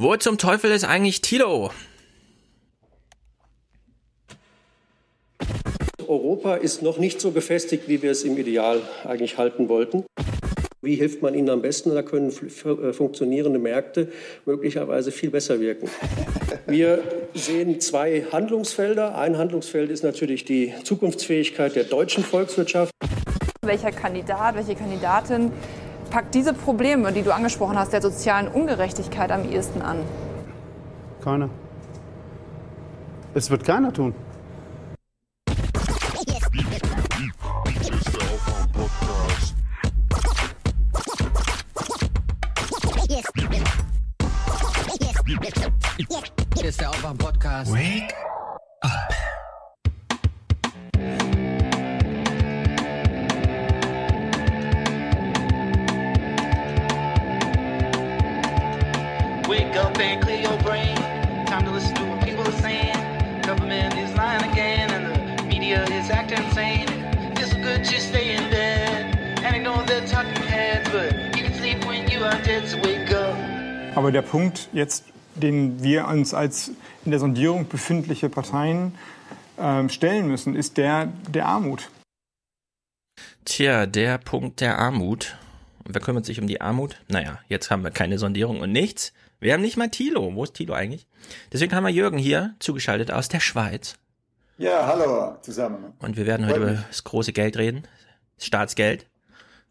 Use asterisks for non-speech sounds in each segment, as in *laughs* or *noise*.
Wo zum Teufel ist eigentlich Tilo? Europa ist noch nicht so gefestigt, wie wir es im Ideal eigentlich halten wollten. Wie hilft man ihnen am besten? Da können äh, funktionierende Märkte möglicherweise viel besser wirken. Wir sehen zwei Handlungsfelder. Ein Handlungsfeld ist natürlich die Zukunftsfähigkeit der deutschen Volkswirtschaft. Welcher Kandidat, welche Kandidatin packt diese Probleme, die du angesprochen hast, der sozialen Ungerechtigkeit am ehesten an? Keiner. Es wird keiner tun. Ist der Aufwärm-Podcast. Wake Aber der Punkt jetzt, den wir uns als in der Sondierung befindliche Parteien äh, stellen müssen, ist der der Armut. Tja, der Punkt der Armut. Wer kümmert sich um die Armut? Naja, jetzt haben wir keine Sondierung und nichts. Wir haben nicht mal Thilo. Wo ist Thilo eigentlich? Deswegen haben wir Jürgen hier zugeschaltet aus der Schweiz. Ja, hallo zusammen. Und wir werden heute über das große Geld reden. Das Staatsgeld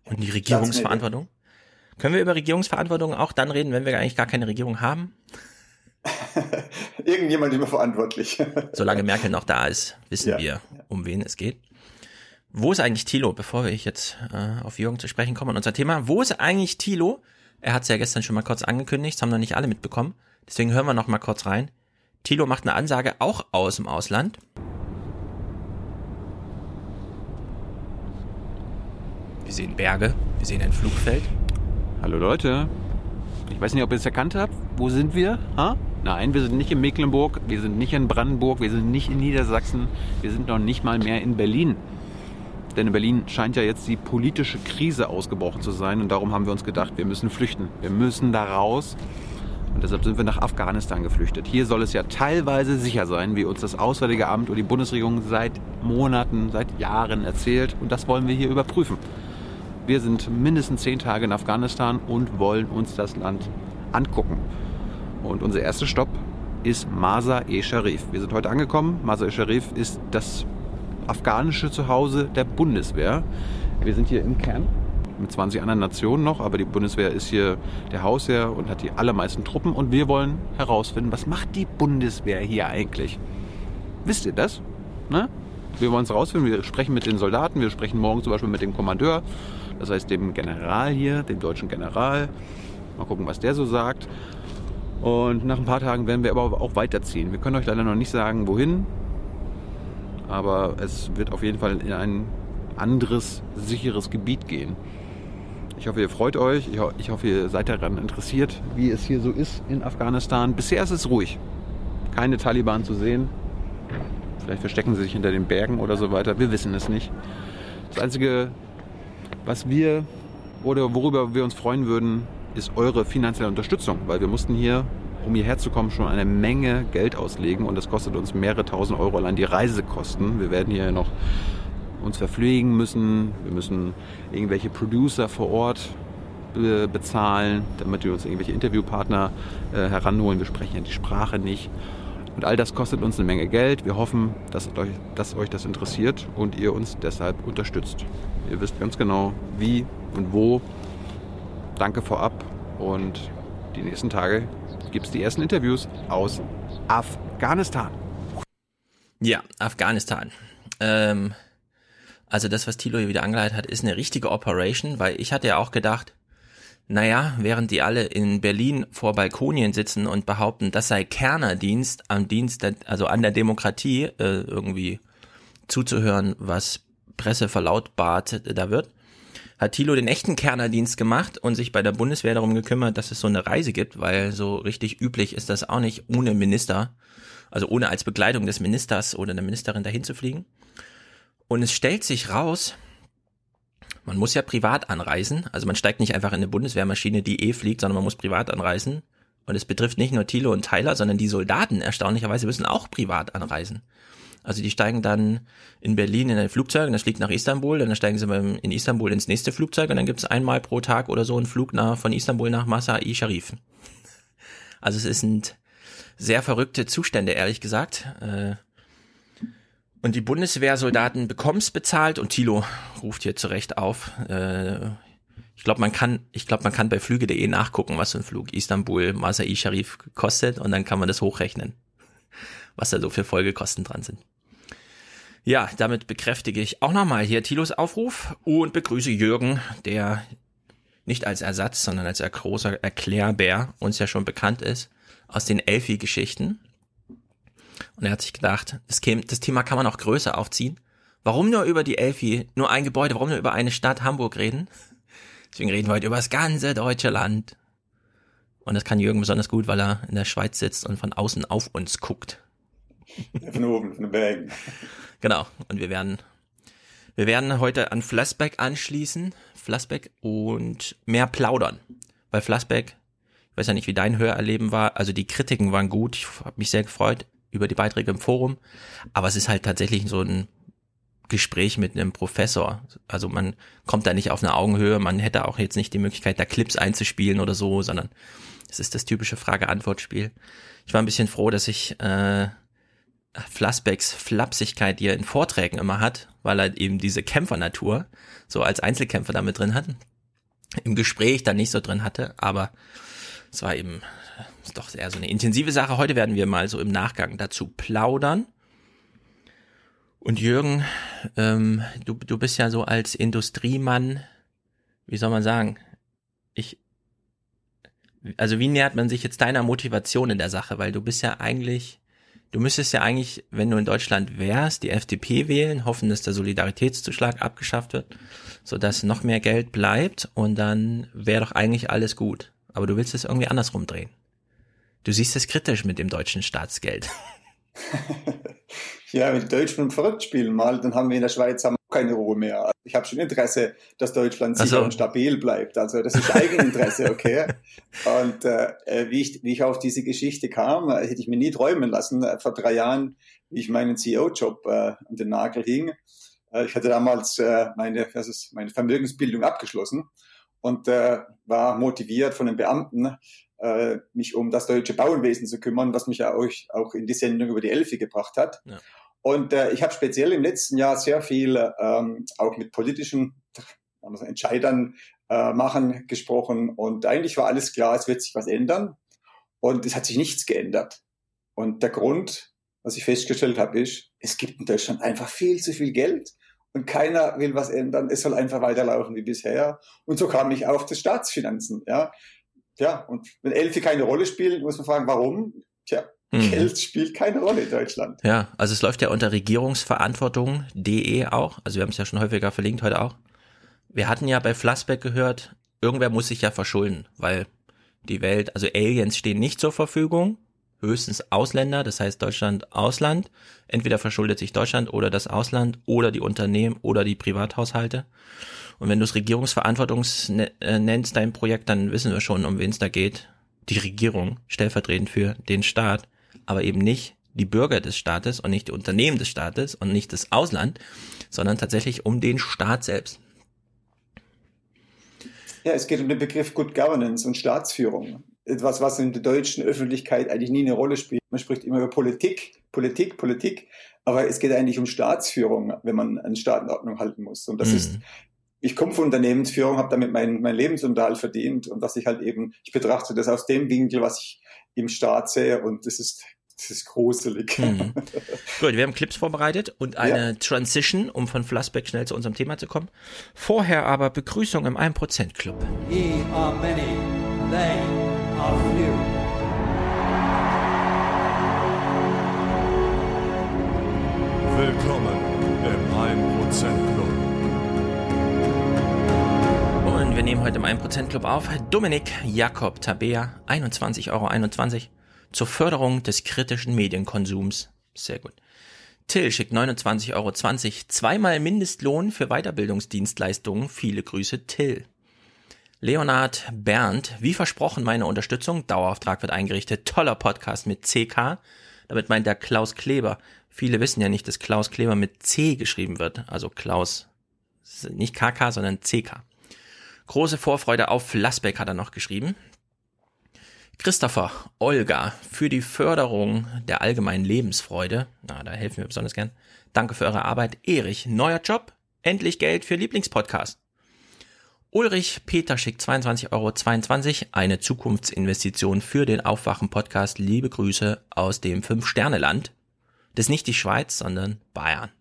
und die Regierungsverantwortung. Können wir über Regierungsverantwortung auch dann reden, wenn wir eigentlich gar keine Regierung haben? *laughs* Irgendjemand immer verantwortlich. *laughs* Solange Merkel noch da ist, wissen Ja. wir, um wen es geht. Wo ist eigentlich Thilo, bevor ich jetzt äh, auf Jürgen zu sprechen komme und unser Thema? Wo ist eigentlich Thilo? Er hat es ja gestern schon mal kurz angekündigt, das haben noch nicht alle mitbekommen. Deswegen hören wir noch mal kurz rein. Thilo macht eine Ansage auch aus dem Ausland. Wir sehen Berge, wir sehen ein Flugfeld. Hallo Leute. Ich weiß nicht, ob ihr es erkannt habt. Wo sind wir? Ha? Nein, wir sind nicht in Mecklenburg, wir sind nicht in Brandenburg, wir sind nicht in Niedersachsen, wir sind noch nicht mal mehr in Berlin. Denn in Berlin scheint ja jetzt die politische Krise ausgebrochen zu sein und darum haben wir uns gedacht, wir müssen flüchten. Wir müssen da raus. Und deshalb sind wir nach Afghanistan geflüchtet. Hier soll es ja teilweise sicher sein, wie uns das Auswärtige Amt und die Bundesregierung seit Monaten, seit Jahren erzählt. Und das wollen wir hier überprüfen. Wir sind mindestens zehn Tage in Afghanistan und wollen uns das Land angucken. Und unser erster Stopp ist Masa-e-Sharif. Wir sind heute angekommen. Masa-e-Sharif ist das afghanische Zuhause der Bundeswehr. Wir sind hier im Kern mit 20 anderen Nationen noch, aber die Bundeswehr ist hier der Hausherr und hat die allermeisten Truppen. Und wir wollen herausfinden, was macht die Bundeswehr hier eigentlich? Wisst ihr das? Ne? Wir wollen es herausfinden. Wir sprechen mit den Soldaten. Wir sprechen morgen zum Beispiel mit dem Kommandeur. Das heißt, dem General hier, dem deutschen General. Mal gucken, was der so sagt. Und nach ein paar Tagen werden wir aber auch weiterziehen. Wir können euch leider noch nicht sagen, wohin. Aber es wird auf jeden Fall in ein anderes, sicheres Gebiet gehen. Ich hoffe, ihr freut euch. Ich ho- Ich hoffe, ihr seid daran interessiert, wie es hier so ist in Afghanistan. Bisher ist es ruhig. Keine Taliban zu sehen. Vielleicht verstecken sie sich hinter den Bergen oder so weiter. Wir wissen es nicht. Das Einzige, was wir oder worüber wir uns freuen würden, ist eure finanzielle Unterstützung, weil wir mussten hier, um hierher zu kommen, schon eine Menge Geld auslegen und das kostet uns mehrere tausend Euro allein die Reisekosten. Wir werden hier noch uns verpflegen müssen, wir müssen irgendwelche Producer vor Ort äh, bezahlen, damit wir uns irgendwelche Interviewpartner äh, heranholen. Wir sprechen ja die Sprache nicht. Und all das kostet uns eine Menge Geld. Wir hoffen, dass euch, dass euch das interessiert und ihr uns deshalb unterstützt. Ihr wisst ganz genau, wie und wo. Danke vorab und die nächsten Tage gibt es die ersten Interviews aus Afghanistan. Ja, Afghanistan. Ähm, also das, was Thilo hier wieder angeleitet hat, ist eine richtige Operation, weil ich hatte ja auch gedacht, naja, während die alle in Berlin vor Balkonien sitzen und behaupten, das sei Kernerdienst am Dienst, der, also an der Demokratie, äh, irgendwie zuzuhören, was Presse verlautbart da wird, hat Thilo den echten Kernerdienst gemacht und sich bei der Bundeswehr darum gekümmert, dass es so eine Reise gibt, weil so richtig üblich ist das auch nicht ohne Minister, also ohne als Begleitung des Ministers oder der Ministerin dahin zu fliegen. Und es stellt sich raus, man muss ja privat anreisen, also man steigt nicht einfach in eine Bundeswehrmaschine, die eh fliegt, sondern man muss privat anreisen Und es betrifft nicht nur Thilo und Tyler, sondern die Soldaten erstaunlicherweise müssen auch privat anreisen. Also die steigen dann in Berlin in ein Flugzeug und das fliegt nach Istanbul, dann steigen sie in Istanbul ins nächste Flugzeug und dann gibt es einmal pro Tag oder so einen Flug nach, von Istanbul nach Masai Sharif. Also es sind sehr verrückte Zustände, ehrlich gesagt. Und die Bundeswehrsoldaten bekommen's bezahlt und Thilo ruft hier zurecht auf. Äh, Ich glaube, man kann, ich glaube, man kann bei Flüge.de nachgucken, was so ein Flug Istanbul, Masai Sharif kostet und dann kann man das hochrechnen, was da so für Folgekosten dran sind. Ja, damit bekräftige ich auch nochmal hier Thilos Aufruf und begrüße Jürgen, der nicht als Ersatz, sondern als großer Erklärbär uns ja schon bekannt ist aus den Elfi-Geschichten. Und er hat sich gedacht, das, Thema kann man auch größer aufziehen. Warum nur über die Elfi, nur ein Gebäude, warum nur über eine Stadt Hamburg reden? *laughs* Deswegen reden wir heute über das ganze deutsche Land. Und das kann Jürgen besonders gut, weil er in der Schweiz sitzt und von außen auf uns guckt. *laughs* Von oben, von den Bergen. Genau. Und wir werden, wir werden heute an Flassbeck anschließen. Flassbeck und mehr plaudern. Weil Flassbeck, ich weiß ja nicht, wie dein Hörerleben war. Also die Kritiken waren gut. Ich habe mich sehr gefreut über die Beiträge im Forum. Aber es ist halt tatsächlich so ein Gespräch mit einem Professor. Also man kommt da nicht auf eine Augenhöhe. Man hätte auch jetzt nicht die Möglichkeit, da Clips einzuspielen oder so, sondern es ist das typische Frage-Antwort-Spiel. Ich war ein bisschen froh, dass ich äh, Flassbecks Flapsigkeit, die er in Vorträgen immer hat, weil er eben diese Kämpfernatur so als Einzelkämpfer damit drin hat, im Gespräch dann nicht so drin hatte, aber es war eben ist doch eher so eine intensive Sache. Heute werden wir mal so im Nachgang dazu plaudern. Und Jürgen, ähm, du, du bist ja so als Industriemann, wie soll man sagen, ich, also wie nähert man sich jetzt deiner Motivation in der Sache? Weil du bist ja eigentlich, du müsstest ja eigentlich, wenn du in Deutschland wärst, die FDP wählen, hoffen, dass der Solidaritätszuschlag abgeschafft wird, sodass noch mehr Geld bleibt und dann wäre doch eigentlich alles gut. Aber du willst es irgendwie andersrum drehen. Du siehst es kritisch mit dem deutschen Staatsgeld. *laughs* Ja, wenn die Deutschen verrückt spielen mal, dann haben wir in der Schweiz haben wir keine Ruhe mehr. Ich habe schon Interesse, dass Deutschland sicher so. und stabil bleibt. Also das ist Eigeninteresse, *laughs* okay? und äh, wie, ich, wie ich auf diese Geschichte kam, äh, hätte ich mir nie träumen lassen. Äh, vor drei Jahren, wie ich meinen CEO-Job äh, an den Nagel hing. Äh, ich hatte damals äh, meine, was ist, meine Vermögensbildung abgeschlossen und äh, war motiviert von den Beamten, äh, mich um das deutsche Bauenwesen zu kümmern, was mich ja auch, auch in die Sendung über die Elfi gebracht hat. Ja. Und äh, ich habe speziell im letzten Jahr sehr viel ähm, auch mit politischen sagen wir so, Entscheidern äh, machen gesprochen und eigentlich war alles klar, es wird sich was ändern und es hat sich nichts geändert. Und der Grund, was ich festgestellt habe, ist, es gibt in Deutschland einfach viel zu viel Geld und keiner will was ändern. Es soll einfach weiterlaufen wie bisher. Und so kam ich auf das Staatsfinanzen. Ja, ja. Und wenn Elfi keine Rolle spielt, muss man fragen, warum? Tja, Mhm. Geld spielt keine Rolle in Deutschland. Ja, also es läuft ja unter regierungsverantwortung.de auch. Also wir haben es ja schon häufiger verlinkt heute auch. Wir hatten ja bei Flassbeck gehört, irgendwer muss sich ja verschulden, weil die Welt, also Aliens stehen nicht zur Verfügung, höchstens Ausländer, das heißt Deutschland, Ausland. Entweder verschuldet sich Deutschland oder das Ausland oder die Unternehmen oder die Privathaushalte. Und wenn du es Regierungsverantwortungs ne- äh, nennst, dein Projekt, dann wissen wir schon, um wen es da geht. Die Regierung, stellvertretend für den Staat, aber eben nicht die Bürger des Staates und nicht die Unternehmen des Staates und nicht das Ausland, sondern tatsächlich um den Staat selbst. Ja, es geht um den Begriff Good Governance und Staatsführung. Etwas, was in der deutschen Öffentlichkeit eigentlich nie eine Rolle spielt. Man spricht immer über Politik, Politik, Politik, aber es geht eigentlich um Staatsführung, wenn man an Staatenordnung halten muss. Und das Mhm. ist, ich komme von Unternehmensführung, habe damit meinen mein Lebensunterhalt verdient und was ich halt eben, ich betrachte das aus dem Winkel, was ich im Staat sehe und das ist, das ist gruselig. Mhm. *laughs* Gut, wir haben Clips vorbereitet und eine Transition, um von Flassbeck schnell zu unserem Thema zu kommen. Vorher aber Begrüßung im 1% Club. Ye are many, they are few. Willkommen im 1% wir nehmen heute im 1% Club auf Dominik Jakob Tabea, 21,21 Euro zur Förderung des kritischen Medienkonsums. Sehr gut. Till schickt 29,20 Euro, zweimal Mindestlohn für Weiterbildungsdienstleistungen. Viele Grüße, Till. Leonard Bernd, wie versprochen meine Unterstützung. Dauerauftrag wird eingerichtet. Toller Podcast mit CK. Damit meint der Klaus Kleber. Viele wissen ja nicht, dass Klaus Kleber mit C geschrieben wird. Also Klaus, nicht KK, sondern CK. Große Vorfreude auf Flassbeck hat er noch geschrieben. Christopher, Olga, für die Förderung der allgemeinen Lebensfreude, na, da helfen wir besonders gern. Danke für eure Arbeit. Erich, neuer Job, endlich Geld für Lieblingspodcast. Ulrich Peter schickt 22,22 Euro, 22, eine Zukunftsinvestition für den Aufwachen-Podcast. Liebe Grüße aus dem Fünf-Sterne-Land. Das ist nicht die Schweiz, sondern Bayern.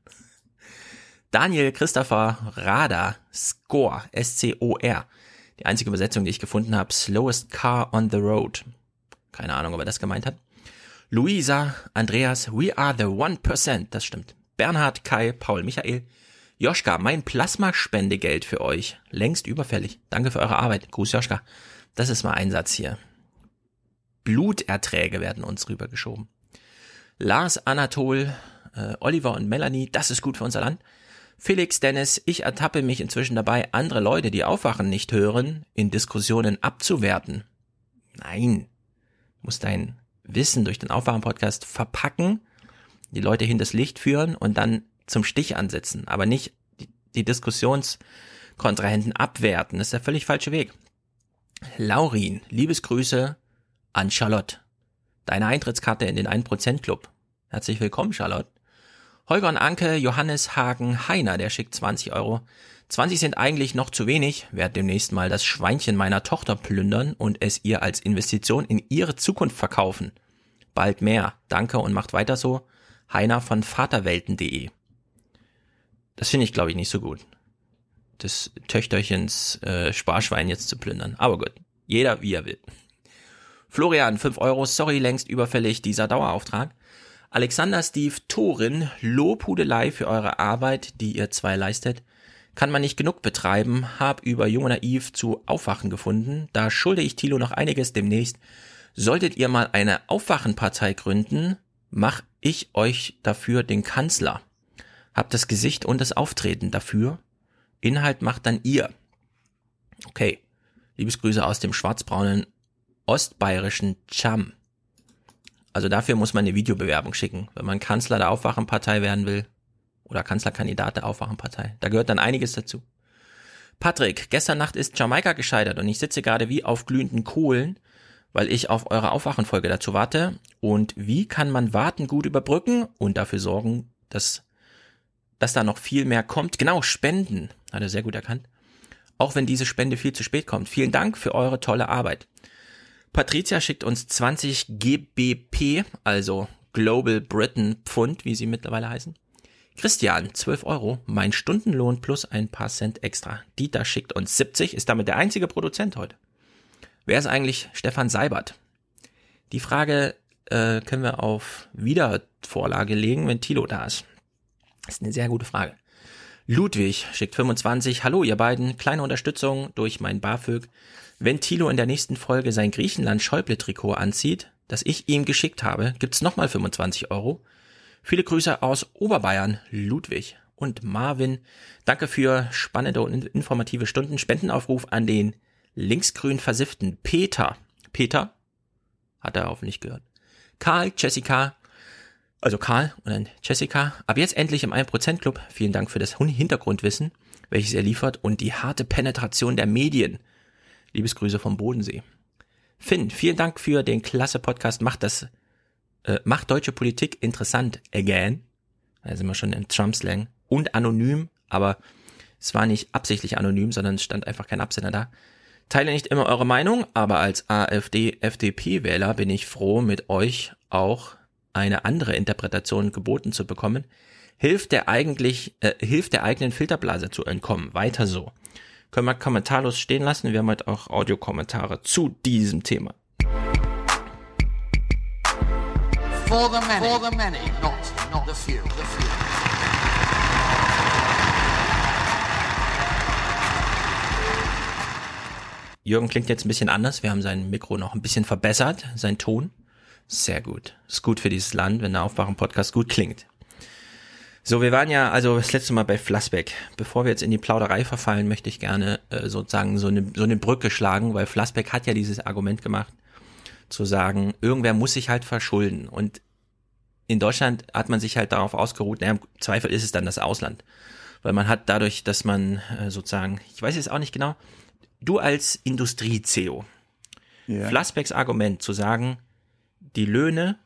Daniel Christopher Radar, Score, S-C-O-R. Die einzige Übersetzung, die ich gefunden habe, Slowest Car on the Road. Keine Ahnung, ob er das gemeint hat. Luisa, Andreas, We are the 1%, das stimmt. Bernhard, Kai, Paul, Michael, Joschka, mein Plasmaspendegeld für euch. Längst überfällig. Danke für eure Arbeit. Gruß, Joschka. Das ist mal ein Satz hier. Bluterträge werden uns rübergeschoben. Lars, Anatol, äh, Oliver und Melanie, das ist gut für unser Land. Felix, Dennis, ich ertappe mich inzwischen dabei, andere Leute, die aufwachen, nicht hören, in Diskussionen abzuwerten. Nein. Du musst dein Wissen durch den Aufwachen-Podcast verpacken, die Leute hinters Licht führen und dann zum Stich ansetzen, aber nicht die, die Diskussionskontrahenten abwerten. Das ist der völlig falsche Weg. Laurin, Liebesgrüße an Charlotte. Deine Eintrittskarte in den 1% Club. Herzlich willkommen, Charlotte. Holger und Anke, Johannes Hagen, Heiner, der schickt 20 Euro. 20 sind eigentlich noch zu wenig, werde demnächst mal das Schweinchen meiner Tochter plündern und es ihr als Investition in ihre Zukunft verkaufen. Bald mehr. Danke und macht weiter so. Heiner von Vaterwelten.de. Das finde ich, glaube ich, nicht so gut. Das Töchterchens äh, Sparschwein jetzt zu plündern. Aber gut, jeder wie er will. Florian, 5 Euro, sorry, längst überfällig dieser Dauerauftrag. Alexander Steve Thorin, Lobhudelei für eure Arbeit, die ihr zwei leistet. Kann man nicht genug betreiben, hab über Jung und Naiv zu Aufwachen gefunden. Da schulde ich Thilo noch einiges demnächst. Solltet ihr mal eine Aufwachenpartei gründen, mach ich euch dafür den Kanzler. Habt das Gesicht und das Auftreten dafür. Inhalt macht dann ihr. Okay. Liebesgrüße aus dem schwarzbraunen ostbayerischen Cham. Also dafür muss man eine Videobewerbung schicken, wenn man Kanzler der Aufwachenpartei werden will oder Kanzlerkandidat der Aufwachenpartei. Da gehört dann einiges dazu. Patrick, gestern Nacht ist Jamaika gescheitert und ich sitze gerade wie auf glühenden Kohlen, weil ich auf eure Aufwachenfolge dazu warte. Und wie kann man Warten gut überbrücken und dafür sorgen, dass dass da noch viel mehr kommt. Genau, Spenden, hat er sehr gut erkannt. Auch wenn diese Spende viel zu spät kommt. Vielen Dank für eure tolle Arbeit. Patricia schickt uns 20 GBP, also Global Britain Pfund, wie sie mittlerweile heißen. Christian, 12 Euro, mein Stundenlohn plus ein paar Cent extra. Dieter schickt uns 70, ist damit der einzige Produzent heute. Wer ist eigentlich Stefan Seibert? Die Frage äh, können wir auf Wiedervorlage legen, wenn Tilo da ist. Ist eine sehr gute Frage. Ludwig schickt 25. Hallo ihr beiden. Kleine Unterstützung durch mein BAföG. Wenn Thilo in der nächsten Folge sein Griechenland-Schäuble-Trikot anzieht, das ich ihm geschickt habe, gibt's nochmal 25 Euro. Viele Grüße aus Oberbayern, Ludwig und Marvin. Danke für spannende und informative Stunden. Spendenaufruf an den linksgrün versifften Peter. Peter? Hat er hoffentlich gehört. Karl, Jessica, also Karl und dann Jessica. Ab jetzt endlich im 1% Club. Vielen Dank für das Hintergrundwissen, welches er liefert und die harte Penetration der Medien. Liebesgrüße vom Bodensee. Finn, vielen Dank für den klasse Podcast. Macht das, äh, macht deutsche Politik interessant again. Da sind wir schon in Trump-Slang. Und anonym, aber es war nicht absichtlich anonym, sondern es stand einfach kein Absender da. Teile nicht immer eure Meinung, aber als AfD-FDP-Wähler bin ich froh, mit euch auch eine andere Interpretation geboten zu bekommen, hilft der eigentlich, äh, hilft der eigenen Filterblase zu entkommen. Weiter so. Können wir kommentarlos stehen lassen. Wir haben heute auch Audiokommentare zu diesem Thema. For the many, For the many. Not, not the few. The few. Jürgen klingt jetzt ein bisschen anders. Wir haben sein Mikro noch ein bisschen verbessert, sein Ton. Sehr gut. Ist gut für dieses Land, wenn der Aufwachen-Podcast gut klingt. So, wir waren ja also das letzte Mal bei Flassbeck. Bevor wir jetzt in die Plauderei verfallen, möchte ich gerne äh, sozusagen so eine, so eine Brücke schlagen, weil Flassbeck hat ja dieses Argument gemacht, zu sagen, irgendwer muss sich halt verschulden. Und in Deutschland hat man sich halt darauf ausgeruht, naja, im Zweifel ist es dann das Ausland. Weil man hat dadurch, dass man äh, sozusagen, ich weiß jetzt auch nicht genau, du als Industrie-CEO, Ja. Flassbecks Argument zu sagen, die Löhne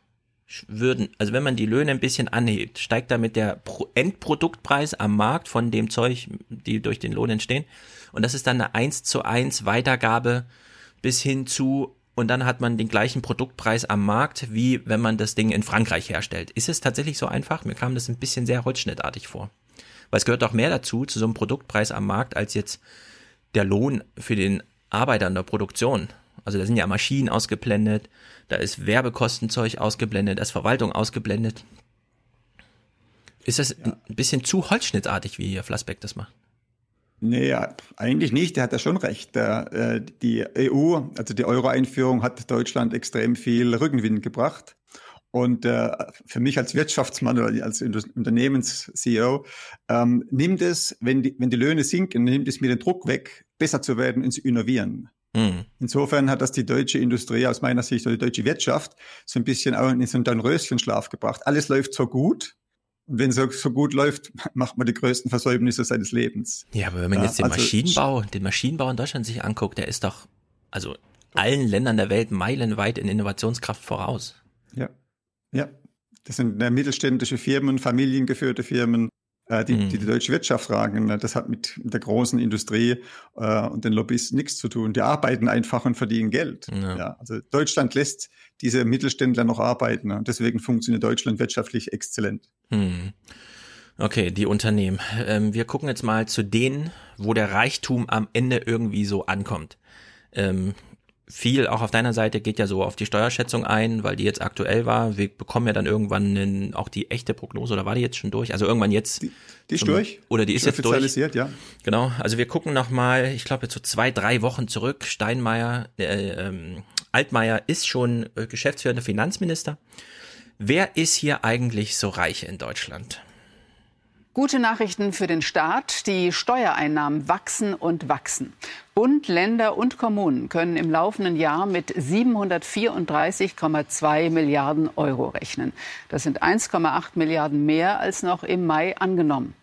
würden, also wenn man die Löhne ein bisschen anhebt, steigt damit der Pro Endproduktpreis am Markt von dem Zeug, die durch den Lohn entstehen. Und das ist dann eine 1 zu 1 Weitergabe bis hin zu, und dann hat man den gleichen Produktpreis am Markt, wie wenn man das Ding in Frankreich herstellt. Ist es tatsächlich so einfach? Mir kam das ein bisschen sehr holzschnittartig vor. Weil es gehört doch mehr dazu, zu so einem Produktpreis am Markt, als jetzt der Lohn für den Arbeiter in der Produktion. Also da sind ja Maschinen ausgeblendet, da ist Werbekostenzeug ausgeblendet, da ist Verwaltung ausgeblendet. Ist das ein bisschen zu holzschnittartig, wie hier Flassbeck das macht? Nee, ja, eigentlich nicht. Der hat ja schon recht. Äh, Die EU, also die Euro-Einführung, hat Deutschland extrem viel Rückenwind gebracht. Und äh, für mich als Wirtschaftsmann oder als Unternehmens-CEO ähm, nimmt es, wenn die, wenn die Löhne sinken, nimmt es mir den Druck weg, besser zu werden und zu innovieren. Hm. Insofern hat das die deutsche Industrie aus meiner Sicht oder die deutsche Wirtschaft so ein bisschen auch in so einen Dornröschenschlaf gebracht. Alles läuft so gut. Und wenn so, so gut läuft, *laughs* macht man die größten Versäumnisse seines Lebens. Ja, aber wenn man Ja, jetzt den also- Maschinenbau, den Maschinenbau in Deutschland sich anguckt, der ist doch, also allen Ländern der Welt meilenweit in Innovationskraft voraus. Ja. Ja. Das sind äh, mittelständische Firmen, familiengeführte Firmen, die, Mhm. die die deutsche Wirtschaft tragen. Das hat mit der großen Industrie äh, und den Lobbys nichts zu tun. Die arbeiten einfach und verdienen Geld. Ja. Ja. also Deutschland lässt diese Mittelständler noch arbeiten. ne? Und deswegen funktioniert Deutschland wirtschaftlich exzellent. Hm. Okay, die Unternehmen. Ähm, wir gucken jetzt mal zu denen, wo der Reichtum am Ende irgendwie so ankommt. Ähm, viel auch auf deiner Seite geht ja so auf die Steuerschätzung ein, weil die jetzt aktuell war. Wir bekommen ja dann irgendwann einen, auch die echte Prognose, oder war die jetzt schon durch? Also irgendwann jetzt. Die ist zum- durch. Oder die ist jetzt durch. offizialisiert, ja. Genau, also wir gucken noch mal, ich glaube jetzt so zwei, drei Wochen zurück. Steinmeier, äh, ähm, Altmaier ist schon äh, geschäftsführender Finanzminister. Wer ist hier eigentlich so reich in Deutschland? Gute Nachrichten für den Staat. Die Steuereinnahmen wachsen und wachsen. Bund, Länder und Kommunen können im laufenden Jahr mit 734,2 Milliarden Euro rechnen. Das sind 1,8 Milliarden mehr als noch im Mai angenommen.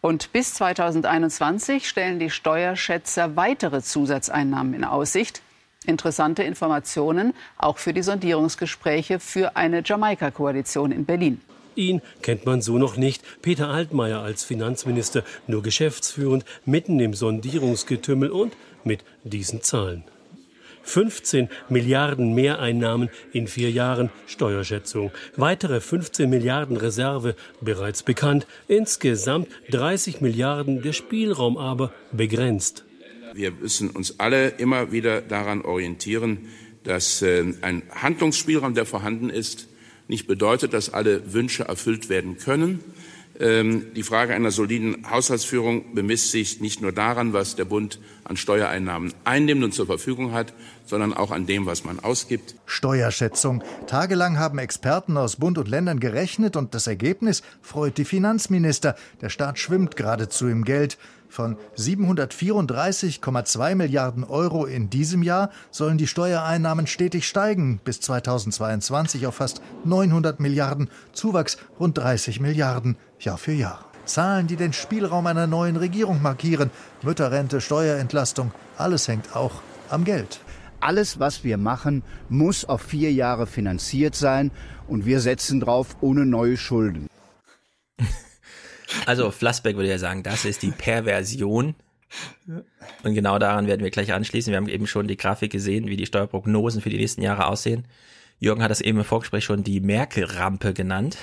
Und bis 2021 stellen die Steuerschätzer weitere Zusatzeinnahmen in Aussicht. Interessante Informationen auch für die Sondierungsgespräche für eine Jamaika-Koalition in Berlin. Ihn kennt man so noch nicht. Peter Altmaier als Finanzminister, nur geschäftsführend, mitten im Sondierungsgetümmel und mit diesen Zahlen. 15 Milliarden Mehreinnahmen in vier Jahren Steuerschätzung. Weitere 15 Milliarden Reserve bereits bekannt. Insgesamt 30 Milliarden, der Spielraum aber begrenzt. Wir müssen uns alle immer wieder daran orientieren, dass äh, ein Handlungsspielraum, der vorhanden ist, nicht bedeutet, dass alle Wünsche erfüllt werden können. Ähm, die Frage einer soliden Haushaltsführung bemisst sich nicht nur daran, was der Bund an Steuereinnahmen einnimmt und zur Verfügung hat, sondern auch an dem, was man ausgibt. Steuerschätzung. Tagelang haben Experten aus Bund und Ländern gerechnet und das Ergebnis freut die Finanzminister. Der Staat schwimmt geradezu im Geld. Von 734,2 Milliarden Euro in diesem Jahr sollen die Steuereinnahmen stetig steigen, bis 2022 auf fast 900 Milliarden, Zuwachs rund 30 Milliarden Jahr für Jahr. Zahlen, die den Spielraum einer neuen Regierung markieren. Mütterrente, Steuerentlastung, alles hängt auch am Geld. Alles, was wir machen, muss auf vier Jahre finanziert sein und wir setzen drauf ohne neue Schulden. *laughs* Also Flassbeck würde ja sagen, das ist die Perversion. Und genau daran werden wir gleich anschließen. Wir haben eben schon die Grafik gesehen, wie die Steuerprognosen für die nächsten Jahre aussehen. Jürgen hat das eben im Vorgespräch schon die Merkel-Rampe genannt.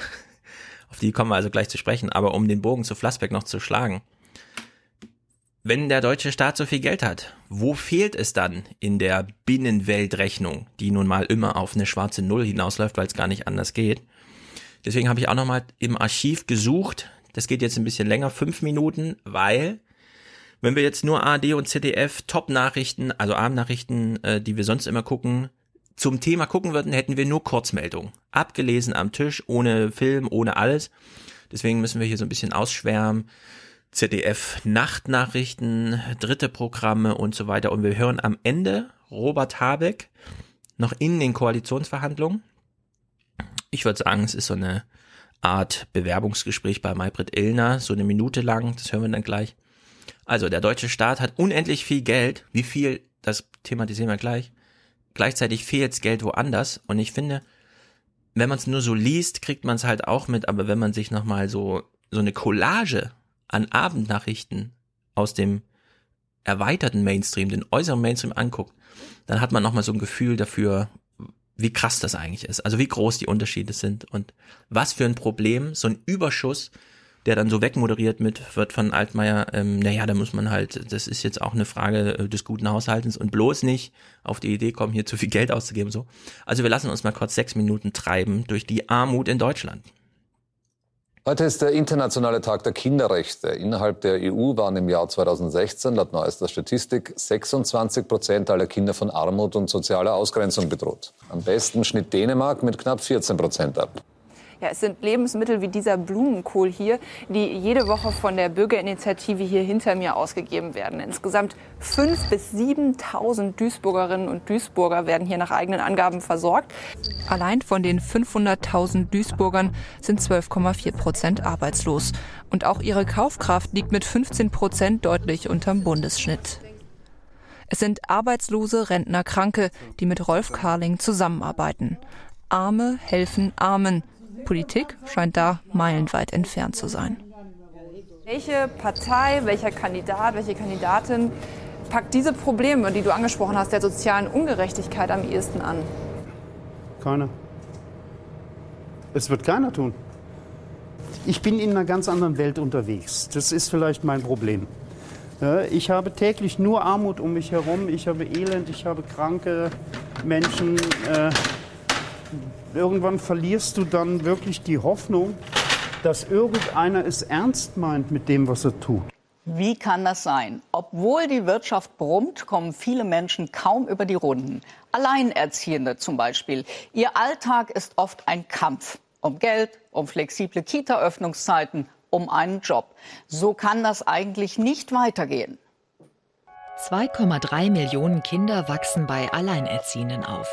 Auf die kommen wir also gleich zu sprechen. Aber um den Bogen zu Flassbeck noch zu schlagen. Wenn der deutsche Staat so viel Geld hat, wo fehlt es dann in der Binnenweltrechnung, die nun mal immer auf eine schwarze Null hinausläuft, weil es gar nicht anders geht? Deswegen habe ich auch nochmal im Archiv gesucht. Das geht jetzt ein bisschen länger, fünf Minuten, weil wenn wir jetzt nur ARD und ZDF Top-Nachrichten, also Abendnachrichten, äh, die wir sonst immer gucken, zum Thema gucken würden, hätten wir nur Kurzmeldungen. Abgelesen am Tisch, ohne Film, ohne alles. Deswegen müssen wir hier so ein bisschen ausschwärmen. ZDF Nachtnachrichten, dritte Programme und so weiter. Und wir hören am Ende Robert Habeck noch in den Koalitionsverhandlungen. Ich würde sagen, es ist so eine Art Bewerbungsgespräch bei Maybrit Illner, so eine Minute lang, das hören wir dann gleich. Also der deutsche Staat hat unendlich viel Geld. Wie viel, das thematisieren wir gleich. Gleichzeitig fehlt Geld woanders. Und ich finde, wenn man es nur so liest, kriegt man es halt auch mit. Aber wenn man sich nochmal so, so eine Collage an Abendnachrichten aus dem erweiterten Mainstream, den äußeren Mainstream anguckt, dann hat man nochmal so ein Gefühl dafür, wie krass das eigentlich ist. Also wie groß die Unterschiede sind und was für ein Problem so ein Überschuss der dann so wegmoderiert mit, wird von Altmaier, ähm, naja, da muss man halt, das ist jetzt auch eine Frage äh, des guten Haushaltens und bloß nicht auf die Idee kommen, hier zu viel Geld auszugeben. so. Also wir lassen uns mal kurz sechs Minuten treiben durch die Armut in Deutschland. Heute ist der internationale Tag der Kinderrechte. Innerhalb der EU waren im Jahr 2016 laut neuester Statistik 26 Prozent aller Kinder von Armut und sozialer Ausgrenzung bedroht. Am besten schnitt Dänemark mit knapp 14 Prozent ab. Ja, es sind Lebensmittel wie dieser Blumenkohl hier, die jede Woche von der Bürgerinitiative hier hinter mir ausgegeben werden. Insgesamt 5.000 bis 7.000 Duisburgerinnen und Duisburger werden hier nach eigenen Angaben versorgt. Allein von den 500.000 Duisburgern sind 12,4 Prozent arbeitslos. Und auch ihre Kaufkraft liegt mit 15 Prozent deutlich unterm Bundesschnitt. Es sind arbeitslose Rentner, Kranke, die mit Rolf Karling zusammenarbeiten. Arme helfen Armen. Politik scheint da meilenweit entfernt zu sein. Welche Partei, welcher Kandidat, welche Kandidatin packt diese Probleme, die du angesprochen hast, der sozialen Ungerechtigkeit am ehesten an? Keiner. Es wird keiner tun. Ich bin in einer ganz anderen Welt unterwegs. Das ist vielleicht mein Problem. Ich habe täglich nur Armut um mich herum. Ich habe Elend, ich habe kranke Menschen. Irgendwann verlierst du dann wirklich die Hoffnung, dass irgendeiner es ernst meint mit dem, was er tut. Wie kann das sein? Obwohl die Wirtschaft brummt, kommen viele Menschen kaum über die Runden. Alleinerziehende zum Beispiel. Ihr Alltag ist oft ein Kampf. Um Geld, um flexible Kita-Öffnungszeiten, um einen Job. So kann das eigentlich nicht weitergehen. 2,3 Millionen Kinder wachsen bei Alleinerziehenden auf.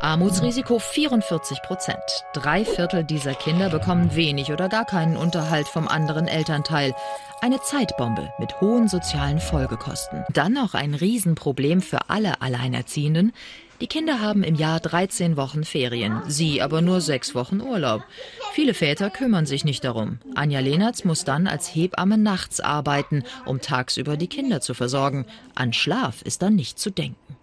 Armutsrisiko 44 Prozent. Drei Viertel dieser Kinder bekommen wenig oder gar keinen Unterhalt vom anderen Elternteil. Eine Zeitbombe mit hohen sozialen Folgekosten. Dann noch ein Riesenproblem für alle Alleinerziehenden. Die Kinder haben im Jahr 13 Wochen Ferien, sie aber nur sechs Wochen Urlaub. Viele Väter kümmern sich nicht darum. Anja Lehnertz muss dann als Hebamme nachts arbeiten, um tagsüber die Kinder zu versorgen. An Schlaf ist dann nicht zu denken.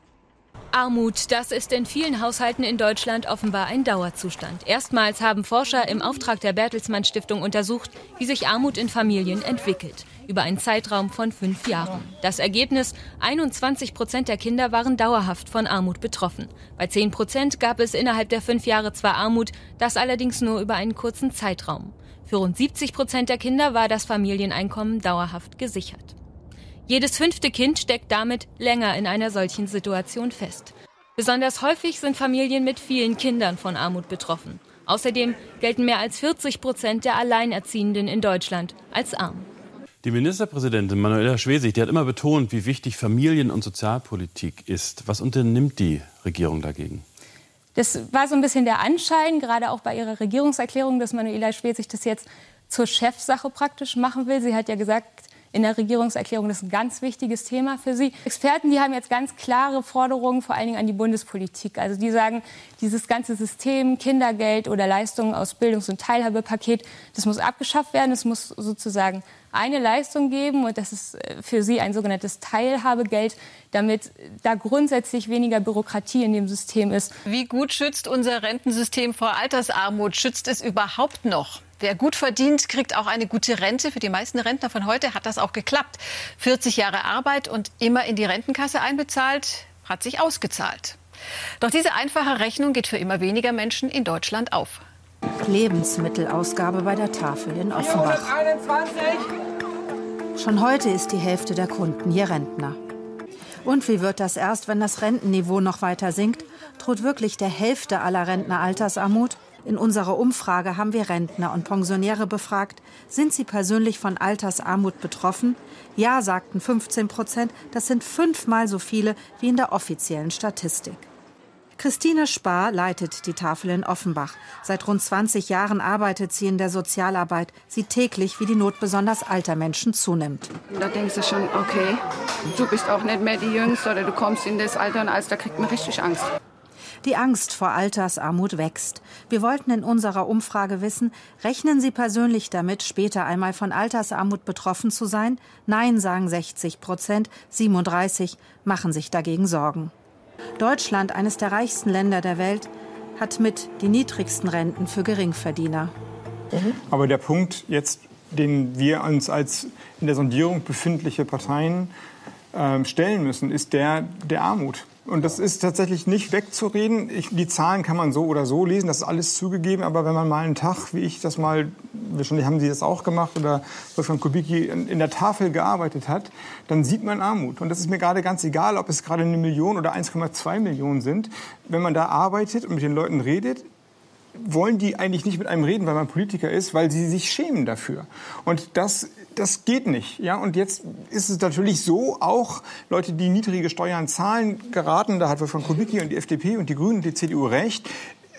Armut, das ist in vielen Haushalten in Deutschland offenbar ein Dauerzustand. Erstmals haben Forscher im Auftrag der Bertelsmann Stiftung untersucht, wie sich Armut in Familien entwickelt über einen Zeitraum von fünf Jahren. Das Ergebnis, 21 Prozent der Kinder waren dauerhaft von Armut betroffen. Bei 10 Prozent gab es innerhalb der fünf Jahre zwar Armut, das allerdings nur über einen kurzen Zeitraum. Für rund 70 Prozent der Kinder war das Familieneinkommen dauerhaft gesichert. Jedes fünfte Kind steckt damit länger in einer solchen Situation fest. Besonders häufig sind Familien mit vielen Kindern von Armut betroffen. Außerdem gelten mehr als 40 Prozent der Alleinerziehenden in Deutschland als arm. Die Ministerpräsidentin Manuela Schwesig, die hat immer betont, wie wichtig Familien- und Sozialpolitik ist. Was unternimmt die Regierung dagegen? Das war so ein bisschen der Anschein, gerade auch bei ihrer Regierungserklärung, dass Manuela Schwesig das jetzt zur Chefsache praktisch machen will. Sie hat ja gesagt, in der Regierungserklärung, das ist ein ganz wichtiges Thema für Sie. Experten, die haben jetzt ganz klare Forderungen, vor allen Dingen an die Bundespolitik. Also die sagen, dieses ganze System, Kindergeld oder Leistungen aus Bildungs- und Teilhabepaket, das muss abgeschafft werden. Es muss sozusagen eine Leistung geben und das ist äh, für sie ein sogenanntes Teilhabegeld, damit da grundsätzlich weniger Bürokratie in dem System ist. Wie gut schützt unser Rentensystem vor Altersarmut? Schützt es überhaupt noch? Wer gut verdient, kriegt auch eine gute Rente. Für die meisten Rentner von heute hat das auch geklappt. 40 Jahre Arbeit und immer in die Rentenkasse einbezahlt, hat sich ausgezahlt. Doch diese einfache Rechnung geht für immer weniger Menschen in Deutschland auf. Lebensmittelausgabe bei der Tafel in Offenbach. 421. Schon heute ist die Hälfte der Kunden hier Rentner. Und wie wird das erst, wenn das Rentenniveau noch weiter sinkt? Droht wirklich der Hälfte aller Rentner Altersarmut? In unserer Umfrage haben wir Rentner und Pensionäre befragt. Sind sie persönlich von Altersarmut betroffen? Ja, sagten 15 Prozent. Das sind fünfmal so viele wie in der offiziellen Statistik. Christine Spar leitet die Tafel in Offenbach. Seit rund 20 Jahren arbeitet sie in der Sozialarbeit, sieht täglich, wie die Not besonders alter Menschen zunimmt. Da denkst du schon, okay, du bist auch nicht mehr die Jüngste oder du kommst in das Alter und alles, da kriegt man richtig Angst. Die Angst vor Altersarmut wächst. Wir wollten in unserer Umfrage wissen, rechnen Sie persönlich damit, später einmal von Altersarmut betroffen zu sein? Nein, sagen 60 Prozent, 37 machen sich dagegen Sorgen. Deutschland, eines der reichsten Länder der Welt, hat mit die niedrigsten Renten für Geringverdiener. Aber der Punkt jetzt, den wir uns als in der Sondierung befindliche Parteien äh, stellen müssen, ist der der Armut. Und das ist tatsächlich nicht wegzureden. Ich, die Zahlen kann man so oder so lesen, das ist alles zugegeben. Aber wenn man mal einen Tag, wie ich das mal, wahrscheinlich haben Sie das auch gemacht, oder Wolfgang Kubicki in, in der Tafel gearbeitet hat, dann sieht man Armut. Und das ist mir gerade ganz egal, ob es gerade eine Million oder 1,2 Millionen sind. Wenn man da arbeitet und mit den Leuten redet, wollen die eigentlich nicht mit einem reden, weil man Politiker ist, weil sie sich schämen dafür. Und das, das geht nicht. Ja? Und jetzt ist es natürlich so, auch Leute, die niedrige Steuern zahlen, geraten, da hat Wolfgang Kubicki und die FDP und die Grünen und die CDU recht,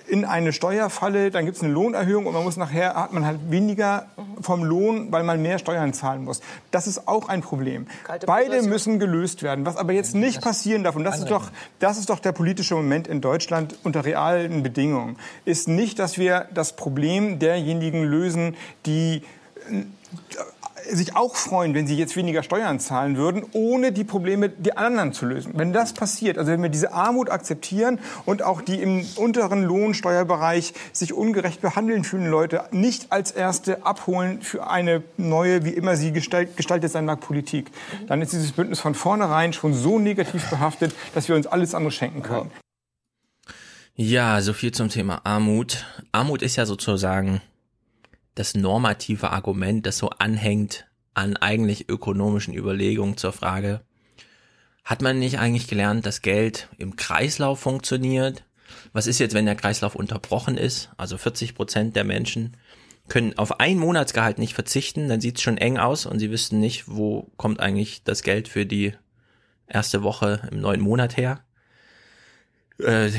in eine Steuerfalle, dann gibt es eine Lohnerhöhung und man muss nachher hat man halt weniger vom Lohn, weil man mehr Steuern zahlen muss. Das ist auch ein Problem. Beide müssen gelöst werden. Was aber jetzt nicht passieren darf, und das ist doch, das ist doch der politische Moment in Deutschland unter realen Bedingungen, ist nicht, dass wir das Problem derjenigen lösen, die sich auch freuen, wenn sie jetzt weniger Steuern zahlen würden, ohne die Probleme der anderen zu lösen. Wenn das passiert, also wenn wir diese Armut akzeptieren und auch die im unteren Lohnsteuerbereich sich ungerecht behandeln fühlen Leute nicht als erste abholen für eine neue, wie immer sie gestalt, gestaltet sein mag, Politik, dann ist dieses Bündnis von vornherein schon so negativ behaftet, dass wir uns alles andere schenken können. Ja, so viel zum Thema Armut. Armut ist ja sozusagen das normative Argument, das so anhängt an eigentlich ökonomischen Überlegungen zur Frage, hat man nicht eigentlich gelernt, dass Geld im Kreislauf funktioniert? Was ist jetzt, wenn der Kreislauf unterbrochen ist? Also 40 Prozent der Menschen können auf ein Monatsgehalt nicht verzichten, dann sieht es schon eng aus und sie wüssten nicht, wo kommt eigentlich das Geld für die erste Woche im neuen Monat her. Äh,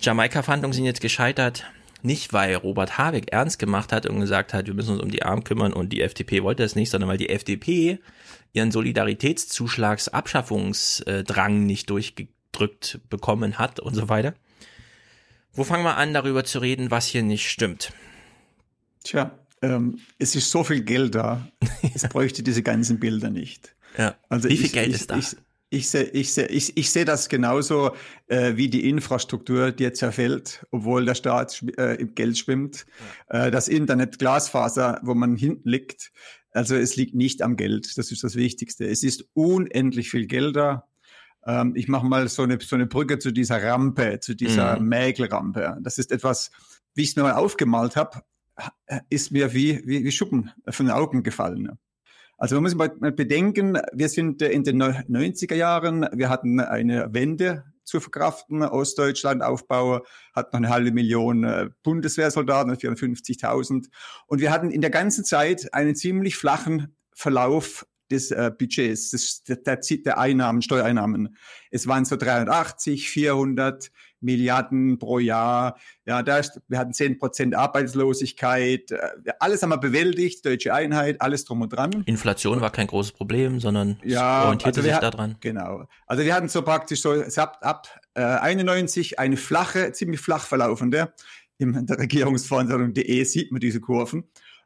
Jamaika-Verhandlungen sind jetzt gescheitert. Nicht, weil Robert Habeck ernst gemacht hat und gesagt hat, wir müssen uns um die Armen kümmern und die FDP wollte das nicht, sondern weil die FDP ihren Solidaritätszuschlagsabschaffungsdrang nicht durchgedrückt bekommen hat und so weiter. Wo fangen wir an, darüber zu reden, was hier nicht stimmt? Tja, ähm, es ist so viel Geld da, *laughs* es bräuchte diese ganzen Bilder nicht. Ja. Also Wie viel ich, Geld ich, ist da? Ich, ich sehe ich seh, ich, ich seh das genauso äh, wie die Infrastruktur, die jetzt zerfällt, obwohl der Staat äh, im Geld schwimmt. Äh, das Internet, Glasfaser, wo man hinten liegt. Also es liegt nicht am Geld, das ist das Wichtigste. Es ist unendlich viel Geld da. Ähm, ich mache mal so eine, so eine Brücke zu dieser Rampe, zu dieser Mhm. Mägelrampe. Das ist etwas, wie ich es mir mal aufgemalt habe, ist mir wie, wie, wie Schuppen von den Augen gefallen. Also man muss mal bedenken, wir sind äh, in den neu- 90er Jahren, wir hatten eine Wende zu verkraften, Ostdeutschland Aufbau, hat noch eine halbe Million äh, Bundeswehrsoldaten, 450.000. Und wir hatten in der ganzen Zeit einen ziemlich flachen Verlauf des äh, Budgets, des, der, der Einnahmen, Steuereinnahmen. Es waren so 380, 400 Milliarden pro Jahr. Ja, da ist, wir hatten 10 Prozent Arbeitslosigkeit. Äh, alles haben wir bewältigt, deutsche Einheit, alles drum und dran. Inflation war kein großes Problem, sondern Ja, orientierte also sich daran. Genau. Also wir hatten so praktisch so ab, ab äh, 91 eine flache, ziemlich flach verlaufende. In der Regierungsverantwortung.de sieht man diese Kurven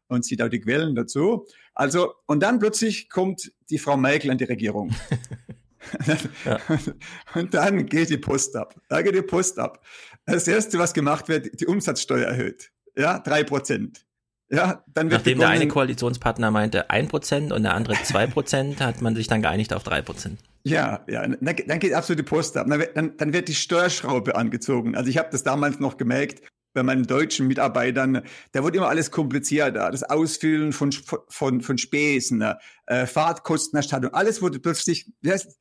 und sieht auch die Quellen dazu. Also, und dann plötzlich kommt die Frau Merkel an die Regierung. *laughs* *laughs* Und dann geht die Post ab. Da geht die Post ab. Das erste, was gemacht wird, die Umsatzsteuer erhöht. Ja, drei Prozent. Ja, dann wird Nachdem der eine Koalitionspartner meinte 1% und der andere 2%, hat man sich dann geeinigt auf 3%. Ja, ja, dann, dann geht absolut die Post ab. Dann, wird- dann, dann wird die Steuerschraube angezogen. Also ich habe das damals noch gemerkt bei meinen deutschen Mitarbeitern. Da wurde immer alles komplizierter. Das Ausfüllen von, von, von Spesen, äh, Fahrtkostenerstattung, alles wurde plötzlich ja, es-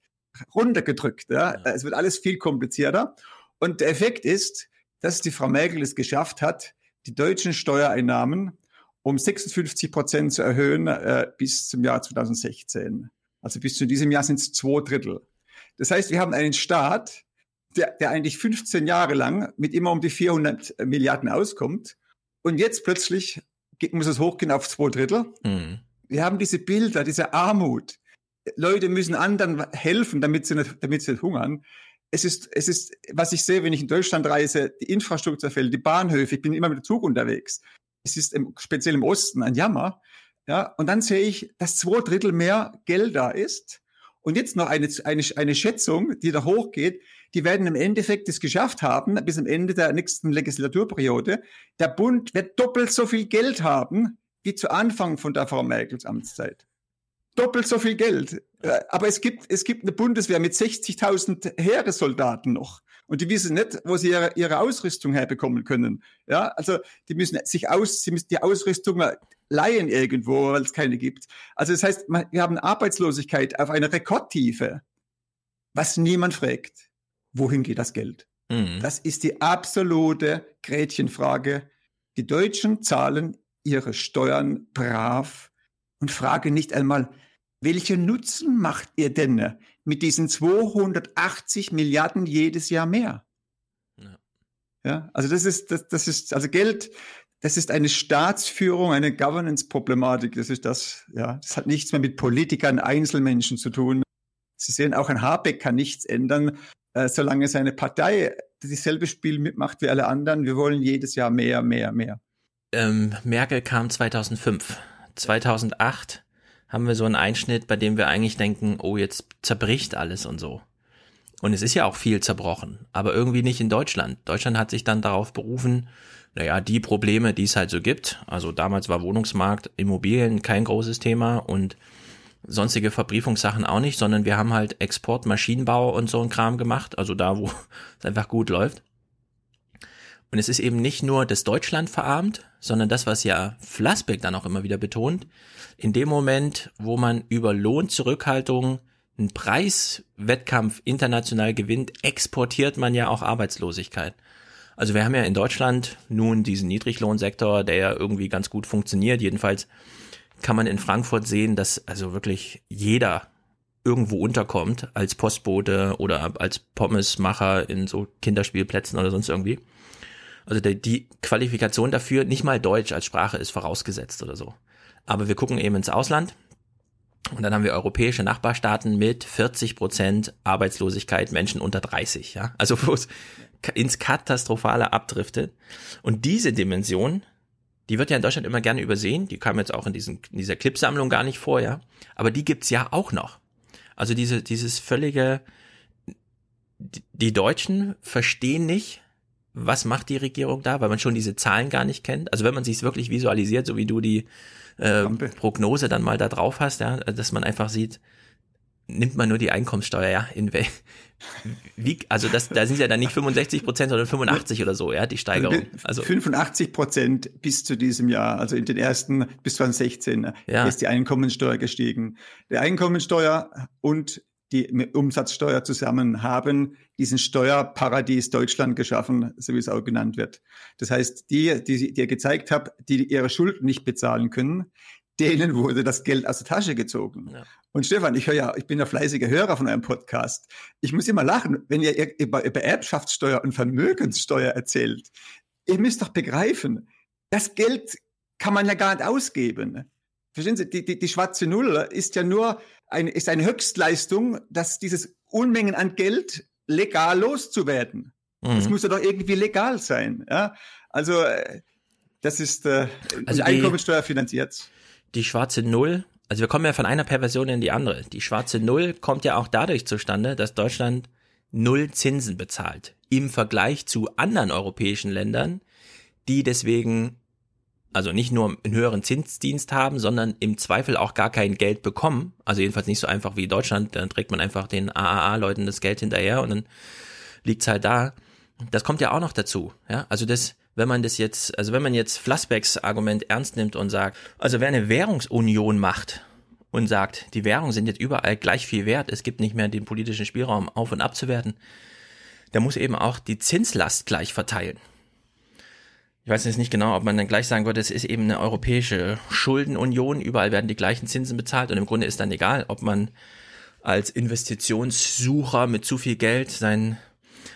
runtergedrückt. Ja? Es wird alles viel komplizierter. Und der Effekt ist, dass die Frau Merkel es geschafft hat, die deutschen Steuereinnahmen um 56 Prozent zu erhöhen äh, bis zum Jahr 2016. Also bis zu diesem Jahr sind es zwei Drittel. Das heißt, wir haben einen Staat, der, der eigentlich 15 Jahre lang mit immer um die 400 Milliarden auskommt. Und jetzt plötzlich muss es hochgehen auf zwei Drittel. Mhm. Wir haben diese Bilder, diese Armut. Leute müssen anderen helfen, damit sie nicht, damit sie nicht hungern. Es ist, es ist, was ich sehe, wenn ich in Deutschland reise, die Infrastruktur fällt, die Bahnhöfe, ich bin immer mit dem Zug unterwegs. Es ist im, speziell im Osten ein Jammer. Ja, und dann sehe ich, dass zwei Drittel mehr Geld da ist. Und jetzt noch eine, eine, eine Schätzung, die da hochgeht, die werden im Endeffekt es geschafft haben, bis am Ende der nächsten Legislaturperiode. Der Bund wird doppelt so viel Geld haben, wie zu Anfang von der Frau Merkels Amtszeit. Doppelt so viel Geld. Äh, Aber es gibt, es gibt eine Bundeswehr mit 60.000 Heeressoldaten noch. Und die wissen nicht, wo sie ihre, ihre Ausrüstung herbekommen können. Ja, also die müssen sich aus, sie müssen die Ausrüstung leihen irgendwo, weil es keine gibt. Also das heißt, wir haben Arbeitslosigkeit auf einer Rekordtiefe. Was niemand fragt, wohin geht das Geld? Mhm. Das ist die absolute Gretchenfrage. Die Deutschen zahlen ihre Steuern brav und fragen nicht einmal, welchen Nutzen macht ihr denn mit diesen 280 Milliarden jedes Jahr mehr? Ja. Ja, also das ist, das, das ist, also Geld, das ist eine Staatsführung, eine Governance-Problematik. Das ist das, ja, das hat nichts mehr mit Politikern, Einzelmenschen zu tun. Sie sehen, auch ein Habeck kann nichts ändern, äh, solange seine Partei dieselbe Spiel mitmacht wie alle anderen. Wir wollen jedes Jahr mehr, mehr, mehr. Ähm, Merkel kam 2005. 2008 haben wir so einen Einschnitt, bei dem wir eigentlich denken, oh, jetzt zerbricht alles und so. Und es ist ja auch viel zerbrochen, aber irgendwie nicht in Deutschland. Deutschland hat sich dann darauf berufen, naja, die Probleme, die es halt so gibt. Also damals war Wohnungsmarkt, Immobilien kein großes Thema und sonstige Verbriefungssachen auch nicht, sondern wir haben halt Export, Maschinenbau und so ein Kram gemacht, also da, wo *laughs* es einfach gut läuft. Und es ist eben nicht nur das Deutschland verarmt, sondern das, was ja Flassbeck dann auch immer wieder betont, in dem Moment, wo man über Lohnzurückhaltung einen Preiswettkampf international gewinnt, exportiert man ja auch Arbeitslosigkeit. Also wir haben ja in Deutschland nun diesen Niedriglohnsektor, der ja irgendwie ganz gut funktioniert. Jedenfalls kann man in Frankfurt sehen, dass also wirklich jeder irgendwo unterkommt als Postbote oder als Pommesmacher in so Kinderspielplätzen oder sonst irgendwie. Also die, die Qualifikation dafür, nicht mal Deutsch als Sprache ist vorausgesetzt oder so. Aber wir gucken eben ins Ausland und dann haben wir europäische Nachbarstaaten mit 40 Prozent Arbeitslosigkeit, Menschen unter 30, ja. Also wo es ins Katastrophale abdriftet. Und diese Dimension, die wird ja in Deutschland immer gerne übersehen. Die kam jetzt auch in, diesen, in dieser Clipsammlung gar nicht vor, ja. Aber die gibt's ja auch noch. Also diese, dieses völlige, die, die Deutschen verstehen nicht, was macht die Regierung da, weil man schon diese Zahlen gar nicht kennt. Also wenn man sich wirklich visualisiert, so wie du die äh, Prognose dann mal da drauf hast, ja, dass man einfach sieht, nimmt man nur die Einkommenssteuer, ja, in wel wie, also das, da sind ja dann nicht 65 Prozent, sondern 85 oder so, ja, die Steigerung. Also 85 Prozent bis zu diesem Jahr, also in den ersten bis 2016 Ja. ist die Einkommensteuer gestiegen. Die Einkommensteuer und die Umsatzsteuer zusammen haben diesen Steuerparadies Deutschland geschaffen, so wie es auch genannt wird. Das heißt, die, die, die ihr gezeigt habt, die ihre Schulden nicht bezahlen können, denen wurde das Geld aus der Tasche gezogen. Und Stefan, ich höre ja, ich bin ja fleißiger Hörer von eurem Podcast. Ich muss immer lachen, wenn ihr über, über Erbschaftssteuer und Vermögenssteuer erzählt. Ihr müsst doch begreifen, das Geld kann man ja gar nicht ausgeben. Verstehen Sie, die, die, die schwarze Null ist ja nur eine, ist eine Höchstleistung, dass dieses Unmengen an Geld legal loszuwerden. Das Mhm. muss ja doch irgendwie legal sein. Ja? Also äh, das ist äh, Also Einkommensteuer finanziert. die schwarze Null, also wir kommen ja von einer Perversion in die andere. Die schwarze Null kommt ja auch dadurch zustande, dass Deutschland null Zinsen bezahlt im Vergleich zu anderen europäischen Ländern, die deswegen also nicht nur einen höheren Zinsdienst haben, sondern im Zweifel auch gar kein Geld bekommen. Also jedenfalls nicht so einfach wie Deutschland. Dann trägt man einfach den AAA-Leuten das Geld hinterher und dann liegt's halt da. Das kommt ja auch noch dazu. Ja, also das, wenn man das jetzt, also wenn man jetzt Flassbecks Argument ernst nimmt und sagt, also wer eine Währungsunion macht und sagt, die Währungen sind jetzt überall gleich viel wert, es gibt nicht mehr den politischen Spielraum auf und abzuwerten, der muss eben auch die Zinslast gleich verteilen. Ich weiß jetzt nicht genau, ob man dann gleich sagen würde, es ist eben eine europäische Schuldenunion, überall werden die gleichen Zinsen bezahlt und im Grunde ist dann egal, ob man als Investitionssucher mit zu viel Geld sein,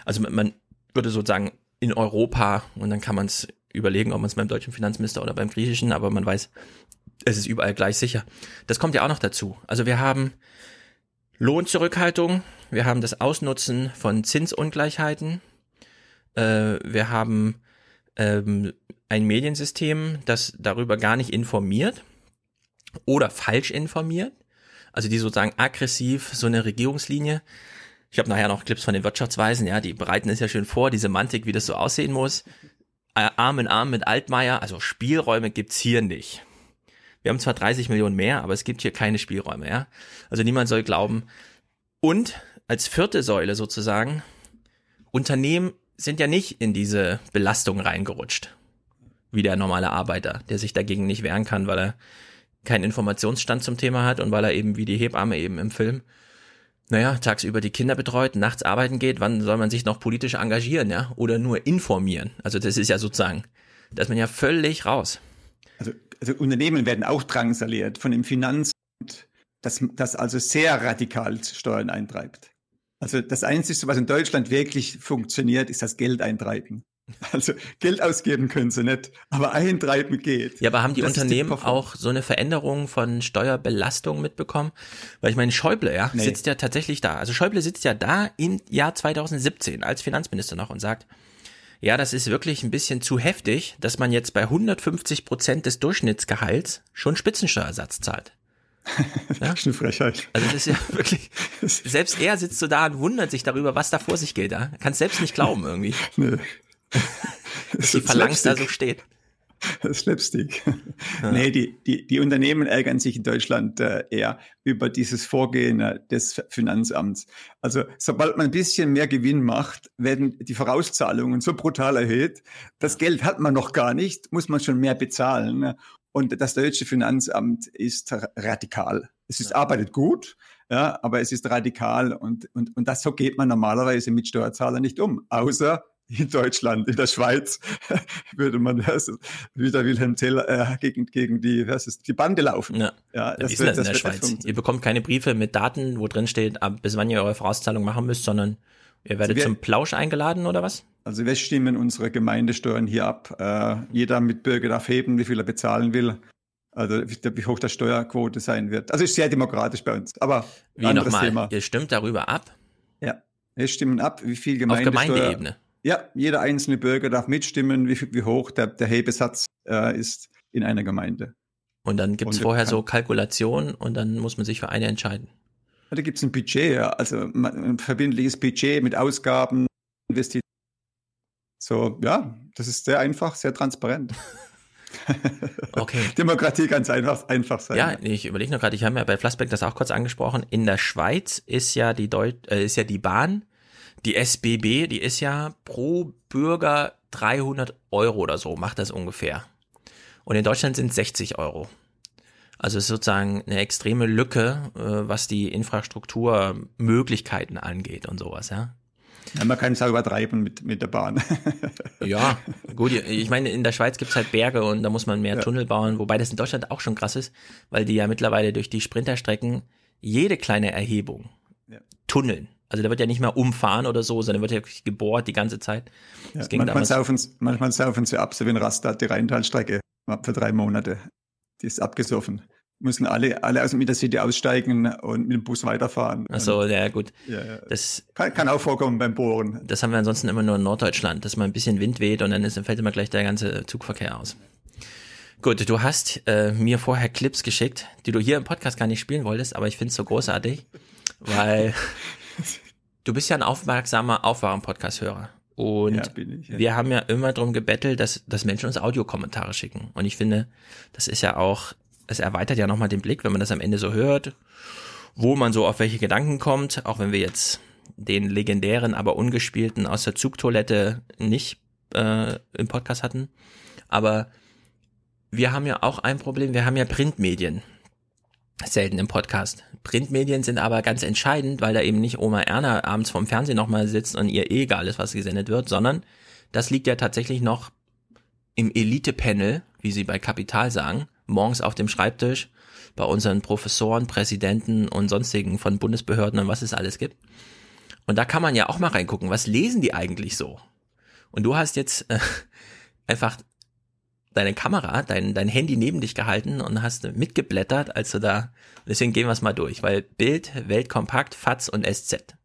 also man würde sozusagen in Europa und dann kann man es überlegen, ob man es beim deutschen Finanzminister oder beim griechischen, aber man weiß, es ist überall gleich sicher. Das kommt ja auch noch dazu. Also wir haben Lohnzurückhaltung, wir haben das Ausnutzen von Zinsungleichheiten, äh, wir haben ähm, ein Mediensystem, das darüber gar nicht informiert oder falsch informiert, also die sozusagen aggressiv so eine Regierungslinie. Ich habe nachher noch Clips von den Wirtschaftsweisen, ja, die bereiten es ja schön vor, die Semantik, wie das so aussehen muss. Äh, Arm in Arm mit Altmaier, also Spielräume gibt's hier nicht. Wir haben zwar 30 Millionen mehr, aber es gibt hier keine Spielräume, ja. Also niemand soll glauben. Und als vierte Säule sozusagen, Unternehmen sind ja nicht in diese Belastung reingerutscht. Wie der normale Arbeiter, der sich dagegen nicht wehren kann, weil er keinen Informationsstand zum Thema hat und weil er eben wie die Hebamme eben im Film, naja, tagsüber die Kinder betreut, nachts arbeiten geht, wann soll man sich noch politisch engagieren, ja? Oder nur informieren. Also das ist ja sozusagen, da ist man ja völlig raus. Also, also Unternehmen werden auch drangsaliert von dem Finanzamt, das, das also sehr radikal Steuern eintreibt. Also das Einzige, was in Deutschland wirklich funktioniert, ist das Geld eintreiben. *laughs* Also Geld ausgeben können sie nicht, aber eintreiben geht. Ja, aber haben die Das Unternehmen die auch so eine Veränderung von Steuerbelastung mitbekommen? Weil ich meine, Schäuble, ja, Nee. sitzt ja tatsächlich da. Also Schäuble sitzt ja da im Jahr 2017 als Finanzminister noch und sagt, ja, das ist wirklich ein bisschen zu heftig, dass man jetzt bei 150 Prozent des Durchschnittsgehalts schon Spitzensteuersatz zahlt. *laughs* Das ist eine Frechheit. Also das ist ja wirklich, *laughs* selbst er sitzt so da und wundert sich darüber, was da vor sich geht. Ja? Kann es selbst nicht glauben irgendwie. *laughs* Nee. Dass die Phalanx da so steht. Das ist Slapstick. Nee, die, die, die Unternehmen ärgern sich in Deutschland äh, eher über dieses Vorgehen äh, des Finanzamts. Also sobald man ein bisschen mehr Gewinn macht, werden die Vorauszahlungen so brutal erhöht. Das Geld hat man noch gar nicht, muss man schon mehr bezahlen. ne? Und das deutsche Finanzamt ist ra- radikal. Es ist, arbeitet gut, ja, aber es ist radikal und, und, und das so geht man normalerweise mit Steuerzahlern nicht um, außer in Deutschland, in der Schweiz *laughs* würde man das, wie der Wilhelm Tell äh, gegen, gegen die, was ist, die Bande laufen. Ja. Ja, Wie ist das in der Schweiz? Ihr bekommt keine Briefe mit Daten, wo drin steht, bis wann ihr eure Vorauszahlung machen müsst, sondern ihr werdet wir- zum Plausch eingeladen oder was? Also wir stimmen unsere Gemeindesteuern hier ab. Äh, jeder Mitbürger darf heben, wie viel er bezahlen will. Also wie, hoch die Steuerquote sein wird. Also ist sehr demokratisch bei uns. Aber Wie anderes? Thema. Ihr stimmt darüber ab? Ja, wir stimmen ab, wie viel Auf Gemeindesteuer. Gemeindeebene. Ja, jeder einzelne Bürger darf mitstimmen, wie, wie hoch der, der Hebesatz äh, ist in einer Gemeinde. Und dann gibt's Und vorher so Kalkulationen und dann muss man sich für eine entscheiden. Da gibt es ein Budget, ja. also ein verbindliches Budget mit Ausgaben, Investitionen. So, ja, das ist sehr einfach, sehr transparent. *laughs* Okay. Demokratie kann es einfach, einfach sein. Ja, ich überlege noch gerade, ich habe ja bei Flassbeck das auch kurz angesprochen. In der Schweiz ist ja die Deut äh, ist ja die Bahn, die SBB, die ist ja pro Bürger 300 Euro oder so, macht das ungefähr. Und in Deutschland sind 60 Euro. Also es ist sozusagen eine extreme Lücke, äh, was die Infrastrukturmöglichkeiten angeht und sowas, ja. Ja, man kann es auch übertreiben mit, mit der Bahn. *laughs* Ja, gut, ich meine, in der Schweiz gibt's halt Berge und da muss man mehr Ja. Tunnel bauen, wobei das in Deutschland auch schon krass ist, weil die ja mittlerweile durch die Sprinterstrecken jede kleine Erhebung Ja. tunneln. Also da wird ja nicht mehr umfahren oder so, sondern wird ja wirklich gebohrt die ganze Zeit. Ja, manchmal, saufen, manchmal saufen sie ab, so wie in Rastatt, die Rheintalstrecke für drei Monate. Die ist abgesoffen. Müssen alle, alle aus dem Intercity aussteigen und mit dem Bus weiterfahren. Ach so, ja gut. Ja, ja. Das Kann, kann auch vorkommen beim Bohren. Das haben wir ansonsten immer nur in Norddeutschland, dass mal ein bisschen Wind weht und dann ist, fällt immer gleich der ganze Zugverkehr aus. Gut, du hast äh, mir vorher Clips geschickt, die du hier im Podcast gar nicht spielen wolltest, aber ich finde es so großartig, weil *laughs* du bist ja ein aufmerksamer Aufwachen-Podcast-Hörer. Und Ja, ich, ja. wir haben ja immer darum gebettelt, dass, dass Menschen uns Audiokommentare schicken. Und ich finde, das ist ja auch, es erweitert ja nochmal den Blick, wenn man das am Ende so hört, wo man so auf welche Gedanken kommt, auch wenn wir jetzt den legendären, aber ungespielten aus der Zugtoilette nicht äh, im Podcast hatten. Aber wir haben ja auch ein Problem, wir haben ja Printmedien selten im Podcast. Printmedien sind aber ganz entscheidend, weil da eben nicht Oma Erna abends vorm Fernsehen nochmal sitzt und ihr eh egal ist, was gesendet wird, sondern das liegt ja tatsächlich noch im Elite-Panel, wie sie bei Kapital sagen, morgens auf dem Schreibtisch bei unseren Professoren, Präsidenten und sonstigen von Bundesbehörden und was es alles gibt. Und da kann man ja auch mal reingucken, was lesen die eigentlich so? Und du hast jetzt äh, *laughs* einfach deine Kamera, dein, dein Handy neben dich gehalten und hast mitgeblättert, als du da, deswegen gehen wir es mal durch, weil Bild, Weltkompakt, FATS und SZ.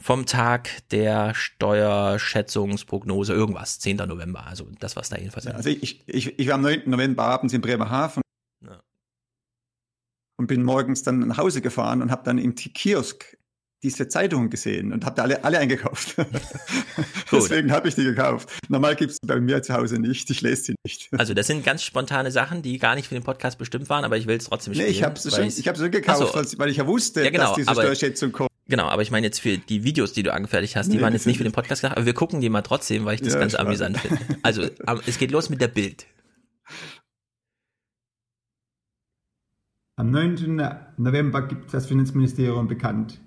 Vom Tag der Steuerschätzungsprognose, irgendwas, 10. November, also das, was da jedenfalls ja, Also ich, ich, ich war am 9. November abends in Bremerhaven ja. und bin morgens dann nach Hause gefahren und habe dann im Kiosk diese Zeitungen gesehen und habe da alle, alle eingekauft. *laughs* Deswegen habe ich die gekauft. Normal gibt es bei mir zu Hause nicht. Ich lese sie nicht. Also das sind ganz spontane Sachen, die gar nicht für den Podcast bestimmt waren, aber ich will es trotzdem spielen. Nee, ich habe es schon, ich schon gekauft, so. weil ich ja wusste, ja, genau, dass diese aber, Steuerschätzung kommt. Genau, aber ich meine jetzt für die Videos, die du angefertigt hast, die nee, waren jetzt nicht für den Podcast gedacht, aber wir gucken die mal trotzdem, weil ich das ja, ganz amüsant finde. Also *laughs* es geht los mit der Bild. Am 9. November gibt das Finanzministerium bekannt.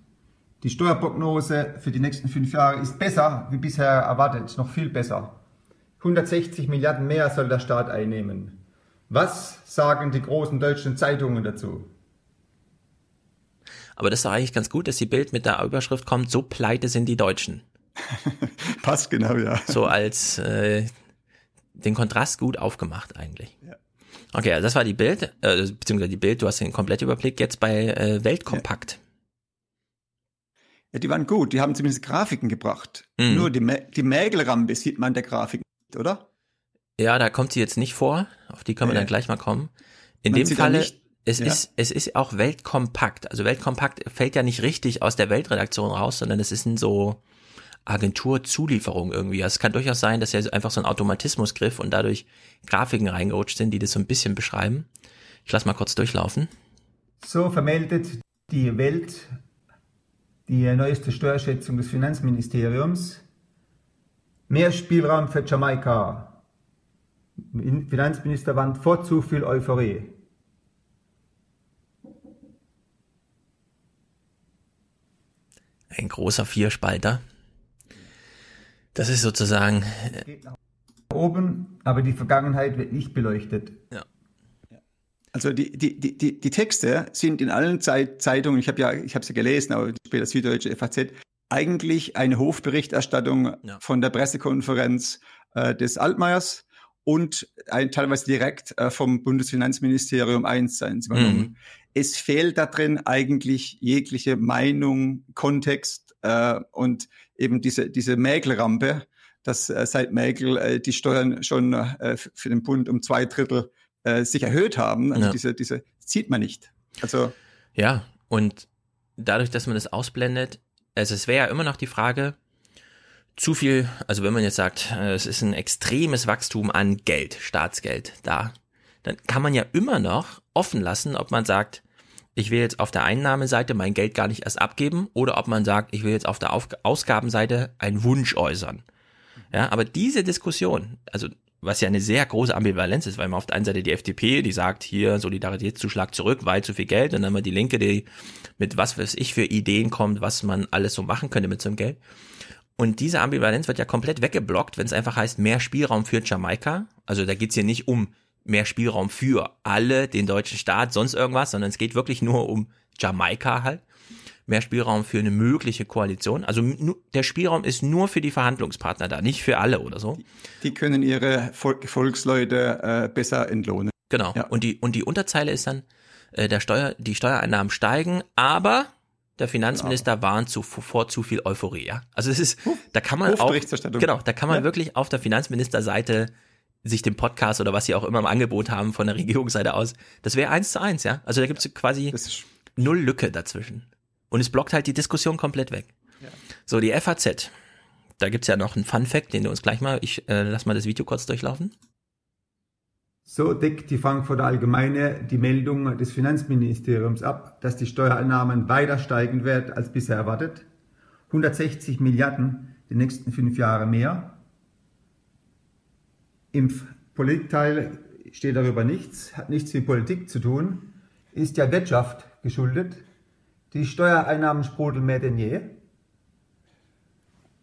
Die Steuerprognose für die nächsten fünf Jahre ist besser wie bisher erwartet, noch viel besser. 160 Milliarden mehr soll der Staat einnehmen. Was sagen die großen deutschen Zeitungen dazu? Aber das ist doch eigentlich ganz gut, dass die Bild mit der Überschrift kommt, so pleite sind die Deutschen. *laughs* Passt genau, ja. So als äh, den Kontrast gut aufgemacht eigentlich. Ja. Okay, also das war die Bild, äh, beziehungsweise die Bild, du hast den kompletten Überblick jetzt bei äh, Weltkompakt. Ja. Ja, die waren gut, die haben zumindest Grafiken gebracht. Mhm. Nur die, die Mägelrampe sieht man der Grafik nicht, oder? Ja, da kommt sie jetzt nicht vor. Auf die können wir ja. dann gleich mal kommen. In man dem Falle, es ja. ist, es ist auch Weltkompakt. Also Weltkompakt fällt ja nicht richtig aus der Weltredaktion raus, sondern es ist ein so Agenturzulieferung irgendwie. Also es kann durchaus sein, dass ja einfach so ein Automatismusgriff und dadurch Grafiken reingerutscht sind, die das so ein bisschen beschreiben. Ich lass mal kurz durchlaufen. So vermeldet die Welt die neueste Steuerschätzung des Finanzministeriums. Mehr Spielraum für Jamaika. Finanzminister warnt vor zu viel Euphorie. Ein großer Vierspalter. Das ist sozusagen. Geht nach oben, aber die Vergangenheit wird nicht beleuchtet. Ja. Also die, die, die, die Texte sind in allen Zeit, Zeitungen, ich habe ja, ich habe sie gelesen, aber später Süddeutsche FAZ, eigentlich eine Hofberichterstattung ja. von der Pressekonferenz äh, des Altmaiers und ein, teilweise direkt äh, vom Bundesfinanzministerium einsseins übernommen. Mhm. Es fehlt da drin eigentlich jegliche Meinung, Kontext äh, und eben diese, diese Mägelrampe, dass äh, seit Mägel äh, die Steuern schon äh, für den Bund um zwei Drittel äh, sich erhöht haben. Also ja. diese, diese sieht man nicht. Also ja, und dadurch, dass man das ausblendet, also es wäre ja immer noch die Frage, zu viel, also wenn man jetzt sagt, äh, es ist ein extremes Wachstum an Geld, Staatsgeld da, dann kann man ja immer noch offen lassen, ob man sagt, ich will jetzt auf der Einnahmeseite mein Geld gar nicht erst abgeben oder ob man sagt, ich will jetzt auf der Ausgabenseite einen Wunsch äußern. Ja, aber diese Diskussion, also was ja eine sehr große Ambivalenz ist, weil man auf der einen Seite die FDP, die sagt hier Solidaritätszuschlag zurück, weil zu viel Geld, und dann mal die Linke, die mit was weiß ich für Ideen kommt, was man alles so machen könnte mit so einem Geld. Und diese Ambivalenz wird ja komplett weggeblockt, wenn es einfach heißt, mehr Spielraum für Jamaika. Also da geht's hier nicht um mehr Spielraum für alle, den deutschen Staat, sonst irgendwas, sondern es geht wirklich nur um Jamaika halt mehr Spielraum für eine mögliche Koalition. Also der Spielraum ist nur für die Verhandlungspartner da, nicht für alle oder so. Die, können ihre Volksleute äh, besser entlohnen. Genau. Ja. Und die und die Unterzeile ist dann äh, der Steuer die Steuereinnahmen steigen, aber der Finanzminister genau. warnt zu, vor zu viel Euphorie. Ja? Also es ist, da kann man auch, genau, da kann man ja. wirklich auf der Finanzministerseite sich den Podcast oder was sie auch immer im Angebot haben von der Regierungsseite aus, das wäre eins zu eins, ja. Also da gibt es quasi null Lücke dazwischen. Und es blockt halt die Diskussion komplett weg. Ja. So, die FAZ. Da gibt's ja noch einen Fun Fact, den du uns gleich mal, ich äh, lass mal das Video kurz durchlaufen. So deckt die Frankfurter Allgemeine die Meldung des Finanzministeriums ab, dass die Steuereinnahmen weiter steigen werden als bisher erwartet. 160 Milliarden die nächsten fünf Jahre mehr. Im Politikteil steht darüber nichts, hat nichts mit Politik zu tun, ist ja Wirtschaft geschuldet. Die Steuereinnahmen sprudeln mehr denn je.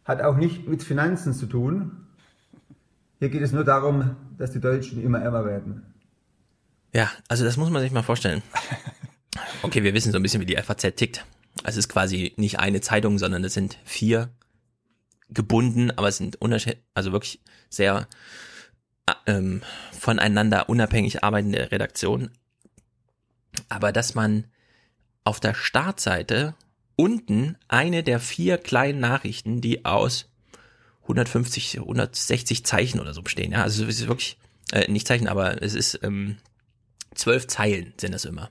Hat auch nicht mit Finanzen zu tun. Hier geht es nur darum, dass die Deutschen immer ärmer werden. Ja, also das muss man sich mal vorstellen. *laughs* Okay, wir wissen so ein bisschen, wie die FAZ tickt. Es ist quasi nicht eine Zeitung, sondern es sind vier gebunden, aber es sind also wirklich sehr äh, ähm, voneinander unabhängig arbeitende Redaktionen. Aber dass man auf der Startseite unten eine der vier kleinen Nachrichten, die aus 150, 160 Zeichen oder so bestehen, ja, also es ist wirklich, äh, nicht Zeichen, aber es ist ähm, zwölf Zeilen sind es immer.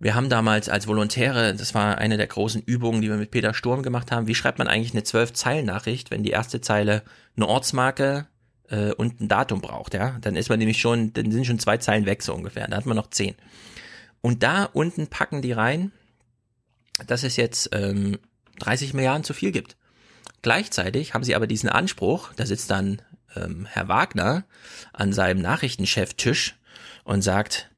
Wir haben damals als Volontäre, das war eine der großen Übungen, die wir mit Peter Sturm gemacht haben, wie schreibt man eigentlich eine zwölf Zeilen Nachricht, wenn die erste Zeile eine Ortsmarke äh, und ein Datum braucht, ja? Dann ist man nämlich schon, dann sind schon zwei Zeilen weg so ungefähr. Da hat man noch zehn. Und da unten packen die rein, dass es jetzt ähm, 30 Milliarden zu viel gibt. Gleichzeitig haben sie aber diesen Anspruch, da sitzt dann ähm, Herr Wagner an seinem Nachrichtencheftisch und sagt,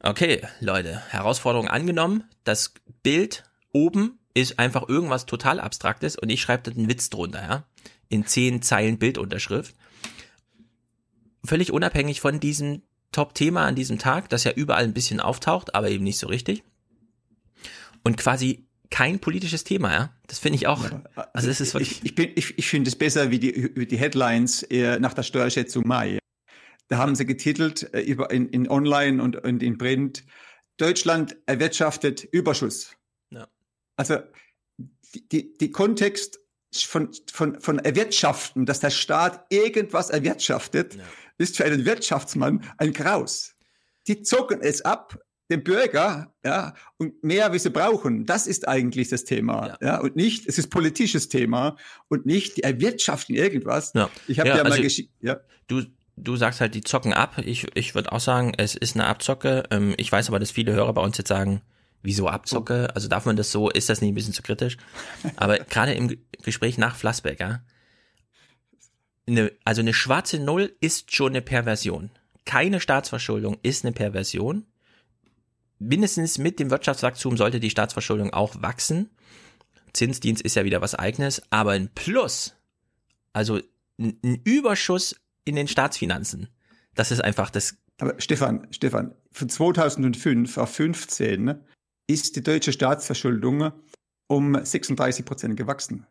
Okay, Leute, Herausforderung angenommen. Das Bild oben ist einfach irgendwas total Abstraktes und ich schreibe da einen Witz drunter, ja. In zehn Zeilen Bildunterschrift. Völlig unabhängig von diesem Top-Thema an diesem Tag, das ja überall ein bisschen auftaucht, aber eben nicht so richtig. Und quasi kein politisches Thema, ja. Das finde ich auch. Also es ist wirklich. Ich, ich, ich, ich finde es besser wie die, die Headlines äh, nach der Steuerschätzung Mai. Da haben sie getitelt äh, über in, in Online und, und in Print, Deutschland erwirtschaftet Überschuss. Ja. Also die, die, die Kontext von, von, von erwirtschaften, dass der Staat irgendwas erwirtschaftet, ja. Ist für einen Wirtschaftsmann ein Graus. Die zocken es ab, dem Bürger, ja, und mehr, wie sie brauchen. Das ist eigentlich das Thema, ja. ja und nicht, es ist politisches Thema und nicht, die erwirtschaften irgendwas. Ja. Ich habe ja, ja, mal also, geschickt, ja. Du, du sagst halt, die zocken ab. Ich, ich würde auch sagen, es ist eine Abzocke. Ähm, ich weiß aber, dass viele Hörer bei uns jetzt sagen, wieso Abzocke? Also darf man das so? Ist das nicht ein bisschen zu kritisch? Aber *laughs* gerade im Gespräch nach Flassbeck, ja, eine, also eine schwarze Null ist schon eine Perversion. Keine Staatsverschuldung ist eine Perversion. Mindestens mit dem Wirtschaftswachstum sollte die Staatsverschuldung auch wachsen. Zinsdienst ist ja wieder was eigenes, aber ein Plus, also ein Überschuss in den Staatsfinanzen. Das ist einfach das. Aber Stefan, Stefan, von 2005 auf 15 ist die deutsche Staatsverschuldung um 36 Prozent gewachsen.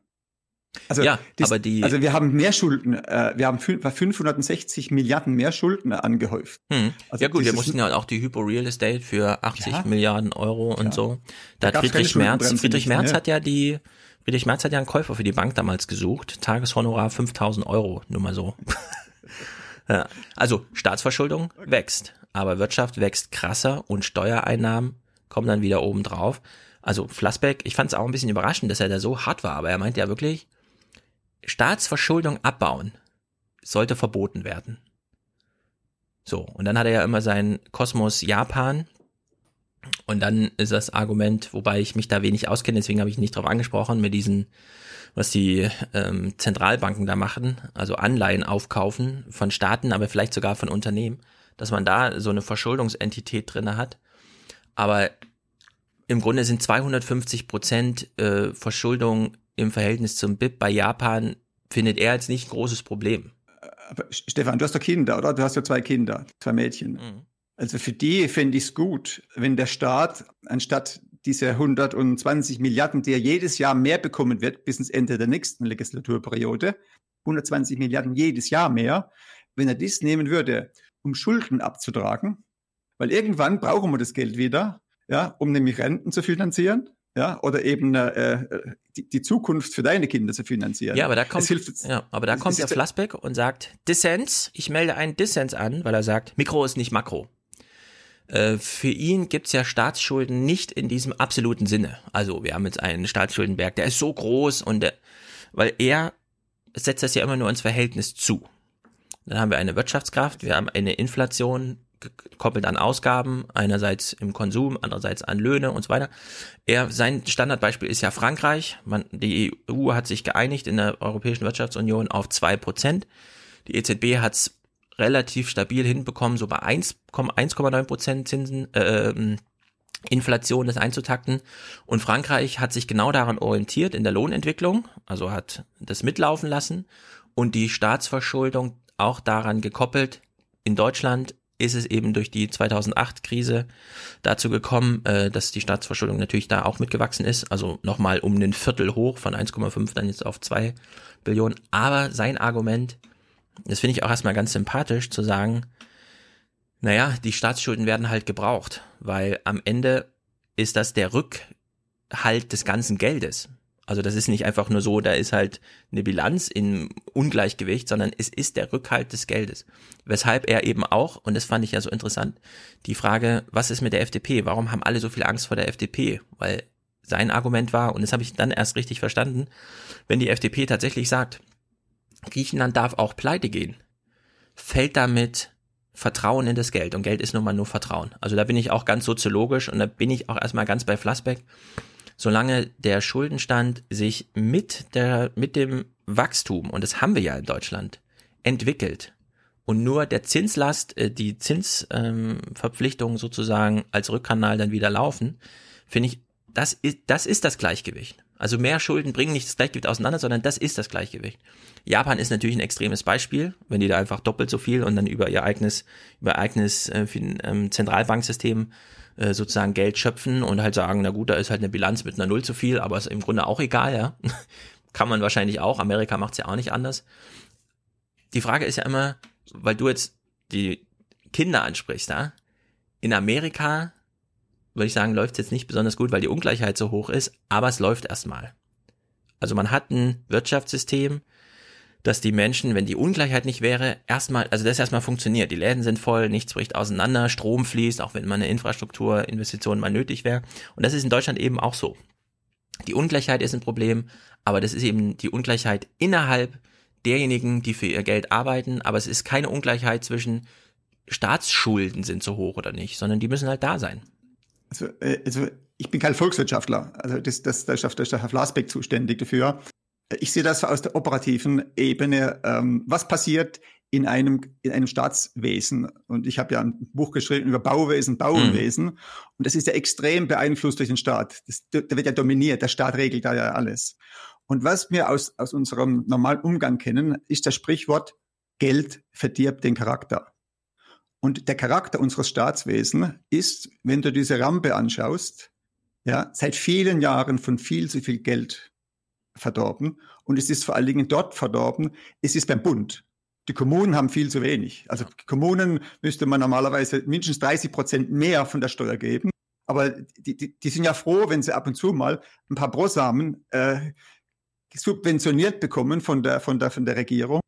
Also, ja, das, aber die, also wir haben mehr Schulden, äh, wir haben 560 Milliarden mehr Schulden angehäuft. Hm. Also ja gut, wir mussten ja auch die Hypo Real Estate für 80 Ja. Milliarden Euro und Ja. so. Da, Da hat Friedrich Merz, Friedrich Merz ne? hat ja die, Friedrich Merz hat ja einen Käufer für die Bank damals gesucht. Tageshonorar 5000 Euro, nur mal so. *laughs* ja. Also Staatsverschuldung wächst, aber Wirtschaft wächst krasser und Steuereinnahmen kommen dann wieder oben drauf. Also Flassbeck, ich fand es auch ein bisschen überraschend, dass er da so hart war, aber er meinte ja wirklich, Staatsverschuldung abbauen sollte verboten werden. So, und dann hat er ja immer seinen Kosmos Japan. Und dann ist das Argument, wobei ich mich da wenig auskenne, deswegen habe ich nicht drauf angesprochen, mit diesen, was die ähm, Zentralbanken da machen, also Anleihen aufkaufen von Staaten, aber vielleicht sogar von Unternehmen, dass man da so eine Verschuldungsentität drinne hat. Aber im Grunde sind 250 Prozent äh, Verschuldung im Verhältnis zum BIP bei Japan, findet er jetzt nicht ein großes Problem. Aber Stefan, du hast doch Kinder, oder? Du hast ja zwei Kinder, zwei Mädchen. Mhm. Also für die fände ich es gut, wenn der Staat anstatt diese 120 Milliarden, die er jedes Jahr mehr bekommen wird, bis ins Ende der nächsten Legislaturperiode, 120 Milliarden jedes Jahr mehr, wenn er dies nehmen würde, um Schulden abzutragen, weil irgendwann brauchen wir das Geld wieder, ja, um nämlich Renten zu finanzieren, ja, oder eben äh, die, die Zukunft für deine Kinder zu finanzieren. Ja, aber da Es kommt, hilft ja, aber da es kommt ist der ja- Flassbeck und sagt, Dissens, ich melde einen Dissens an, weil er sagt, Mikro ist nicht Makro. Äh, für ihn gibt's ja Staatsschulden nicht in diesem absoluten Sinne. Also wir haben jetzt einen Staatsschuldenberg, der ist so groß und der, weil er setzt das ja immer nur ins Verhältnis zu. Dann haben wir eine Wirtschaftskraft, wir haben eine Inflation gekoppelt an Ausgaben, einerseits im Konsum, andererseits an Löhne und so weiter. Er, sein Standardbeispiel ist ja Frankreich. Man, die EU hat sich geeinigt in der Europäischen Wirtschaftsunion auf zwei Prozent. Die EZB hat es relativ stabil hinbekommen, so bei 1, 1,9 Prozent Zinsen, äh, Inflation das einzutakten. Und Frankreich hat sich genau daran orientiert in der Lohnentwicklung, also hat das mitlaufen lassen und die Staatsverschuldung auch daran gekoppelt. In Deutschland ist es eben durch die 2008-Krise dazu gekommen, äh, dass die Staatsverschuldung natürlich da auch mitgewachsen ist. Also nochmal um ein Viertel hoch von 1,5 dann jetzt auf 2 Billionen. Aber sein Argument, das finde ich auch erstmal ganz sympathisch, zu sagen, naja, die Staatsschulden werden halt gebraucht, weil am Ende ist das der Rückhalt des ganzen Geldes. Also das ist nicht einfach nur so, da ist halt eine Bilanz in Ungleichgewicht, sondern es ist der Rückhalt des Geldes. Weshalb er eben auch, und das fand ich ja so interessant, die Frage, was ist mit der FDP? Warum haben alle so viel Angst vor der FDP? Weil sein Argument war, und das habe ich dann erst richtig verstanden, wenn die FDP tatsächlich sagt, Griechenland darf auch pleite gehen, fällt damit Vertrauen in das Geld. Und Geld ist nun mal nur Vertrauen. Also da bin ich auch ganz soziologisch und da bin ich auch erstmal ganz bei Flassbeck solange der Schuldenstand sich mit der, mit dem Wachstum, und das haben wir ja in Deutschland, entwickelt und nur der Zinslast, äh, die Zinsverpflichtungen ähm, sozusagen als Rückkanal dann wieder laufen, finde ich, das ist, das ist das Gleichgewicht. Also mehr Schulden bringen nicht das Gleichgewicht auseinander, sondern das ist das Gleichgewicht. Japan ist natürlich ein extremes Beispiel, wenn die da einfach doppelt so viel und dann über ihr eigenes, über eigenes äh, ähm, Zentralbanksystem äh, sozusagen Geld schöpfen und halt sagen, na gut, da ist halt eine Bilanz mit einer Null zu viel, aber ist im Grunde auch egal, ja. *laughs* Kann man wahrscheinlich auch. Amerika macht's ja auch nicht anders. Die Frage ist ja immer, weil du jetzt die Kinder ansprichst, ja. In Amerika würde ich sagen, läuft's jetzt nicht besonders gut, weil die Ungleichheit so hoch ist, aber es läuft erstmal. Also man hat ein Wirtschaftssystem, dass die Menschen, wenn die Ungleichheit nicht wäre, erstmal, also das erstmal funktioniert. Die Läden sind voll, nichts bricht auseinander, Strom fließt, auch wenn mal eine Infrastrukturinvestition mal nötig wäre. Und das ist in Deutschland eben auch so. Die Ungleichheit ist ein Problem, aber das ist eben die Ungleichheit innerhalb derjenigen, die für ihr Geld arbeiten, aber es ist keine Ungleichheit zwischen Staatsschulden sind so hoch oder nicht, sondern die müssen halt da sein. Also, äh, also ich bin kein Volkswirtschaftler, also das, das, da ist der Herr Flasbeck zuständig dafür. Ich sehe das aus der operativen Ebene. Ähm, was passiert in einem, in einem Staatswesen? Und ich habe ja ein Buch geschrieben über Bauwesen, Bauwesen. Mhm. Und das ist ja extrem beeinflusst durch den Staat. Das, der wird ja dominiert. Der Staat regelt da ja alles. Und was wir aus, aus unserem normalen Umgang kennen, ist das Sprichwort, Geld verdirbt den Charakter. Und der Charakter unseres Staatswesens ist, wenn du diese Rampe anschaust, ja, seit vielen Jahren von viel zu viel Geld verdorben. Und es ist vor allen Dingen dort verdorben, es ist beim Bund. Die Kommunen haben viel zu wenig. Also Kommunen müsste man normalerweise mindestens 30 Prozent mehr von der Steuer geben. Aber die, die, die sind ja froh, wenn sie ab und zu mal ein paar Brosamen äh, subventioniert bekommen von der, von, der, von der Regierung.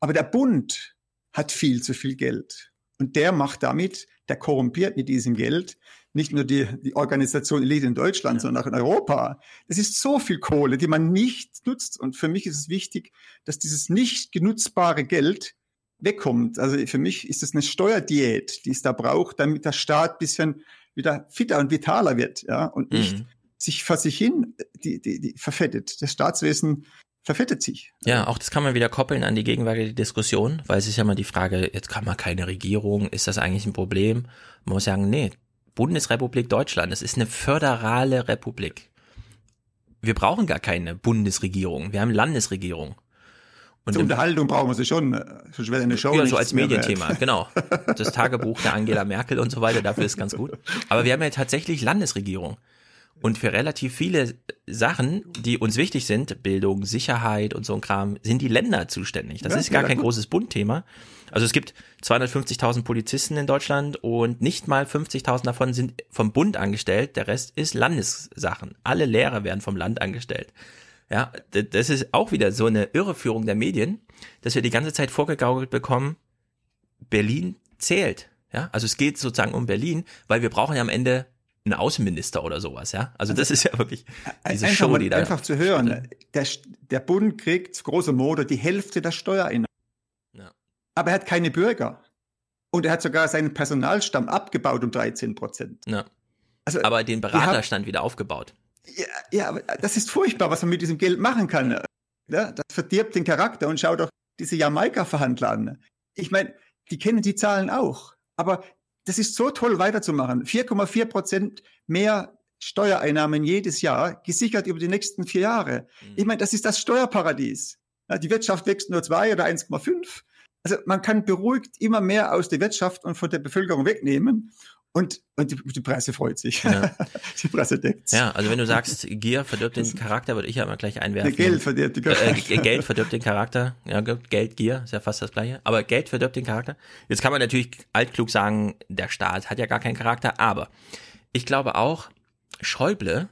Aber der Bund hat viel zu viel Geld. Und der macht damit, der korrumpiert mit diesem Geld nicht nur die, die Organisation Elite in Deutschland, ja. sondern auch in Europa. Das ist so viel Kohle, die man nicht nutzt. Und für mich ist es wichtig, dass dieses nicht genutzbare Geld wegkommt. Also für mich ist es eine Steuerdiät, die es da braucht, damit der Staat bisschen wieder fitter und vitaler wird, ja, und nicht mhm. sich vor sich hin die, die, die verfettet. Das Staatswesen verfettet sich. Ja, auch das kann man wieder koppeln an die gegenwärtige Diskussion, weil es ist ja mal die Frage, jetzt kann man keine Regierung, ist das eigentlich ein Problem? Man muss sagen, nee, Bundesrepublik Deutschland. Es ist eine föderale Republik. Wir brauchen gar keine Bundesregierung. Wir haben Landesregierung. Und Zur Unterhaltung brauchen wir sie schon. Sonst wäre eine Show ja, so als Medienthema, genau. *laughs* Das Tagebuch der Angela Merkel und so weiter, dafür ist ganz gut. Aber wir haben ja tatsächlich Landesregierung. Und für relativ viele Sachen, die uns wichtig sind, Bildung, Sicherheit und so ein Kram, sind die Länder zuständig. Das ja, ist gar kein gut. großes Bundthema. Also es gibt 250.000 Polizisten in Deutschland und nicht mal 50.000 davon sind vom Bund angestellt. Der Rest ist Landessachen. Alle Lehrer werden vom Land angestellt. Ja, das ist auch wieder so eine Irreführung der Medien, dass wir die ganze Zeit vorgegaukelt bekommen, Berlin zählt. Ja, also es geht sozusagen um Berlin, weil wir brauchen ja am Ende einen Außenminister oder sowas, ja. Also das ist ja wirklich diese einfach, Show, die da. Einfach zu hören, der, der Bund kriegt große Mode die Hälfte der Steuereinnahmen. Ja. Aber er hat keine Bürger. Und er hat sogar seinen Personalstamm abgebaut um 13 Prozent. Ja. Also, aber den Beraterstand haben, wieder aufgebaut. Ja, ja, aber das ist furchtbar, was man mit diesem Geld machen kann. Ja, das verdirbt den Charakter und schau doch diese Jamaika-Verhandler an. Ich meine, die kennen die Zahlen auch. Aber das ist so toll weiterzumachen. 4,4 Prozent mehr Steuereinnahmen jedes Jahr, gesichert über die nächsten vier Jahre. Mhm. Ich meine, das ist das Steuerparadies. Ja, die Wirtschaft wächst nur zwei oder 1,5. also man kann beruhigt immer mehr aus der Wirtschaft und von der Bevölkerung wegnehmen. Und, und die, die Presse freut sich. Ja. *laughs* die Presse deckt Ja, also wenn du sagst, *laughs* Gier verdirbt den Charakter, würde ich ja immer gleich einwerfen. Geld verdirbt den Charakter. Äh, Geld verdirbt den Charakter. Ja, Geld, Gier, ist ja fast das gleiche. Aber Geld verdirbt den Charakter. Jetzt kann man natürlich altklug sagen, der Staat hat ja gar keinen Charakter, aber ich glaube auch, Schäuble,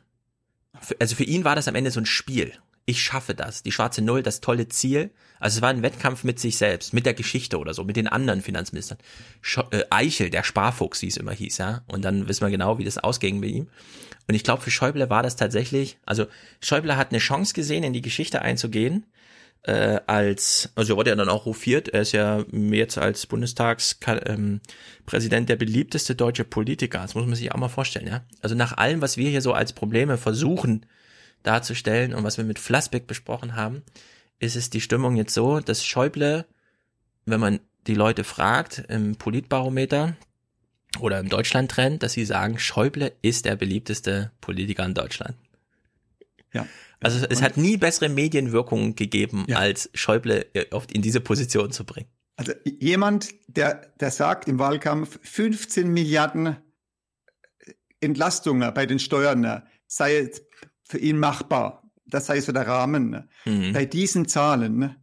also für ihn war das am Ende so ein Spiel ich schaffe das. Die schwarze Null, das tolle Ziel. Also es war ein Wettkampf mit sich selbst, mit der Geschichte oder so, mit den anderen Finanzministern. Sch äh, Eichel, der Sparfuchs, wie es immer hieß, ja. Und dann wissen wir genau, wie das ausging mit ihm. Und ich glaube, für Schäuble war das tatsächlich, also Schäuble hat eine Chance gesehen, in die Geschichte einzugehen, äh, als, also er wurde ja dann auch hofiert, er ist ja jetzt als Bundestagspräsident ähm, der beliebteste deutsche Politiker, das muss man sich auch mal vorstellen, ja. Also nach allem, was wir hier so als Probleme versuchen, darzustellen und was wir mit Flassbeck besprochen haben, ist es die Stimmung jetzt so, dass Schäuble, wenn man die Leute fragt im Politbarometer oder im Deutschland-Trend, dass sie sagen, Schäuble ist der beliebteste Politiker in Deutschland. Ja. Also es hat nie bessere Medienwirkungen gegeben, ja. als Schäuble oft in diese Position zu bringen. Also jemand, der, der sagt im Wahlkampf, 15 Milliarden Entlastungen bei den Steuern sei für ihn machbar. Das sei so der Rahmen. Mhm. Bei diesen Zahlen,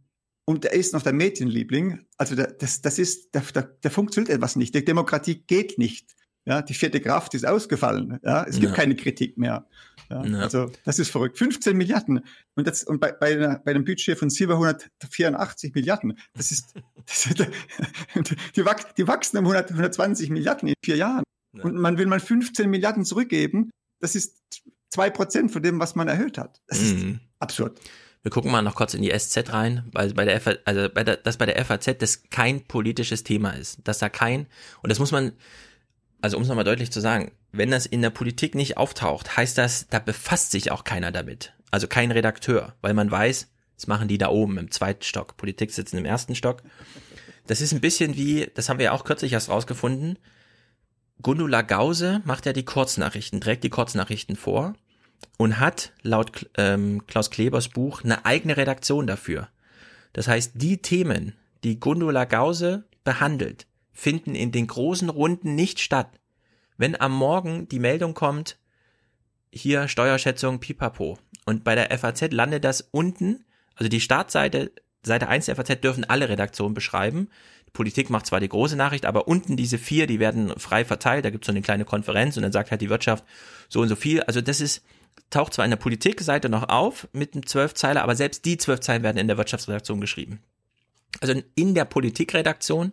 und er ist noch der Medienliebling, also der, das, das ist, der, der, der funktioniert etwas nicht. Die Demokratie geht nicht. Ja, die vierte Kraft ist ausgefallen. Ja, es gibt ja. keine Kritik mehr. Ja, ja. Also das ist verrückt. 15 Milliarden und, das, und bei, bei, einer, bei einem Budget von 784 Milliarden, das ist, *laughs* das ist die, wach, die wachsen um 100, 120 Milliarden in vier Jahren. Und man will mal 15 Milliarden zurückgeben. Das ist zwei Prozent von dem, was man erhöht hat. Das ist mhm. absurd. Wir gucken mal noch kurz in die SZ rein, weil bei der FAZ, also bei der, dass bei der FAZ das kein politisches Thema ist, dass da kein und das muss man, also um es nochmal deutlich zu sagen, wenn das in der Politik nicht auftaucht, heißt das, da befasst sich auch keiner damit, also kein Redakteur, weil man weiß, das machen die da oben im zweiten Stock, Politik sitzen im ersten Stock. Das ist ein bisschen wie, das haben wir ja auch kürzlich erst rausgefunden. Gundula Gause macht ja die Kurznachrichten, trägt die Kurznachrichten vor und hat laut ähm, Klaus Klebers Buch eine eigene Redaktion dafür. Das heißt, die Themen, die Gundula Gause behandelt, finden in den großen Runden nicht statt. Wenn am Morgen die Meldung kommt, hier Steuerschätzung Pipapo und bei der FAZ landet das unten, also die Startseite, Seite 1 der FAZ dürfen alle Redaktionen beschreiben. Politik macht zwar die große Nachricht, aber unten diese vier, die werden frei verteilt, da gibt es so eine kleine Konferenz und dann sagt halt die Wirtschaft so und so viel. Also das ist, taucht zwar in der Politikseite noch auf mit einem Zwölfzeiler, aber selbst die zwölf Zeilen werden in der Wirtschaftsredaktion geschrieben. Also in der Politikredaktion,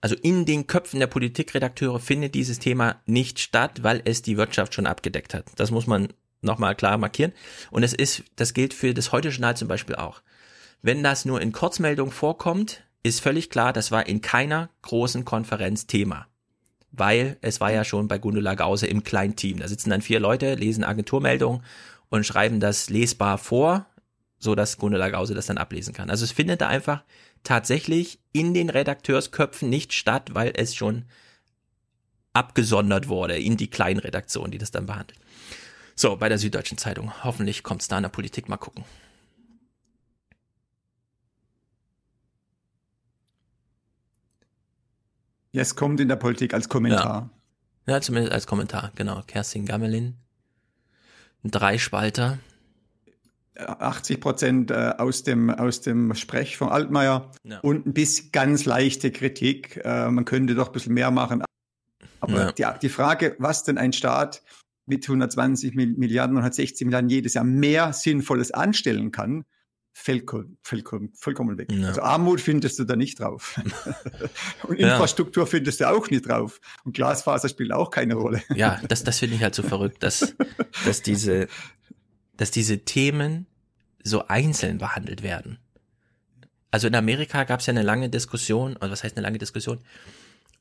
also in den Köpfen der Politikredakteure findet dieses Thema nicht statt, weil es die Wirtschaft schon abgedeckt hat. Das muss man nochmal klar markieren. Und es ist, das gilt für das heute Journal zum Beispiel auch. Wenn das nur in Kurzmeldungen vorkommt, ist völlig klar, das war in keiner großen Konferenz Thema weil es war ja schon bei Gundula Gause im Kleinteam. Da sitzen dann vier Leute, lesen Agenturmeldungen und schreiben das lesbar vor, so dass Gundula Gause das dann ablesen kann. Also es findet da einfach tatsächlich in den Redakteursköpfen nicht statt, weil es schon abgesondert wurde in die kleinen Redaktionen, die das dann behandelt. So, bei der Süddeutschen Zeitung. Hoffentlich kommt es da in der Politik mal gucken. Ja, es kommt in der Politik als Kommentar. Ja, ja zumindest als Kommentar, genau. Kerstin Gammelin. Ein Dreispalter. 80 Prozent äh, aus dem, aus dem Sprech von Altmaier ja. und ein bisschen ganz leichte Kritik. Äh, man könnte doch ein bisschen mehr machen. Aber ja. die, die Frage, was denn ein Staat mit 120 Milliarden, 160 Milliarden jedes Jahr mehr Sinnvolles anstellen kann, vollkommen, vollkommen, vollkommen weg. Ja. Also Armut findest du da nicht drauf. *laughs* und Infrastruktur ja. findest du auch nicht drauf. Und Glasfaser spielt auch keine Rolle. ja, *laughs* das, das finde ich halt so verrückt, dass, dass diese, dass diese Themen so einzeln behandelt werden. Also in Amerika gab es ja eine lange Diskussion, oder was heißt eine lange Diskussion?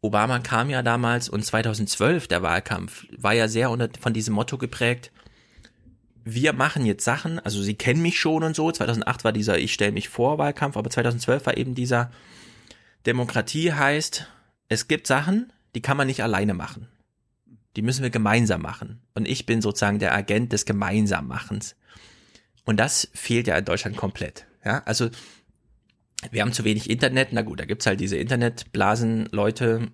Obama kam ja damals und 2012 der Wahlkampf war ja sehr unter, von diesem Motto geprägt, wir machen jetzt Sachen, also sie kennen mich schon und so. 2008 war dieser Ich stelle mich vor Wahlkampf, aber 2012 war eben dieser Demokratie heißt, es gibt Sachen, die kann man nicht alleine machen. Die müssen wir gemeinsam machen. Und ich bin sozusagen der Agent des Gemeinsammachens. Und das fehlt ja in Deutschland komplett. Ja, also wir haben zu wenig Internet. Na gut, da gibt's halt diese Internetblasen-Leute,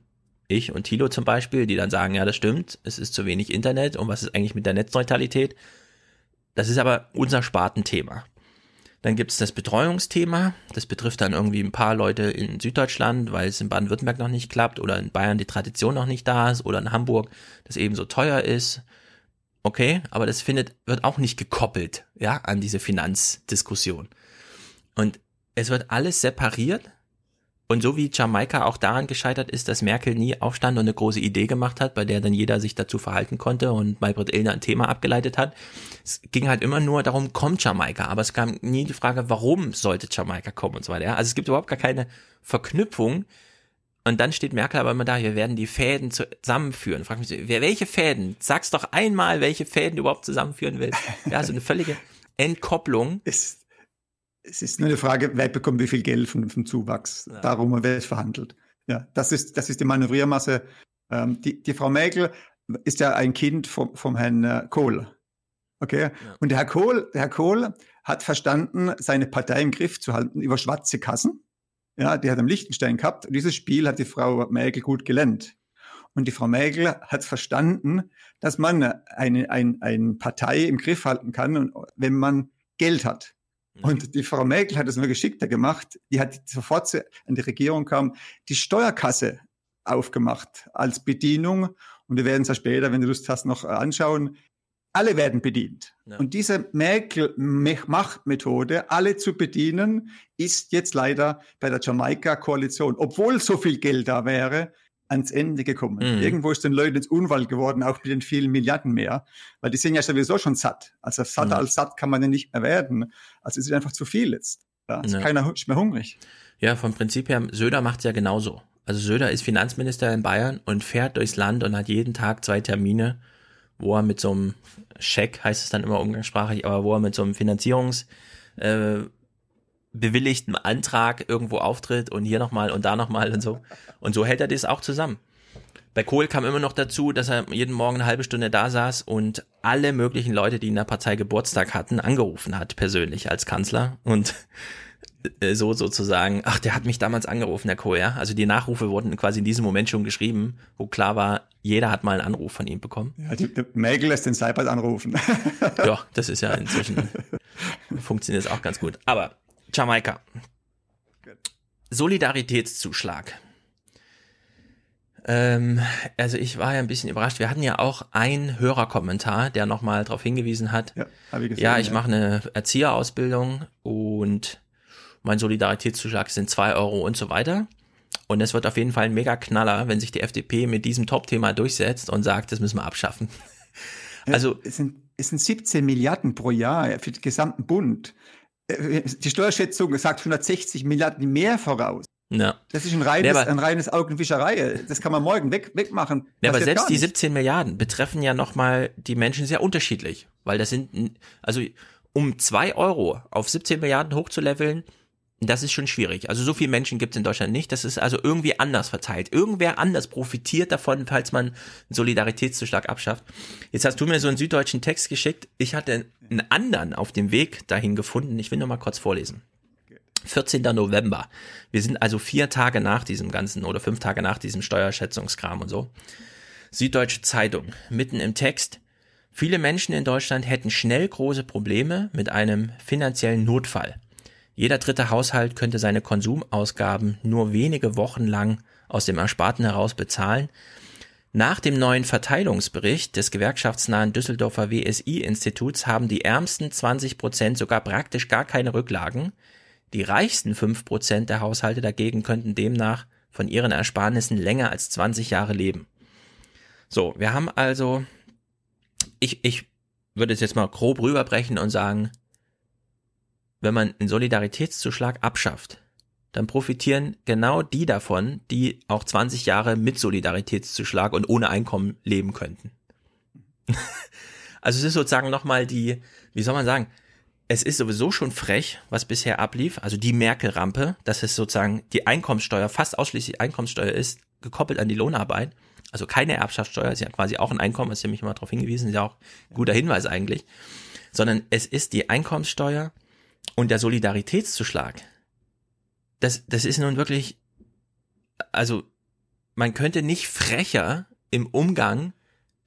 ich und Thilo zum Beispiel, die dann sagen, ja, das stimmt, es ist zu wenig Internet und was ist eigentlich mit der Netzneutralität? Das ist aber unser Spartenthema. Dann gibt's das Betreuungsthema. Das betrifft dann irgendwie ein paar Leute in Süddeutschland, weil es in Baden-Württemberg noch nicht klappt oder in Bayern die Tradition noch nicht da ist oder in Hamburg das eben so teuer ist. Okay, aber das findet, wird auch nicht gekoppelt, ja, an diese Finanzdiskussion. Und es wird alles separiert. Und so wie Jamaika auch daran gescheitert ist, dass Merkel nie aufstand und eine große Idee gemacht hat, bei der dann jeder sich dazu verhalten konnte und Maybrit Illner ein Thema abgeleitet hat. Es ging halt immer nur darum, kommt Jamaika, aber es kam nie die Frage, warum sollte Jamaika kommen und so weiter. Ja? Also es gibt überhaupt gar keine Verknüpfung. Und dann steht Merkel aber immer da, wir werden die Fäden zusammenführen. Frag mich, wer, welche Fäden? Sag's doch einmal, welche Fäden du überhaupt zusammenführen willst. Ja, so eine völlige *laughs* Entkopplung. Es, es ist nur eine Frage, wer bekommt wie viel Geld vom, vom Zuwachs. Ja. Darum wird verhandelt. Ja, das ist, das ist die Manövriermasse. Ähm, die, die Frau Merkel ist ja ein Kind vom, vom Herrn äh, Kohl. Okay. Ja. Und der Herr Kohl, der Herr Kohl hat verstanden, seine Partei im Griff zu halten über schwarze Kassen. Ja, die hat am Lichtenstein gehabt. Und dieses Spiel hat die Frau Merkel gut gelernt. Und die Frau Merkel hat verstanden, dass man eine, ein, eine Partei im Griff halten kann, wenn man Geld hat. Und die Frau Merkel hat es nur geschickter gemacht. Die hat sofort an die Regierung kam, die Steuerkasse aufgemacht als Bedienung. Und wir werden es ja später, wenn du Lust hast, noch anschauen. Alle werden bedient. Ja. Und diese Merkel-Machtmethode, alle zu bedienen, ist jetzt leider bei der Jamaika-Koalition, obwohl so viel Geld da wäre, ans Ende gekommen. Mhm. Irgendwo ist den Leuten ins Unwald geworden, auch mit den vielen Milliarden mehr, weil die sind ja sowieso schon satt. Also satter mhm. als satt kann man ja nicht mehr werden. Also es ist einfach zu viel jetzt. Ja, also ja. keiner ist mehr hungrig. Ja, vom Prinzip her, Söder macht es ja genauso. Also Söder ist Finanzminister in Bayern und fährt durchs Land und hat jeden Tag zwei Termine, wo er mit so einem Scheck, heißt es dann immer umgangssprachlich, aber wo er mit so einem Finanzierungs äh, bewilligten Antrag irgendwo auftritt und hier nochmal und da nochmal und so. Und so hält er das auch zusammen. Bei Kohl kam immer noch dazu, dass er jeden Morgen eine halbe Stunde da saß und alle möglichen Leute, die in der Partei Geburtstag hatten, angerufen hat, persönlich als Kanzler. Und äh, so sozusagen, ach, der hat mich damals angerufen, der Kohl, ja. Also die Nachrufe wurden quasi in diesem Moment schon geschrieben, wo klar war, jeder hat mal einen Anruf von ihm bekommen. Ja, die, die Mägel lässt den Seibert anrufen. ja, das ist ja inzwischen, funktioniert es auch ganz gut. Aber Jamaika. Solidaritätszuschlag. Ähm, also ich war ja ein bisschen überrascht. Wir hatten ja auch einen Hörerkommentar, der nochmal darauf hingewiesen hat. Ja, ich, gesehen, ja, ich ja. mache eine Erzieherausbildung und mein Solidaritätszuschlag sind zwei Euro und so weiter. Und es wird auf jeden Fall ein mega Knaller, wenn sich die FDP mit diesem Top-Thema durchsetzt und sagt, das müssen wir abschaffen. Also es sind, es sind 17 Milliarden pro Jahr für den gesamten Bund. Äh, die Steuerschätzung sagt 160 Milliarden mehr voraus. Ja. Das ist ein reines, ja, ein reines Augenwischerei. Das kann man morgen weg, wegmachen. Ja, aber selbst die 17 Milliarden betreffen ja nochmal die Menschen sehr unterschiedlich. Weil das sind, also um zwei Euro auf 17 Milliarden hochzuleveln, das ist schon schwierig. Also so viele Menschen gibt es in Deutschland nicht. Das ist also irgendwie anders verteilt. Irgendwer anders profitiert davon, falls man einen Solidaritätszuschlag abschafft. Jetzt hast du mir so einen süddeutschen Text geschickt. Ich hatte einen anderen auf dem Weg dahin gefunden. Ich will nur mal kurz vorlesen. 14. November. Wir sind also vier Tage nach diesem ganzen oder fünf Tage nach diesem Steuerschätzungskram und so. Süddeutsche Zeitung. Mitten im Text. Viele Menschen in Deutschland hätten schnell große Probleme mit einem finanziellen Notfall. Jeder dritte Haushalt könnte seine Konsumausgaben nur wenige Wochen lang aus dem Ersparten heraus bezahlen. Nach dem neuen Verteilungsbericht des gewerkschaftsnahen Düsseldorfer WSI-Instituts haben die ärmsten 20 Prozent sogar praktisch gar keine Rücklagen. Die reichsten 5 Prozent der Haushalte dagegen könnten demnach von ihren Ersparnissen länger als 20 Jahre leben. So, wir haben also, ich, ich würde es jetzt mal grob rüberbrechen und sagen, wenn man einen Solidaritätszuschlag abschafft, dann profitieren genau die davon, die auch 20 Jahre mit Solidaritätszuschlag und ohne Einkommen leben könnten. *laughs* also es ist sozusagen nochmal die, wie soll man sagen, es ist sowieso schon frech, was bisher ablief, also die Merkel-Rampe, dass es sozusagen die Einkommenssteuer, fast ausschließlich Einkommenssteuer ist, gekoppelt an die Lohnarbeit. Also keine Erbschaftssteuer, ist ja quasi auch ein Einkommen, ist ja mich immer darauf hingewiesen, ist ja auch ein guter Hinweis eigentlich. Sondern es ist die Einkommenssteuer, und der Solidaritätszuschlag, das, das ist nun wirklich, also man könnte nicht frecher im Umgang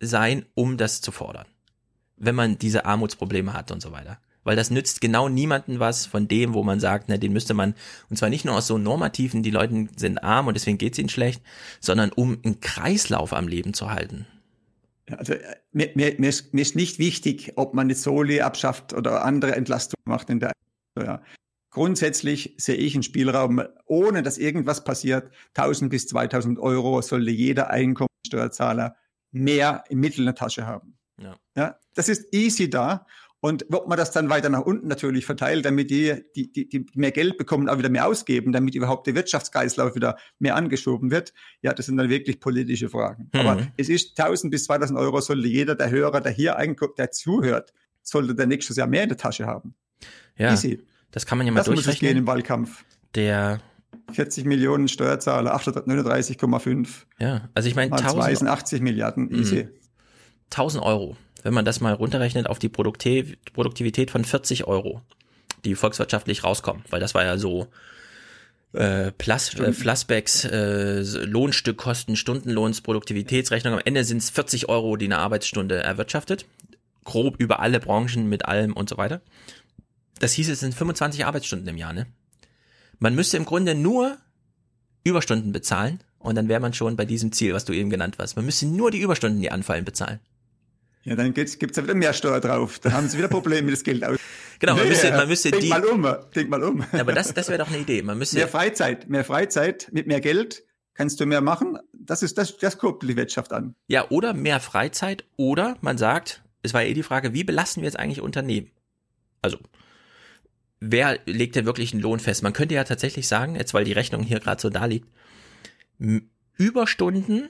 sein, um das zu fordern, wenn man diese Armutsprobleme hat und so weiter. Weil das nützt genau niemanden was von dem, wo man sagt, na, den müsste man, und zwar nicht nur aus so normativen, die Leute sind arm und deswegen geht's ihnen schlecht, sondern um einen Kreislauf am Leben zu halten. Also mir, mir, mir, ist, mir ist nicht wichtig, ob man jetzt Soli abschafft oder andere Entlastungen macht in der Steuer. Grundsätzlich sehe ich einen Spielraum, ohne dass irgendwas passiert, 1000 bis 2000 Euro sollte jeder Einkommensteuerzahler mehr im Mittel in der Tasche haben. Ja. ja, das ist easy da. Und ob man das dann weiter nach unten natürlich verteilt, damit die, die, die, die mehr Geld bekommen, auch wieder mehr ausgeben, damit überhaupt der Wirtschaftskreislauf wieder mehr angeschoben wird, ja, das sind dann wirklich politische Fragen. Mhm. Aber es ist 1000 bis 2000 Euro sollte jeder der Hörer, der hier einguckt, der zuhört, sollte der nächstes Jahr mehr in der Tasche haben. Ja, Easy. das kann man ja mal Das muss es durchrechnen. gehen im Wahlkampf. Der 40 Millionen Steuerzahler, 839,5. Ja, also ich meine, Mal 1000 zwei sind 80 Milliarden, easy. Mhm. 1000 Euro, wenn man das mal runterrechnet auf die Produktiv Produktivität von 40 Euro, die volkswirtschaftlich rauskommen, weil das war ja so äh, Plus, äh, Flassbacks, äh, Lohnstückkosten, Stundenlohns, Produktivitätsrechnung. Am Ende sind es 40 Euro, die eine Arbeitsstunde erwirtschaftet. Grob über alle Branchen mit allem und so weiter. Das hieß, es sind 25 Arbeitsstunden im Jahr, ne? Man müsste im Grunde nur Überstunden bezahlen und dann wäre man schon bei diesem Ziel, was du eben genannt hast. Man müsste nur die Überstunden, die anfallen, bezahlen. Ja, dann gibt's, gibt's da wieder mehr Steuer drauf. Da haben sie wieder Probleme mit das Geld aus. Genau, man müsste, man müsste denk die. mal um, denk mal um. Aber das, das wäre doch eine Idee. Man müsste Mehr Freizeit, mehr Freizeit mit mehr Geld kannst du mehr machen. Das ist das, das kurbelt die Wirtschaft an. Ja, oder mehr Freizeit oder man sagt, es war eh die Frage, wie belasten wir jetzt eigentlich Unternehmen? Also, wer legt denn wirklich einen Lohn fest? Man könnte ja tatsächlich sagen, jetzt weil die Rechnung hier gerade so da liegt, Überstunden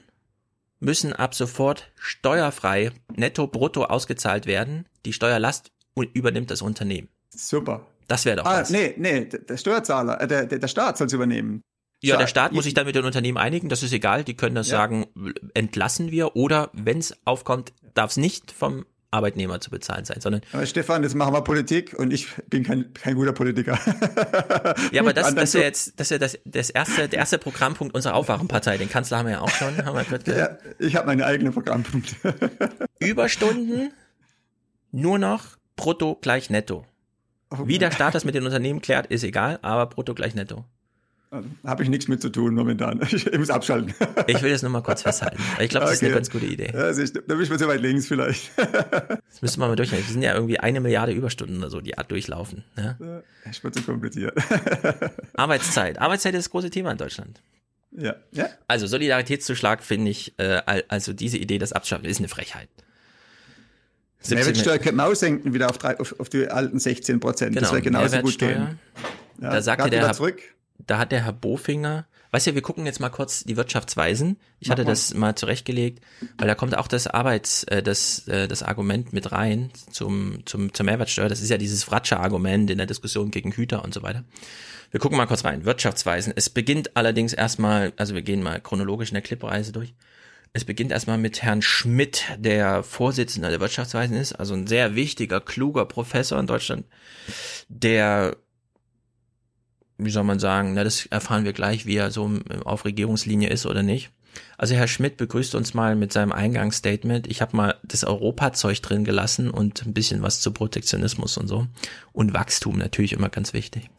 müssen ab sofort steuerfrei netto brutto ausgezahlt werden. Die Steuerlast übernimmt das Unternehmen. Super. Das wäre doch Ah, was. nee, nee, der Steuerzahler, äh, der, der, der Staat soll es übernehmen. Ja, der Staat muss ich- sich dann mit den Unternehmen einigen, das ist egal, die können das Ja. sagen, entlassen wir oder wenn es aufkommt, darf es nicht vom Arbeitnehmer zu bezahlen sein, sondern Aber Stefan, jetzt machen wir Politik und ich bin kein, kein guter Politiker. ja, aber das, das wäre so- jetzt das, wär das, das erste, der erste Programmpunkt unserer Aufwachenpartei. Den Kanzler haben wir ja auch schon, haben wir gerade Ja, ich habe meine eigenen Programmpunkte. Überstunden nur noch brutto gleich netto. Wie der Staat das mit den Unternehmen klärt, ist egal, aber brutto gleich netto. Habe ich nichts mit zu tun momentan. Ich, *laughs* ich muss abschalten. Ich will das nur mal kurz festhalten. Ich glaube, das ist eine Okay. ganz gute Idee. Siehst du, da bin ich mal so weit links vielleicht. *laughs* Das müsste man mal durchrechnen. Das sind ja irgendwie eine Milliarde Überstunden oder so, die durchlaufen. Ja? Ich wird zu kompliziert. *laughs* Arbeitszeit. Arbeitszeit ist das große Thema in Deutschland. Ja, ja. Also Solidaritätszuschlag finde ich, äh, al- also diese Idee, das abschaffen, ist eine Frechheit. 17 Mehrwertsteuer könnte man aussenken wieder auf, drei, auf, auf die alten 16 Prozent. das Genau, wäre genauso gut gehen. Ja, da sagte der Herr, zurück. Da hat der Herr Bofinger, weißt du, wir gucken jetzt mal kurz die Wirtschaftsweisen. Ich Mach hatte mal. das mal zurechtgelegt, weil da kommt auch das Arbeits, äh, das, äh, das Argument mit rein zum, zum, zur Mehrwertsteuer. Das ist ja dieses Fratscher-Argument in der Diskussion gegen Hüter und so weiter. Wir gucken mal kurz rein. Wirtschaftsweisen. Es beginnt allerdings erstmal, also wir gehen mal chronologisch in der Clipreise durch. Es beginnt erstmal mit Herrn Schmidt, der Vorsitzender der Wirtschaftsweisen ist, also ein sehr wichtiger, kluger Professor in Deutschland, der, wie soll man sagen, na, das erfahren wir gleich, wie er so auf Regierungslinie ist oder nicht. Also Herr Schmidt begrüßt uns mal mit seinem Eingangsstatement. Ich habe mal das Europazeug drin gelassen und ein bisschen was zu Protektionismus und so. Und Wachstum natürlich immer ganz wichtig.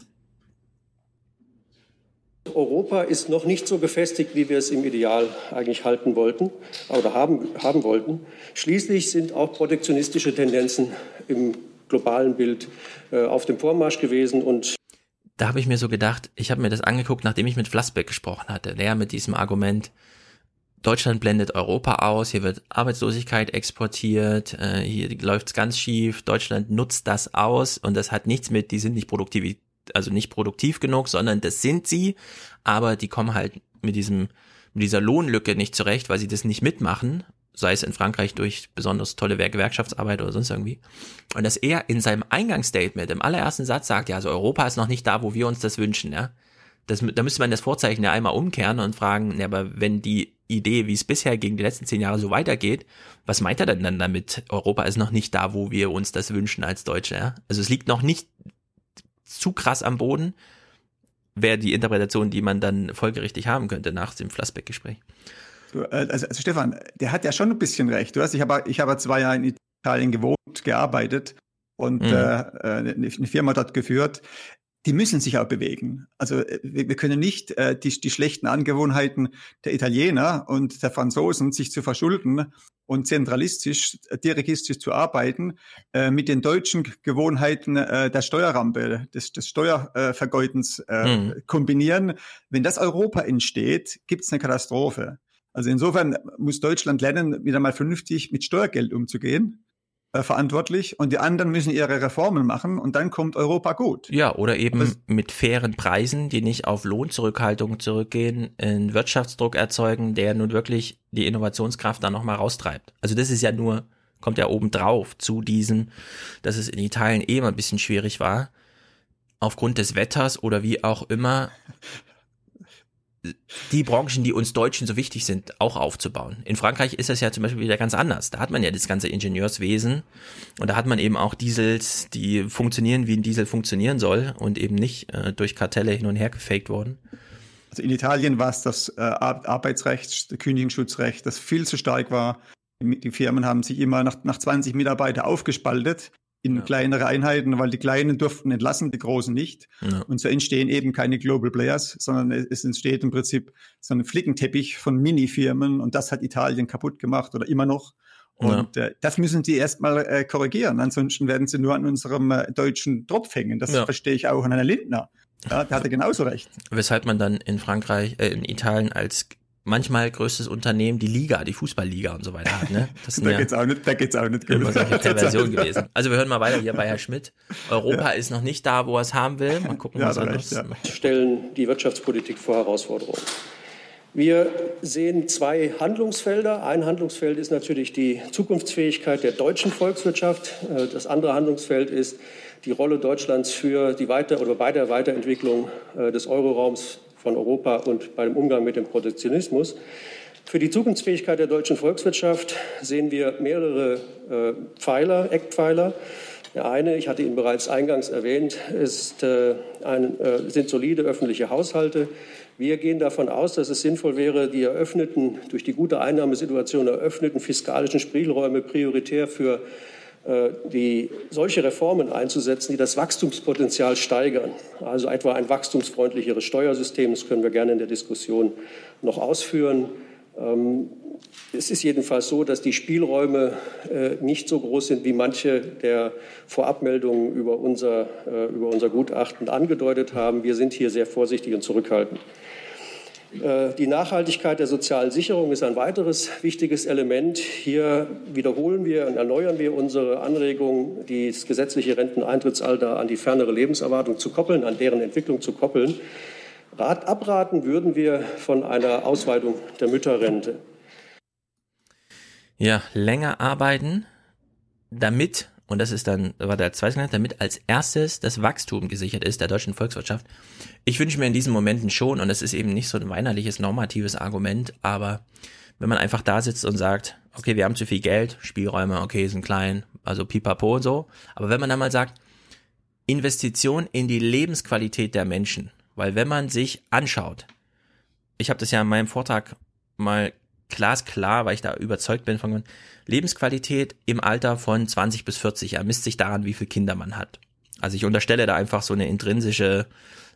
Europa ist noch nicht so gefestigt, wie wir es im Ideal eigentlich halten wollten oder haben, haben wollten. Schließlich sind auch protektionistische Tendenzen im globalen Bild äh, auf dem Vormarsch gewesen und da habe ich mir so gedacht, ich habe mir das angeguckt, nachdem ich mit Flassbeck gesprochen hatte, der mit diesem Argument, Deutschland blendet Europa aus, hier wird Arbeitslosigkeit exportiert, äh, hier läuft's ganz schief, Deutschland nutzt das aus und das hat nichts mit, die sind nicht produktiv, also nicht produktiv genug, sondern das sind sie, aber die kommen halt mit diesem, mit dieser Lohnlücke nicht zurecht, weil sie das nicht mitmachen, sei es in Frankreich durch besonders tolle Gewerkschaftsarbeit oder sonst irgendwie. Und dass er in seinem Eingangsstatement im allerersten Satz sagt, ja, also Europa ist noch nicht da, wo wir uns das wünschen, ja. Das, da müsste man das Vorzeichen ja einmal umkehren und fragen, ja, aber wenn die Idee, wie es bisher gegen die letzten zehn Jahre so weitergeht, was meint er denn dann damit? Europa ist noch nicht da, wo wir uns das wünschen als Deutsche, ja? Also es liegt noch nicht zu krass am Boden. wäre die Interpretation, die man dann folgerichtig haben könnte nach dem Flassbeck-Gespräch. Also, also Stefan, der hat ja schon ein bisschen recht. Du hast, ich habe ich habe zwei Jahre in Italien gewohnt, gearbeitet und mhm. äh, eine Firma dort geführt die müssen sich auch bewegen. Also äh, wir, können nicht äh, die, die schlechten Angewohnheiten der Italiener und der Franzosen, sich zu verschulden und zentralistisch, äh, dirigistisch zu arbeiten, äh, mit den deutschen Gewohnheiten äh, der Steuerrampe, des, des Steuervergeudens äh, mhm. kombinieren. Wenn das Europa entsteht, gibt es eine Katastrophe. Also insofern muss Deutschland lernen, wieder mal vernünftig mit Steuergeld umzugehen äh, verantwortlich und die anderen müssen ihre Reformen machen und dann kommt Europa gut. Ja, oder eben Aber mit fairen Preisen, die nicht auf Lohnzurückhaltung zurückgehen, einen Wirtschaftsdruck erzeugen, der nun wirklich die Innovationskraft dann nochmal raustreibt. Also das ist ja nur, kommt ja oben drauf zu diesem, dass es in Italien eh immer ein bisschen schwierig war, aufgrund des Wetters oder wie auch immer *laughs* die Branchen, die uns Deutschen so wichtig sind, auch aufzubauen. In Frankreich ist das ja zum Beispiel wieder ganz anders. Da hat man ja das ganze Ingenieurswesen und da hat man eben auch Diesels, die funktionieren, wie ein Diesel funktionieren soll und eben nicht äh, durch Kartelle hin und her gefaked worden. Also in Italien war es das äh, Arbeitsrecht, Kündigungsschutzrecht, das viel zu stark war. Die Firmen haben sich immer nach, nach 20 Mitarbeiter aufgespaltet in ja. kleinere Einheiten, weil die Kleinen durften entlassen, die Großen nicht. Ja. Und so entstehen eben keine Global Players, sondern es entsteht im Prinzip so ein Flickenteppich von Mini-Firmen und das hat Italien kaputt gemacht oder immer noch. Und ja. äh, das müssen die erstmal äh, korrigieren. Ansonsten werden sie nur an unserem äh, deutschen Tropf hängen. Das verstehe ich auch an einer Lindner. Ja, der hatte genauso recht. Weshalb man dann in Frankreich, äh, in Italien als manchmal größtes Unternehmen die Liga, die Fußballliga und so weiter hat. Ne? *laughs* Das da ja geht's auch nicht, da geht's auch nicht. Immer solche Perversion *laughs* gewesen. Also wir hören mal weiter hier bei Herr Schmidt. Europa ja. ist noch nicht da, wo er es haben will. Mal gucken, ja, was er noch ja. stellen die Wirtschaftspolitik vor Herausforderungen. Wir sehen zwei Handlungsfelder. Ein Handlungsfeld ist natürlich die Zukunftsfähigkeit der deutschen Volkswirtschaft. Äh, das andere Handlungsfeld ist die Rolle Deutschlands für die Weiter- oder bei der Weiterentwicklung äh, des Euroraums von Europa und beim Umgang mit dem Protektionismus. Für die Zukunftsfähigkeit der deutschen Volkswirtschaft sehen wir mehrere äh, Pfeiler, Eckpfeiler. Der eine, ich hatte ihn bereits eingangs erwähnt, ist, äh, ein, äh, sind solide öffentliche Haushalte. Wir gehen davon aus, dass es sinnvoll wäre, die eröffneten, durch die gute Einnahmesituation eröffneten fiskalischen Spielräume prioritär für die, solche Reformen einzusetzen, die das Wachstumspotenzial steigern. Also etwa ein wachstumsfreundlicheres Steuersystem, das können wir gerne in der Diskussion noch ausführen. Ähm, es ist jedenfalls so, dass die Spielräume äh, nicht so groß sind, wie manche der Vorabmeldungen über unser, äh, über unser Gutachten angedeutet haben. Wir sind hier sehr vorsichtig und zurückhaltend. Äh, die Nachhaltigkeit der sozialen Sicherung ist ein weiteres wichtiges Element. Hier wiederholen wir und erneuern wir unsere Anregung, das gesetzliche Renteneintrittsalter an die fernere Lebenserwartung zu koppeln, an deren Entwicklung zu koppeln. Rat, abraten würden wir von einer Ausweitung der Mütterrente. Ja, länger arbeiten, damit und das ist dann, war der zweite Gedanke, damit als erstes das Wachstum gesichert ist der deutschen Volkswirtschaft. Ich wünsche mir in diesen Momenten schon, und das ist eben nicht so ein weinerliches, normatives Argument, aber wenn man einfach da sitzt und sagt, okay, wir haben zu viel Geld, Spielräume, okay, sind klein, also pipapo und so, aber wenn man dann mal sagt, Investition in die Lebensqualität der Menschen, weil wenn man sich anschaut, ich habe das ja in meinem Vortrag mal glasklar, weil ich da überzeugt bin von Lebensqualität im Alter von 20 bis 40 ermisst sich daran, wie viele Kinder man hat. Also ich unterstelle da einfach so eine intrinsische,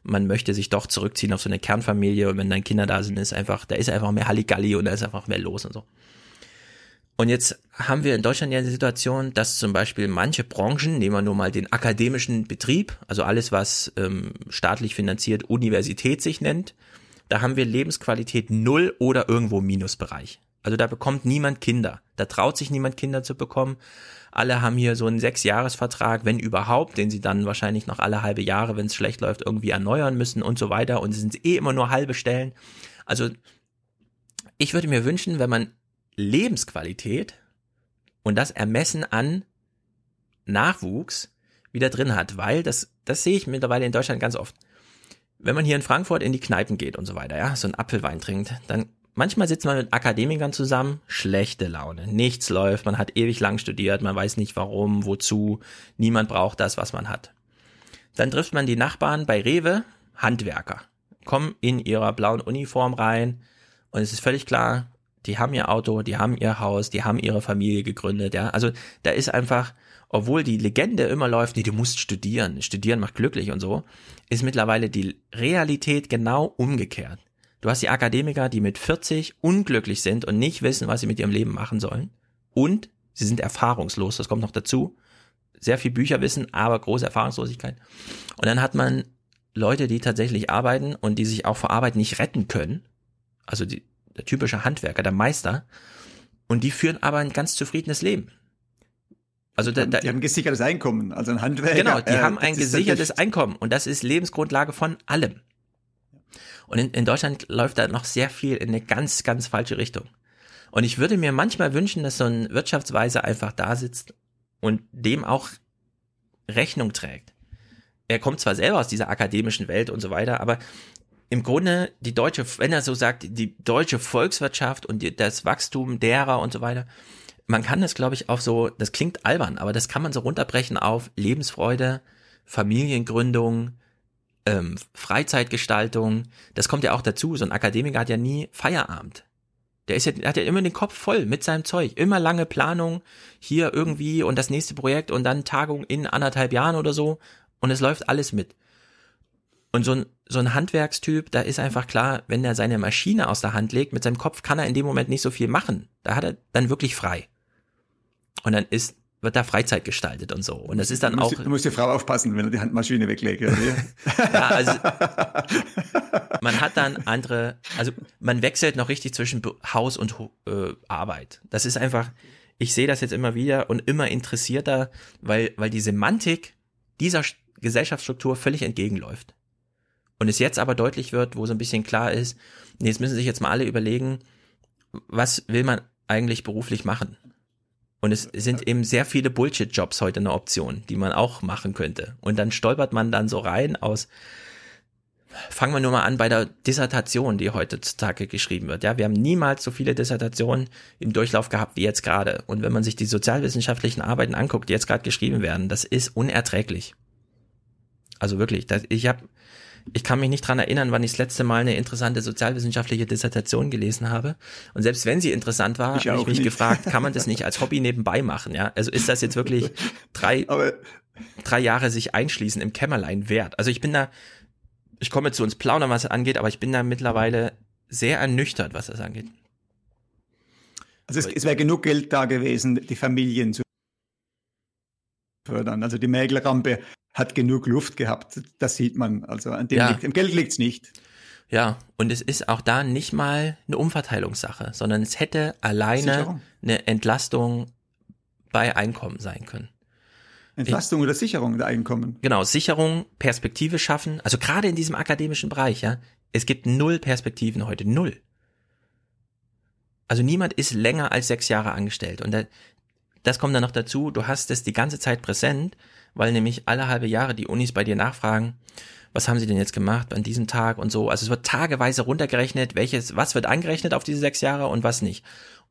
man möchte sich doch zurückziehen auf so eine Kernfamilie und wenn dann Kinder da sind, ist einfach, da ist einfach mehr Halligalli und da ist einfach mehr los und so. Und jetzt haben wir in Deutschland ja die Situation, dass zum Beispiel manche Branchen, nehmen wir nur mal den akademischen Betrieb, also alles, was ähm, staatlich finanziert Universität sich nennt, da haben wir Lebensqualität null oder irgendwo Minusbereich. Also da bekommt niemand Kinder. Da traut sich niemand Kinder zu bekommen. Alle haben hier so einen Sechsjahresvertrag, wenn überhaupt, den sie dann wahrscheinlich noch alle halbe Jahre, wenn es schlecht läuft, irgendwie erneuern müssen und so weiter. Und es sind eh immer nur halbe Stellen. Also ich würde mir wünschen, wenn man Lebensqualität und das Ermessen an Nachwuchs wieder drin hat, weil das, das sehe ich mittlerweile in Deutschland ganz oft wenn man hier in Frankfurt in die Kneipen geht und so weiter, ja, so einen Apfelwein trinkt, dann manchmal sitzt man mit Akademikern zusammen, schlechte Laune, nichts läuft, man hat ewig lang studiert, man weiß nicht warum, wozu, niemand braucht das, was man hat. Dann trifft man die Nachbarn bei Rewe, Handwerker, kommen in ihrer blauen Uniform rein und es ist völlig klar, die haben ihr Auto, die haben ihr Haus, die haben ihre Familie gegründet, ja. Also da ist einfach, obwohl die Legende immer läuft, nee, du musst studieren, studieren macht glücklich und so, ist mittlerweile die Realität genau umgekehrt. Du hast die Akademiker, die mit 40 unglücklich sind und nicht wissen, was sie mit ihrem Leben machen sollen. Und sie sind erfahrungslos, das kommt noch dazu. Sehr viel Bücherwissen, aber große Erfahrungslosigkeit. Und dann hat man Leute, die tatsächlich arbeiten und die sich auch vor Arbeit nicht retten können. Also die, der typische Handwerker, der Meister. Und die führen aber ein ganz zufriedenes Leben. Also da, da, die haben ein gesichertes Einkommen, also ein Handwerker. Genau, die äh, haben ein gesichertes Einkommen und das ist Lebensgrundlage von allem. Und in, in Deutschland läuft da noch sehr viel in eine ganz, ganz falsche Richtung. Und ich würde mir manchmal wünschen, dass so ein Wirtschaftsweise einfach da sitzt und dem auch Rechnung trägt. Er kommt zwar selber aus dieser akademischen Welt und so weiter, aber im Grunde die deutsche, wenn er so sagt, die deutsche Volkswirtschaft und die, das Wachstum derer und so weiter, man kann das, glaube ich, auf so, das klingt albern, aber das kann man so runterbrechen auf Lebensfreude, Familiengründung, ähm, Freizeitgestaltung. Das kommt ja auch dazu. So ein Akademiker hat ja nie Feierabend. Der ist ja, der hat ja immer den Kopf voll mit seinem Zeug. Immer lange Planung hier irgendwie und das nächste Projekt und dann Tagung in anderthalb Jahren oder so. Und es läuft alles mit. Und so ein, so ein Handwerkstyp, da ist einfach klar, wenn er seine Maschine aus der Hand legt, mit seinem Kopf kann er in dem Moment nicht so viel machen. Da hat er dann wirklich frei. Und dann ist, wird da Freizeit gestaltet und so. Und das ist dann du musst, auch. Du musst die Frau aufpassen, wenn er die Handmaschine weglegt. ja, also man hat dann andere, also man wechselt noch richtig zwischen Haus und äh, Arbeit. Das ist einfach, ich sehe das jetzt immer wieder und immer interessierter, weil, weil die Semantik dieser Gesellschaftsstruktur völlig entgegenläuft. Und es jetzt aber deutlich wird, wo so ein bisschen klar ist, nee, jetzt müssen sich jetzt mal alle überlegen, was will man eigentlich beruflich machen? Und es sind eben sehr viele Bullshit-Jobs heute eine Option, die man auch machen könnte. Und dann stolpert man dann so rein aus, fangen wir nur mal an bei der Dissertation, die heutzutage geschrieben wird. Ja, wir haben niemals so viele Dissertationen im Durchlauf gehabt wie jetzt gerade. Und wenn man sich die sozialwissenschaftlichen Arbeiten anguckt, die jetzt gerade geschrieben werden, das ist unerträglich. Also wirklich, das, ich habe ich kann mich nicht dran erinnern, wann ich das letzte Mal eine interessante sozialwissenschaftliche Dissertation gelesen habe. Und selbst wenn sie interessant war, habe ich mich nicht. gefragt, kann man das *laughs* nicht als Hobby nebenbei machen? Ja, also ist das jetzt wirklich drei, drei Jahre sich einschließen im Kämmerlein wert? Also ich bin da, ich komme zu uns plaudern, was das angeht, aber ich bin da mittlerweile sehr ernüchtert, was das angeht. Also es, es wäre genug Geld da gewesen, die Familien zu fördern. Also die Mäglerrampe hat genug Luft gehabt. Das sieht man. Also an dem Ja. liegt, im Geld liegt's nicht. Ja, und es ist auch da nicht mal eine Umverteilungssache, sondern es hätte alleine Sicherung. eine Entlastung bei Einkommen sein können. Entlastung oder Sicherung der Einkommen. Genau, Sicherung, Perspektive schaffen, also gerade in diesem akademischen Bereich, ja, es gibt null Perspektiven heute, null. Also niemand ist länger als sechs Jahre angestellt und da, das kommt dann noch dazu, du hast es die ganze Zeit präsent, weil nämlich alle halbe Jahre die Unis bei dir nachfragen, was haben sie denn jetzt gemacht an diesem Tag und so. Also es wird tageweise runtergerechnet, welches, was wird angerechnet auf diese sechs Jahre und was nicht.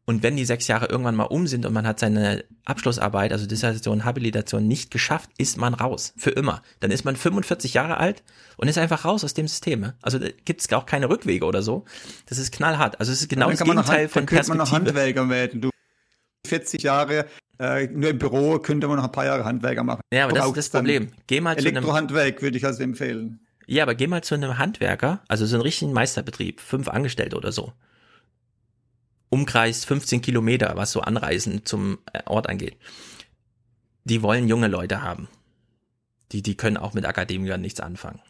Und wenn die sechs Jahre irgendwann mal um sind und man hat seine Abschlussarbeit, also Dissertation, Habilitation nicht geschafft, ist man raus. Für immer. Dann ist man 45 Jahre alt und ist einfach raus aus dem System. Also da gibt es auch keine Rückwege oder so. Das ist knallhart. Also es ist genau das kann man Gegenteil Hand- von dann könnte man noch Perspektive. Handwerker werden. Du 40 Jahre äh, nur im Büro könnte man noch ein paar Jahre Handwerker machen. Ja, aber das ist das Problem. Geh mal zu einem- Elektrohandwerk würde ich also empfehlen. Ja, aber geh mal zu einem Handwerker, also so einen richtigen Meisterbetrieb, fünf Angestellte oder so. Umkreis 15 Kilometer, was so Anreisen zum äh, Ort angeht. Die wollen junge Leute haben. Die, die können auch mit Akademikern nichts anfangen.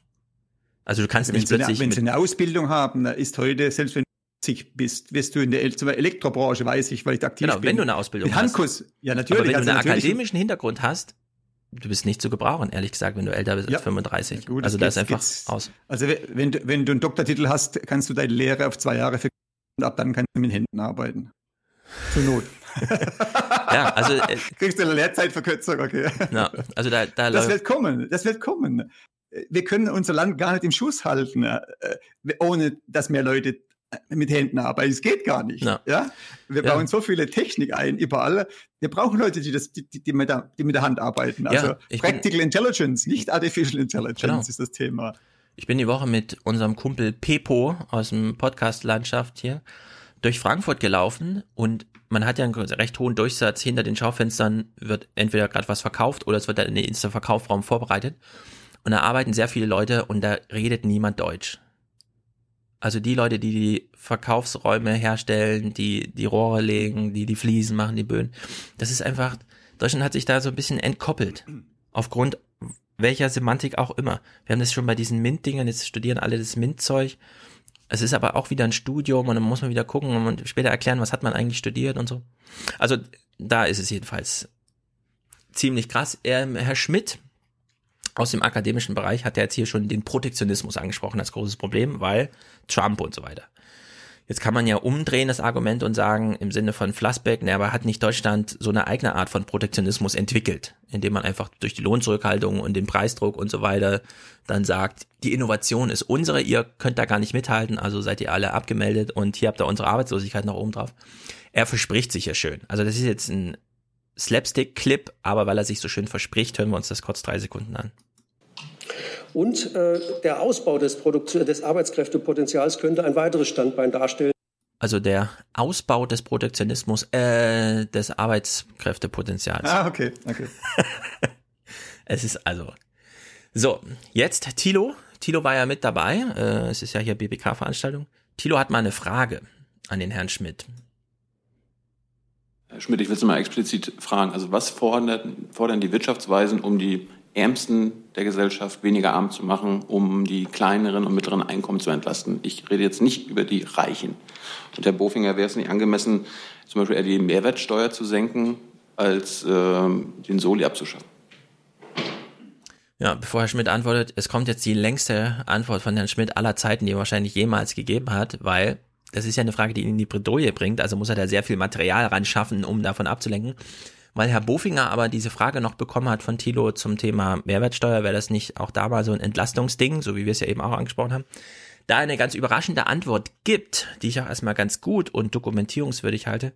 Also du kannst wenn, nicht sie eine, plötzlich wenn mit, sie eine Ausbildung haben, ist heute, selbst wenn du 40 bist, wirst du in der Elektrobranche, weiß ich, weil ich da aktiv genau, bin. wenn du eine Ausbildung Mit hast. Handkuss. Ja, natürlich. Aber wenn also du einen akademischen Hintergrund hast, du bist nicht zu gebrauchen, ehrlich gesagt, wenn du älter bist als 35. Gut, also das da ist einfach geht's- aus. Also wenn du, wenn du einen Doktortitel hast, kannst du deine Lehre auf zwei Jahre verkürzen und ab dann kannst du mit Händen arbeiten. Zur Not. *laughs* Ja, also äh, Kriegst du eine Lehrzeitverkürzung, okay. na, also da, da Das wird kommen, das wird kommen. Wir können unser Land gar nicht im Schuss halten, äh, ohne dass mehr Leute mit Händen arbeiten. Es geht gar nicht. Ja. Ja. Wir Ja. bauen so viele Technik ein, überall. Wir brauchen Leute, die, das, die, die, mit, der, die mit der Hand arbeiten. Ja, Also ich bin- Practical Intelligence, nicht Artificial Intelligence Genau. ist das Thema. Ich bin die Woche mit unserem Kumpel Pepo aus dem Podcast-Landschaft hier durch Frankfurt gelaufen und man hat ja einen recht hohen Durchsatz. Hinter den Schaufenstern wird entweder gerade was verkauft oder es wird dann in den Insta-Verkaufsraum vorbereitet. Und da arbeiten sehr viele Leute und da redet niemand Deutsch. Also die Leute, die die Verkaufsräume herstellen, die die Rohre legen, die die Fliesen machen, die Böen. Das ist einfach, Deutschland hat sich da so ein bisschen entkoppelt. Aufgrund welcher Semantik auch immer. Wir haben das schon bei diesen MINT-Dingern, jetzt studieren alle das MINT-Zeug. Es ist aber auch wieder ein Studium und dann muss man wieder gucken und später erklären, was hat man eigentlich studiert und so. Also da ist es jedenfalls ziemlich krass. Ähm, Herr Schmidt aus dem akademischen Bereich hat ja jetzt hier schon den Protektionismus angesprochen als großes Problem, weil Trump und so weiter. Jetzt kann man ja umdrehen das Argument und sagen, im Sinne von Flassbeck, ne, aber hat nicht Deutschland so eine eigene Art von Protektionismus entwickelt, indem man einfach durch die Lohnzurückhaltung und den Preisdruck und so weiter dann sagt, die Innovation ist unsere, ihr könnt da gar nicht mithalten, also seid ihr alle abgemeldet und hier habt ihr unsere Arbeitslosigkeit noch oben drauf. Er verspricht sich ja schön. Also das ist jetzt ein Slapstick-Clip, aber weil er sich so schön verspricht, hören wir uns das kurz drei Sekunden an. Und äh, der Ausbau des, des Arbeitskräftepotenzials könnte ein weiteres Standbein darstellen. Also der Ausbau des Protektionismus, äh, des Arbeitskräftepotenzials. Ah, okay, okay. *laughs* es ist also. So, jetzt Tilo. Tilo war ja mit dabei. Äh, es ist ja hier BBK-Veranstaltung. Tilo hat mal eine Frage an den Herrn Schmidt. Herr Schmidt, ich will Sie mal explizit fragen. Also was fordern, fordern die Wirtschaftsweisen, um die Ärmsten der Gesellschaft weniger arm zu machen, um die kleineren und mittleren Einkommen zu entlasten. Ich rede jetzt nicht über die Reichen. Und Herr Bofinger, wäre es nicht angemessen, zum Beispiel eher die Mehrwertsteuer zu senken, als äh, den Soli abzuschaffen? Ja, bevor Herr Schmidt antwortet, es kommt jetzt die längste Antwort von Herrn Schmidt aller Zeiten, die er wahrscheinlich jemals gegeben hat, weil das ist ja eine Frage, die ihn in die Bredouille bringt, also muss er da sehr viel Material ran schaffen, um davon abzulenken. Weil Herr Bofinger aber diese Frage noch bekommen hat von Thilo zum Thema Mehrwertsteuer, wäre das nicht auch da mal so ein Entlastungsding, so wie wir es ja eben auch angesprochen haben, da eine ganz überraschende Antwort gibt, die ich auch erstmal ganz gut und dokumentierungswürdig halte,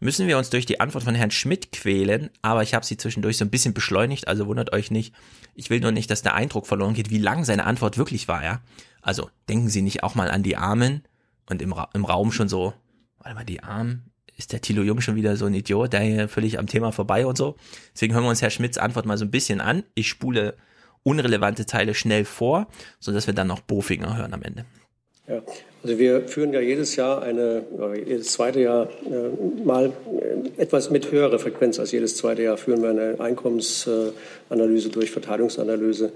müssen wir uns durch die Antwort von Herrn Schmidt quälen, aber ich habe sie zwischendurch so ein bisschen beschleunigt, also wundert euch nicht. Ich will nur nicht, dass der Eindruck verloren geht, wie lang seine Antwort wirklich war, ja. Also denken Sie nicht auch mal an die Armen und im, Ra im Raum schon so, warte mal, die Armen, ist der Thilo Jung schon wieder so ein Idiot, der hier völlig am Thema vorbei und so. Deswegen hören wir uns Herr Schmidts Antwort mal so ein bisschen an. Ich spule unrelevante Teile schnell vor, sodass wir dann noch Bofinger hören am Ende. Ja, also wir führen ja jedes Jahr eine, jedes zweite Jahr äh, mal äh, etwas mit höherer Frequenz. Als jedes zweite Jahr führen wir eine Einkommensanalyse durch, Verteilungsanalyse,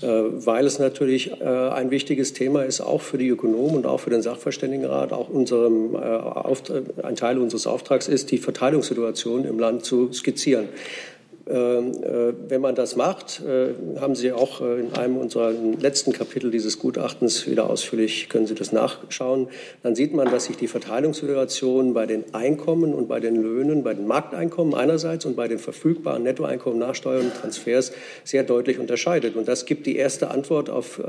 äh, weil es natürlich äh, ein wichtiges Thema ist, auch für die Ökonomen und auch für den Sachverständigenrat, auch unserem, äh, ein Teil unseres Auftrags ist, die Verteilungssituation im Land zu skizzieren. Ähm, äh, wenn man das macht, äh, haben Sie auch äh, in einem unserer letzten Kapitel dieses Gutachtens wieder ausführlich, können Sie das nachschauen, dann sieht man, dass sich die Verteilungssituation bei den Einkommen und bei den Löhnen, bei den Markteinkommen einerseits und bei den verfügbaren Nettoeinkommen nach Steuern und Transfers sehr deutlich unterscheidet. Und das gibt die erste Antwort auf,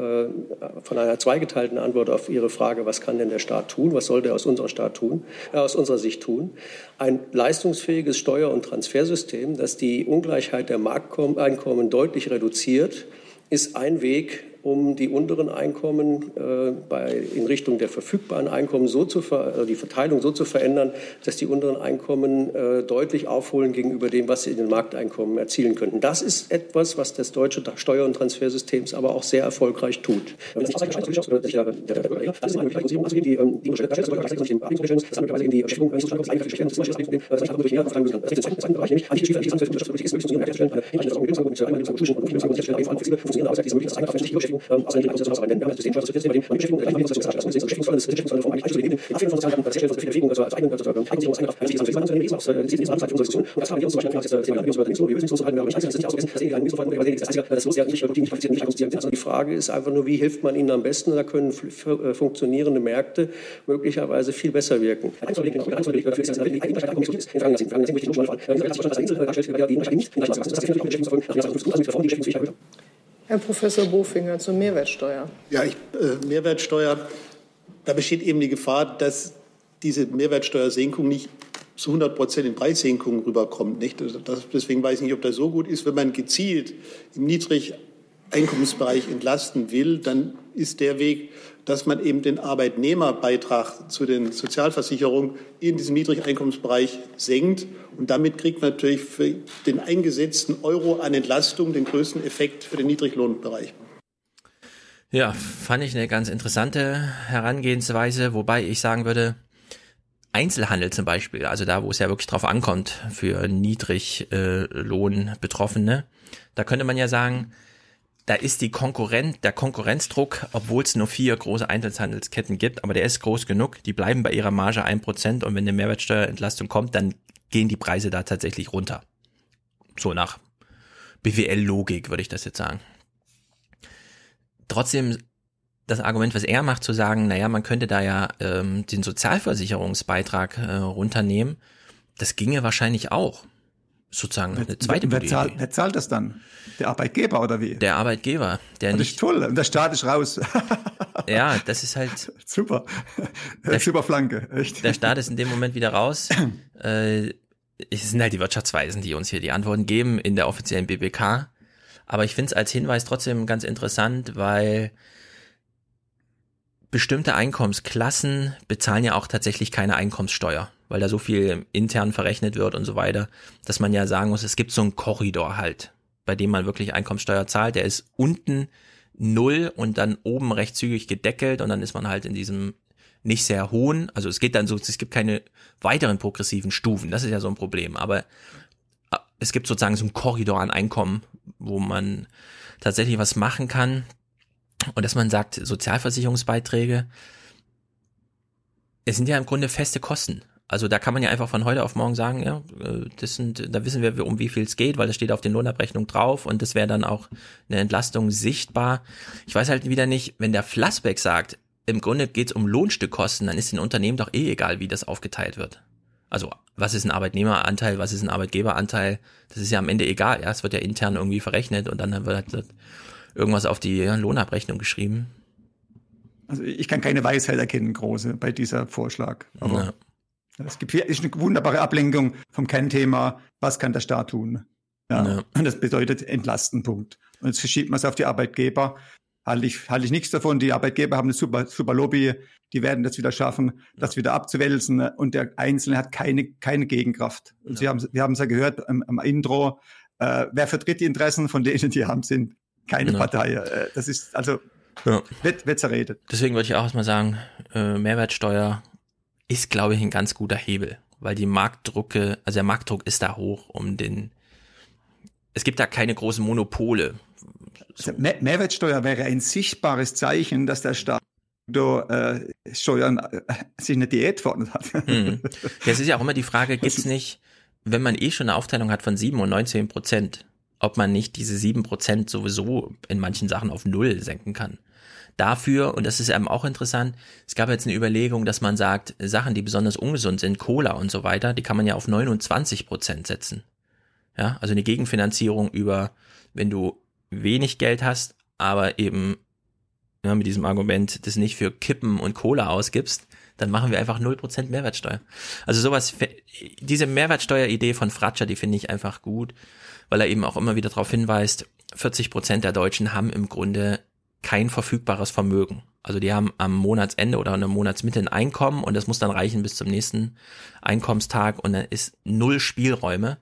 von einer zweigeteilten Antwort auf Ihre Frage, was kann denn der Staat tun, was soll der aus unserer, Staat tun, äh, aus unserer Sicht tun. Ein leistungsfähiges Steuer- und Transfersystem, das die Ungleichheit der Markteinkommen deutlich reduziert, ist ein Weg, um die unteren Einkommen äh, bei, in Richtung der verfügbaren Einkommen so zu ver, äh, die Verteilung so zu verändern, dass die unteren Einkommen äh, deutlich aufholen gegenüber dem, was sie in den Markteinkommen erzielen könnten. Das ist etwas, was das deutsche Steuer- und Transfersystem aber auch sehr erfolgreich tut. Die Frage ist einfach nur, wie hilft man ihnen am besten? Da können funktionierende Märkte möglicherweise viel besser wirken. Herr Professor Bofinger zur Mehrwertsteuer. Ja, ich, äh, Mehrwertsteuer, da besteht eben die Gefahr, dass diese Mehrwertsteuersenkung nicht zu 100 Prozent in Preissenkungen rüberkommt. Nicht? Das, deswegen weiß ich nicht, ob das so gut ist. Wenn man gezielt im Niedrigeinkommensbereich entlasten will, dann ist der Weg, dass man eben den Arbeitnehmerbeitrag zu den Sozialversicherungen in diesem Niedrigeinkommensbereich senkt. Und damit kriegt man natürlich für den eingesetzten Euro an Entlastung den größten Effekt für den Niedriglohnbereich. Ja, fand ich eine ganz interessante Herangehensweise, wobei ich sagen würde, Einzelhandel zum Beispiel, also da, wo es ja wirklich drauf ankommt für Niedriglohn-Betroffene, da könnte man ja sagen, da ist die Konkurrent, der Konkurrenzdruck, obwohl es nur vier große Einzelhandelsketten gibt, aber der ist groß genug, die bleiben bei ihrer Marge ein Prozent und wenn eine Mehrwertsteuerentlastung kommt, dann gehen die Preise da tatsächlich runter. So nach BWL-Logik würde ich das jetzt sagen. Trotzdem das Argument, was er macht, zu sagen, naja, man könnte da ja ähm, den Sozialversicherungsbeitrag äh, runternehmen, das ginge wahrscheinlich auch. Sozusagen eine zweite wer, wer, zahlt, wer zahlt das dann? Der Arbeitgeber oder wie? Der Arbeitgeber, der das nicht. ist toll, und der Staat ist raus. *laughs* ja, das ist halt. *laughs* Super. Der, *laughs* Super Flanke, echt. Der Staat ist in dem Moment wieder raus. *clears throat* äh, es sind halt die Wirtschaftsweisen, die uns hier die Antworten geben in der offiziellen BBK. Aber ich finde es als Hinweis trotzdem ganz interessant, weil bestimmte Einkommensklassen bezahlen ja auch tatsächlich keine Einkommenssteuer, weil da so viel intern verrechnet wird und so weiter, dass man ja sagen muss, es gibt so einen Korridor halt, bei dem man wirklich Einkommenssteuer zahlt. Der ist unten null und dann oben recht zügig gedeckelt und dann ist man halt in diesem nicht sehr hohen, also es geht dann so, es gibt keine weiteren progressiven Stufen, das ist ja so ein Problem, aber äh, es gibt sozusagen so einen Korridor an Einkommen, wo man tatsächlich was machen kann. Und dass man sagt, Sozialversicherungsbeiträge, es sind ja im Grunde feste Kosten. Also da kann man ja einfach von heute auf morgen sagen, ja, äh, das sind, da wissen wir, um wie viel es geht, weil das steht auf den Lohnabrechnung drauf und das wäre dann auch eine Entlastung sichtbar. Ich weiß halt wieder nicht, wenn der Flassbeck sagt, im Grunde geht es um Lohnstückkosten, dann ist den Unternehmen doch eh egal, wie das aufgeteilt wird. Also was ist ein Arbeitnehmeranteil, was ist ein Arbeitgeberanteil, das ist ja am Ende egal. Ja, es wird ja intern irgendwie verrechnet und dann wird halt irgendwas auf die Lohnabrechnung geschrieben. Also ich kann keine Weisheit erkennen, große, bei dieser Vorschlag. Aber ja. Es gibt ist eine wunderbare Ablenkung vom Kernthema, was kann der Staat tun? Ja. ja. Und das bedeutet entlasten, Punkt. Und jetzt verschiebt man es auf die Arbeitgeber. Halte ich, halte ich nichts davon. Die Arbeitgeber haben eine super, super Lobby. Die werden das wieder schaffen, das wieder abzuwälzen. Und der Einzelne hat keine, keine Gegenkraft. Und ja. Sie haben, wir haben es ja gehört am, am Intro. Äh, wer vertritt die Interessen von denen, die haben, sind keine ja. Partei. Äh, das ist also ja. wird, wird zerredet. Deswegen würde ich auch erstmal sagen, äh, Mehrwertsteuer ist, glaube ich, ein ganz guter Hebel, weil die Marktdrucke, also der Marktdruck ist da hoch, um den. Es gibt da keine großen Monopole. So. Also Mehr Mehrwertsteuer wäre ein sichtbares Zeichen, dass der Staat äh, Steuern äh, sich eine Diät verordnet hat. Hm. *laughs* Es ist ja auch immer die Frage, gibt's nicht, wenn man eh schon eine Aufteilung hat von 7 und 19 Prozent, ob man nicht diese sieben Prozent sowieso in manchen Sachen auf Null senken kann. Dafür, und das ist eben auch interessant, es gab jetzt eine Überlegung, dass man sagt, Sachen, die besonders ungesund sind, Cola und so weiter, die kann man ja auf 29 Prozent setzen. Ja, also eine Gegenfinanzierung über, wenn du wenig Geld hast, aber eben ja, mit diesem Argument das nicht für Kippen und Cola ausgibst, dann machen wir einfach 0% Mehrwertsteuer. Also sowas, diese Mehrwertsteueridee von Fratscher, die finde ich einfach gut weil er eben auch immer wieder darauf hinweist, 40 Prozent der Deutschen haben im Grunde kein verfügbares Vermögen. Also die haben am Monatsende oder am Monatsmitte ein Einkommen und das muss dann reichen bis zum nächsten Einkommenstag und dann ist null Spielräume.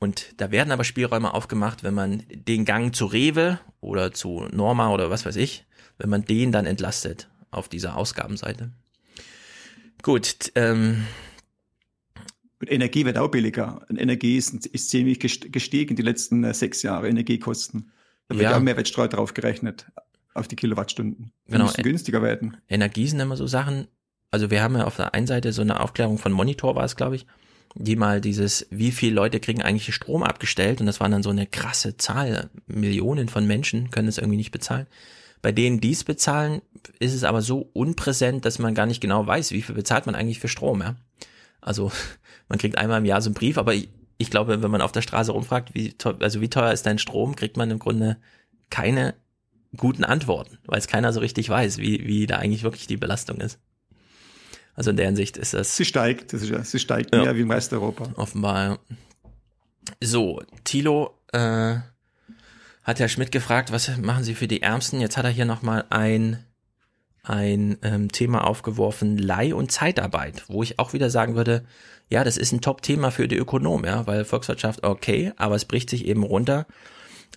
Und da werden aber Spielräume aufgemacht, wenn man den Gang zu Rewe oder zu Norma oder was weiß ich, wenn man den dann entlastet auf dieser Ausgabenseite. Gut, ähm, und Energie wird auch billiger. Und Energie ist, ist ziemlich gestiegen die letzten äh, sechs Jahre, Energiekosten. Da wird ja auch Mehrwertsteuer drauf gerechnet, auf die Kilowattstunden. Die genau. müssen günstiger werden. Energie sind immer so Sachen, also wir haben ja auf der einen Seite so eine Aufklärung von Monitor war es, glaube ich, die mal dieses, wie viele Leute kriegen eigentlich Strom abgestellt und das waren dann so eine krasse Zahl. Millionen von Menschen können es irgendwie nicht bezahlen. Bei denen dies bezahlen, ist es aber so unpräsent, dass man gar nicht genau weiß, wie viel bezahlt man eigentlich für Strom, ja. Also *laughs* man kriegt einmal im Jahr so einen Brief, aber ich, ich glaube, wenn man auf der Straße rumfragt, wie teuer, also wie teuer ist dein Strom, kriegt man im Grunde keine guten Antworten, weil es keiner so richtig weiß, wie, wie da eigentlich wirklich die Belastung ist. Also in der Hinsicht ist das. Sie steigt, das ist ja, sie steigt ja, mehr wie im Rest Europa. Offenbar, ja. So, Thilo äh, hat Herr Schmidt gefragt, was machen Sie für die Ärmsten? Jetzt hat er hier nochmal ein ein ähm, Thema aufgeworfen, Leih- und Zeitarbeit, wo ich auch wieder sagen würde, ja, das ist ein Top-Thema für die Ökonomen, ja, weil Volkswirtschaft okay, aber es bricht sich eben runter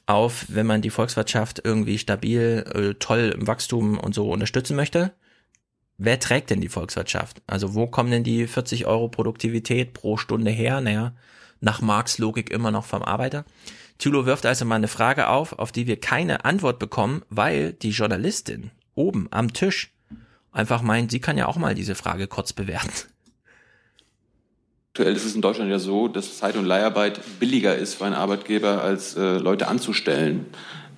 auf, wenn man die Volkswirtschaft irgendwie stabil, äh, toll im Wachstum und so unterstützen möchte. Wer trägt denn die Volkswirtschaft? Also wo kommen denn die 40 Euro Produktivität pro Stunde her? Naja, nach Marx Logik immer noch vom Arbeiter. Thülow wirft also mal eine Frage auf, auf die wir keine Antwort bekommen, weil die Journalistin oben am Tisch einfach meint, sie kann ja auch mal diese Frage kurz bewerten. Aktuell ist es in Deutschland ja so, dass Zeit- und Leiharbeit billiger ist für einen Arbeitgeber, als äh, Leute anzustellen.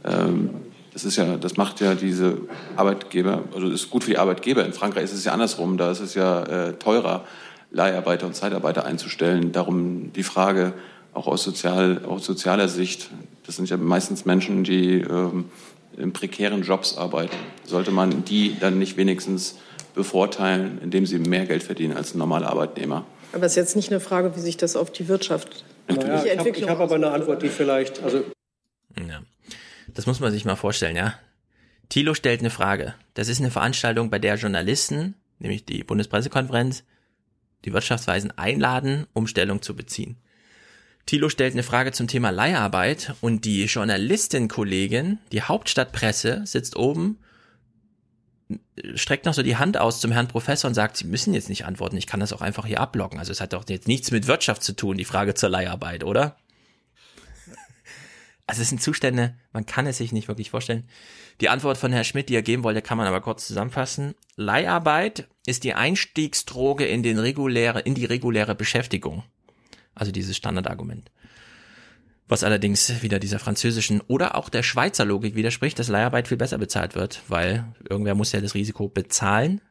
Ähm, das ist ja, das macht ja diese Arbeitgeber, also ist gut für die Arbeitgeber. In Frankreich ist es ja andersrum, da ist es ja äh, teurer, Leiharbeiter und Zeitarbeiter einzustellen. Darum die Frage, auch aus, sozial, aus sozialer Sicht, das sind ja meistens Menschen, die ähm, in prekären Jobs arbeiten. Sollte man die dann nicht wenigstens bevorteilen, indem sie mehr Geld verdienen als ein normaler Arbeitnehmer? Aber es ist jetzt nicht eine Frage, wie sich das auf die Wirtschaft, naja, die Entwicklung. Ich habe hab aber eine Antwort, die vielleicht, also. Ja. Das muss man sich mal vorstellen, ja. Thilo stellt eine Frage. Das ist eine Veranstaltung, bei der Journalisten, nämlich die Bundespressekonferenz, die Wirtschaftsweisen einladen, um Stellung zu beziehen. Thilo stellt eine Frage zum Thema Leiharbeit und die Journalistin-Kollegin, die Hauptstadtpresse, sitzt oben, streckt noch so die Hand aus zum Herrn Professor und sagt, Sie müssen jetzt nicht antworten, ich kann das auch einfach hier abloggen. Also es hat doch jetzt nichts mit Wirtschaft zu tun, die Frage zur Leiharbeit, oder? Also es sind Zustände, man kann es sich nicht wirklich vorstellen. Die Antwort von Herrn Schmidt, die er geben wollte, kann man aber kurz zusammenfassen. Leiharbeit ist die Einstiegsdroge in, den reguläre, in die reguläre Beschäftigung. Also dieses Standardargument. Was allerdings wieder dieser französischen oder auch der Schweizer Logik widerspricht, dass Leiharbeit viel besser bezahlt wird, weil irgendwer muss ja das Risiko bezahlen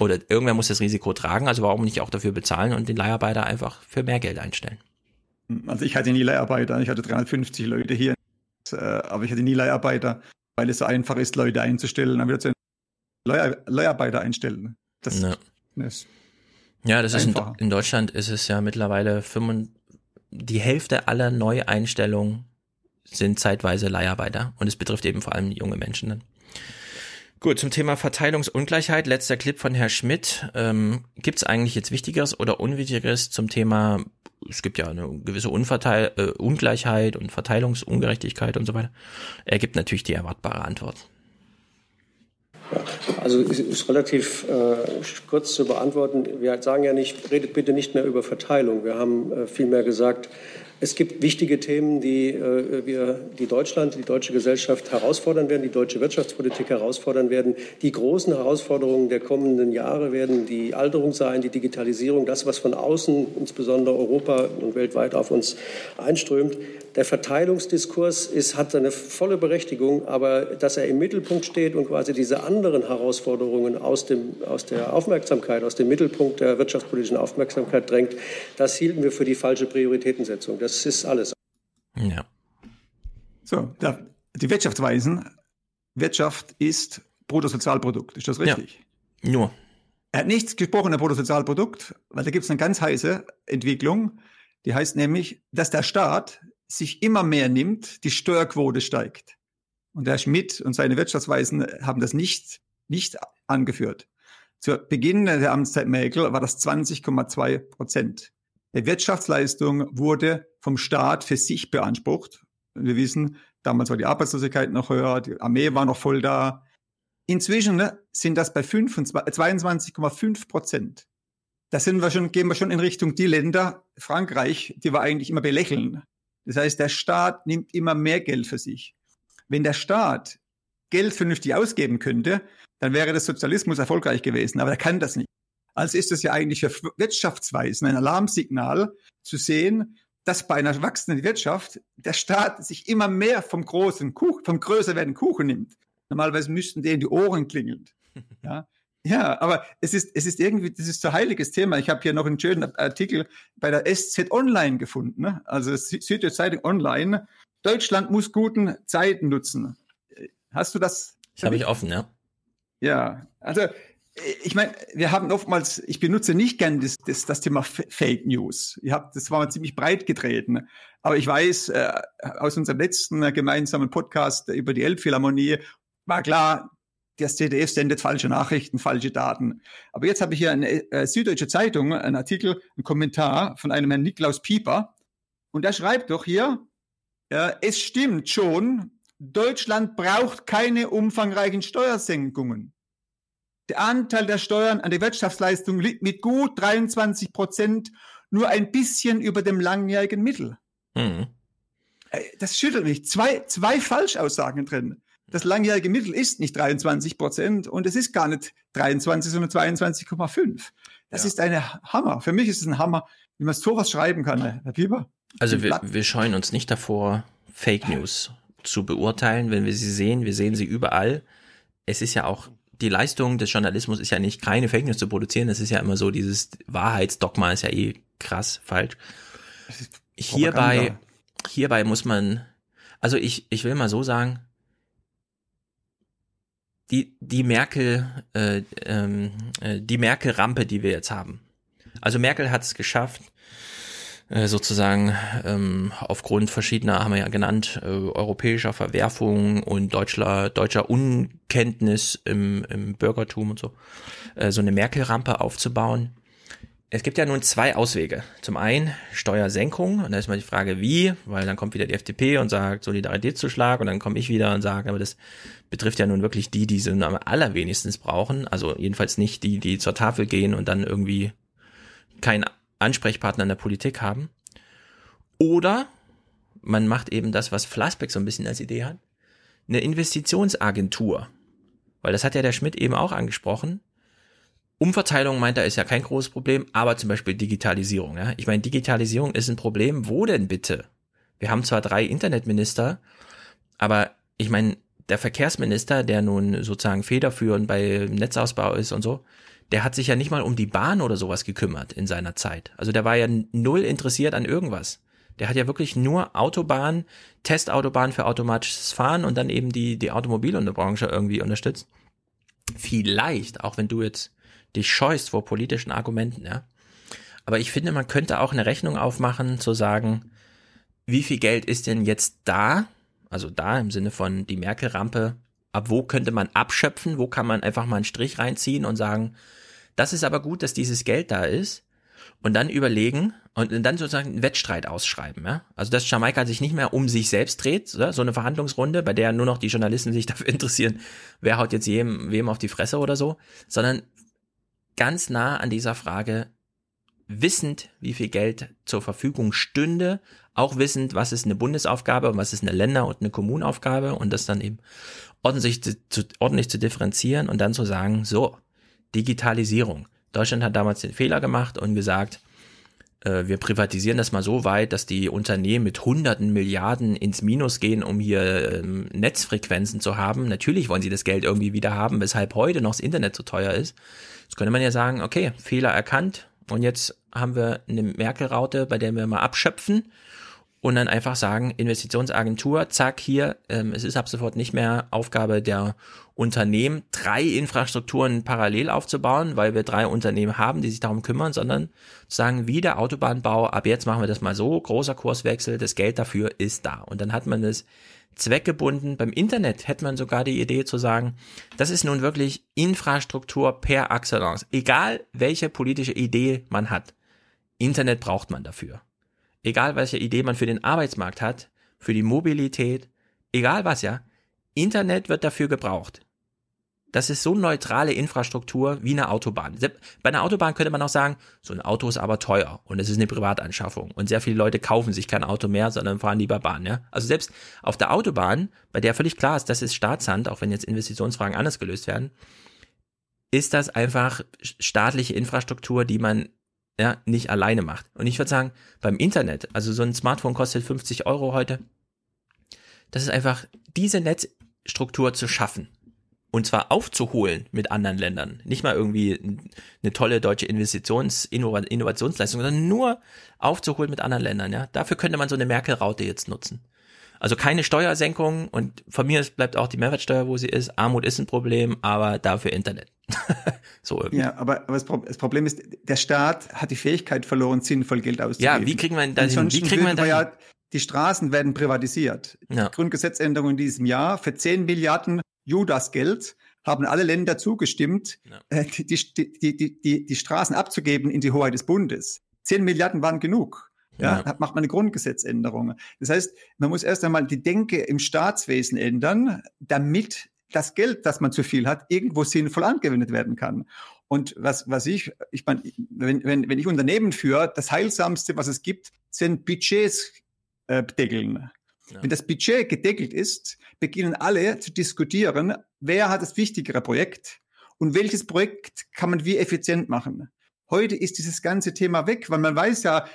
oder irgendwer muss das Risiko tragen, also warum nicht auch dafür bezahlen und den Leiharbeiter einfach für mehr Geld einstellen. Also ich hatte nie Leiharbeiter, ich hatte 350 Leute hier, äh, aber ich hatte nie Leiharbeiter, weil es so einfach ist, Leute einzustellen, dann wieder zu Leiharbeiter einstellen. Das, ja. das ja, das ist in, in, Deutschland ist es ja mittlerweile 5, die Hälfte aller Neueinstellungen sind zeitweise Leiharbeiter und es betrifft eben vor allem junge Menschen dann. Gut, zum Thema Verteilungsungleichheit, letzter Clip von Herr Schmidt. Ähm, Gibt es eigentlich jetzt Wichtigeres oder Unwichtigeres zum Thema, es gibt ja eine gewisse Unverteil äh, Ungleichheit und Verteilungsungerechtigkeit und so weiter. Er gibt natürlich die erwartbare Antwort. Also es ist relativ äh, kurz zu beantworten. Wir sagen ja nicht, redet bitte nicht mehr über Verteilung. Wir haben äh, vielmehr gesagt, es gibt wichtige Themen, die äh, wir, die Deutschland, die deutsche Gesellschaft herausfordern werden, die deutsche Wirtschaftspolitik herausfordern werden. Die großen Herausforderungen der kommenden Jahre werden die Alterung sein, die Digitalisierung, das, was von außen, insbesondere Europa und weltweit auf uns einströmt. Der Verteilungsdiskurs ist, hat seine volle Berechtigung, aber dass er im Mittelpunkt steht und quasi diese anderen Herausforderungen aus, dem, aus der Aufmerksamkeit, aus dem Mittelpunkt der wirtschaftspolitischen Aufmerksamkeit drängt, das hielten wir für die falsche Prioritätensetzung. Das ist alles. Ja. So, die Wirtschaftsweisen. Wirtschaft ist Bruttosozialprodukt. Ist das richtig? Ja. Nur. Er hat nichts gesprochen, der Bruttosozialprodukt, weil da gibt es eine ganz heiße Entwicklung. Die heißt nämlich, dass der Staat sich immer mehr nimmt, die Steuerquote steigt. Und Herr Schmidt und seine Wirtschaftsweisen haben das nicht, nicht angeführt. Zu Beginn der Amtszeit Merkel war das 20,2 Prozent. Die Wirtschaftsleistung wurde vom Staat für sich beansprucht. Wir wissen, damals war die Arbeitslosigkeit noch höher, die Armee war noch voll da. Inzwischen ne, sind das bei 22,5 Prozent. Da sind wir schon, gehen wir schon in Richtung die Länder, Frankreich, die wir eigentlich immer belächeln. Das heißt, der Staat nimmt immer mehr Geld für sich. Wenn der Staat Geld vernünftig ausgeben könnte, dann wäre das Sozialismus erfolgreich gewesen. Aber er kann das nicht. Also ist es ja eigentlich für Wirtschaftsweisen ein Alarmsignal zu sehen, dass bei einer wachsenden Wirtschaft der Staat sich immer mehr vom großen Kuchen, vom größer werdenden Kuchen nimmt. Normalerweise müssten denen die Ohren klingeln. *laughs* Ja, ja, aber es ist, es ist irgendwie, das ist so heiliges Thema. Ich habe hier noch einen schönen Artikel bei der SZ Online gefunden, ne? also Süddeutsche Zeitung Online. Deutschland muss guten Zeiten nutzen. Hast du das? Das habe ich offen, ja. Ja, also ich meine, wir haben oftmals, ich benutze nicht gern das, das, das Thema Fake News. Ihr habt, das war ziemlich breit getreten. Aber ich weiß, äh, aus unserem letzten gemeinsamen Podcast über die Elbphilharmonie war klar, das ZDF sendet falsche Nachrichten, falsche Daten. Aber jetzt habe ich hier eine äh, Süddeutsche Zeitung, einen Artikel, einen Kommentar von einem Herrn Niklaus Pieper. Und der schreibt doch hier, äh, es stimmt schon, Deutschland braucht keine umfangreichen Steuersenkungen. Der Anteil der Steuern an der Wirtschaftsleistung liegt mit gut 23 Prozent nur ein bisschen über dem langjährigen Mittel. Mhm. Äh, Das schüttelt mich. Zwei, zwei Falschaussagen drin. Das langjährige Mittel ist nicht 23 Prozent und es ist gar nicht 23, sondern 22,5. Das ist ein Hammer. Für mich ist es ein Hammer, wie man sowas schreiben kann, Herr Pieper. Also wir, wir scheuen uns nicht davor, Fake News zu beurteilen, wenn wir sie sehen. Wir sehen sie überall. Es ist ja auch, die Leistung des Journalismus ist ja nicht, keine Fake News zu produzieren. Das ist ja immer so, dieses Wahrheitsdogma ist ja eh krass falsch. Hierbei, hierbei muss man, also ich, ich will mal so sagen, die, die Merkel, äh, ähm, äh, die Merkel-Rampe, die wir jetzt haben. Also Merkel hat es geschafft, sozusagen ähm, aufgrund verschiedener, haben wir ja genannt, äh, europäischer Verwerfungen und deutscher, deutscher Unkenntnis im, im Bürgertum und so, äh, so eine Merkel-Rampe aufzubauen. Es gibt ja nun zwei Auswege. Zum einen Steuersenkung, und da ist mal die Frage, wie, weil dann kommt wieder die FDP und sagt Solidaritätszuschlag und dann komme ich wieder und sage, aber das betrifft ja nun wirklich die, die sie am allerwenigstens brauchen. Also jedenfalls nicht die, die zur Tafel gehen und dann irgendwie keinen Ansprechpartner in der Politik haben. Oder man macht eben das, was Flassbeck so ein bisschen als Idee hat, eine Investitionsagentur. Weil das hat ja der Schmidt eben auch angesprochen. Umverteilung meint er ist ja kein großes Problem, aber zum Beispiel Digitalisierung. Ja? Ich meine, Digitalisierung ist ein Problem. Wo denn bitte? Wir haben zwar drei Internetminister, aber ich meine, der Verkehrsminister, der nun sozusagen federführend bei Netzausbau ist und so, der hat sich ja nicht mal um die Bahn oder sowas gekümmert in seiner Zeit. Also der war ja null interessiert an irgendwas. Der hat ja wirklich nur Autobahn, Testautobahn für automatisches Fahren und dann eben die, die Automobilbranche irgendwie unterstützt. Vielleicht, auch wenn du jetzt dich scheust vor politischen Argumenten, ja. Aber ich finde, man könnte auch eine Rechnung aufmachen, zu sagen, wie viel Geld ist denn jetzt da? Also da im Sinne von die Merkel-Rampe. Ab wo könnte man abschöpfen? Wo kann man einfach mal einen Strich reinziehen und sagen, das ist aber gut, dass dieses Geld da ist. Und dann überlegen und dann sozusagen einen Wettstreit ausschreiben. Ja? Also dass Jamaika sich nicht mehr um sich selbst dreht, so eine Verhandlungsrunde, bei der nur noch die Journalisten sich *laughs* dafür interessieren, wer haut jetzt jedem, wem auf die Fresse oder so, sondern ganz nah an dieser Frage, wissend, wie viel Geld zur Verfügung stünde, auch wissend, was ist eine Bundesaufgabe und was ist eine Länder- und eine Kommunaufgabe und das dann eben ordentlich zu, ordentlich zu differenzieren und dann zu sagen, so, Digitalisierung. Deutschland hat damals den Fehler gemacht und gesagt, äh, wir privatisieren das mal so weit, dass die Unternehmen mit hunderten Milliarden ins Minus gehen, um hier ähm, Netzfrequenzen zu haben. Natürlich wollen sie das Geld irgendwie wieder haben, weshalb heute noch das Internet so teuer ist. Jetzt könnte man ja sagen, okay, Fehler erkannt und jetzt haben wir eine Merkel-Raute, bei der wir mal abschöpfen und dann einfach sagen, Investitionsagentur, zack, hier, ähm, es ist ab sofort nicht mehr Aufgabe der Unternehmen, drei Infrastrukturen parallel aufzubauen, weil wir drei Unternehmen haben, die sich darum kümmern, sondern zu sagen, wie der Autobahnbau, ab jetzt machen wir das mal so, großer Kurswechsel, das Geld dafür ist da. Und dann hat man das zweckgebunden. Beim Internet hätte man sogar die Idee zu sagen, das ist nun wirklich Infrastruktur per excellence. Egal welche politische Idee man hat. Internet braucht man dafür. Egal welche Idee man für den Arbeitsmarkt hat, für die Mobilität, egal was ja, Internet wird dafür gebraucht. Das ist so neutrale Infrastruktur wie eine Autobahn. Bei einer Autobahn könnte man auch sagen, so ein Auto ist aber teuer und es ist eine Privatanschaffung und sehr viele Leute kaufen sich kein Auto mehr, sondern fahren lieber Bahn. Ja? Also selbst auf der Autobahn, bei der völlig klar ist, das ist Staatshand, auch wenn jetzt Investitionsfragen anders gelöst werden, ist das einfach staatliche Infrastruktur, die man ja, nicht alleine macht. Und ich würde sagen, beim Internet, also so ein Smartphone kostet 50 Euro heute, das ist einfach diese Netzstruktur zu schaffen. Und zwar aufzuholen mit anderen Ländern. Nicht mal irgendwie eine tolle deutsche Investitions-, Innovationsleistung, sondern nur aufzuholen mit anderen Ländern, ja. Dafür könnte man so eine Merkel-Raute jetzt nutzen. Also keine Steuersenkung und von mir bleibt auch die Mehrwertsteuer, wo sie ist. Armut ist ein Problem, aber dafür Internet. *laughs* so irgendwie. Ja, aber, aber das, Pro das, Problem ist, der Staat hat die Fähigkeit verloren, sinnvoll Geld auszugeben. Ja, wie kriegen wir denn hin? Wie kriegen wir da ja, die Straßen werden privatisiert. Ja. Grundgesetzänderung in diesem Jahr für 10 Milliarden Judas-Geld haben alle Länder zugestimmt, ja. die, die, die, die, die Straßen abzugeben in die Hoheit des Bundes. Zehn Milliarden waren genug. Ja, ja. macht man eine Grundgesetzänderung. Das heißt, man muss erst einmal die Denke im Staatswesen ändern, damit das Geld, das man zu viel hat, irgendwo sinnvoll angewendet werden kann. Und was, was ich, ich meine, wenn, wenn, wenn ich Unternehmen führe, das Heilsamste, was es gibt, sind Budgets äh, deckeln. Ja. Wenn das Budget gedeckelt ist, beginnen alle zu diskutieren, wer hat das wichtigere Projekt und welches Projekt kann man wie effizient machen. Heute ist dieses ganze Thema weg, weil man weiß ja,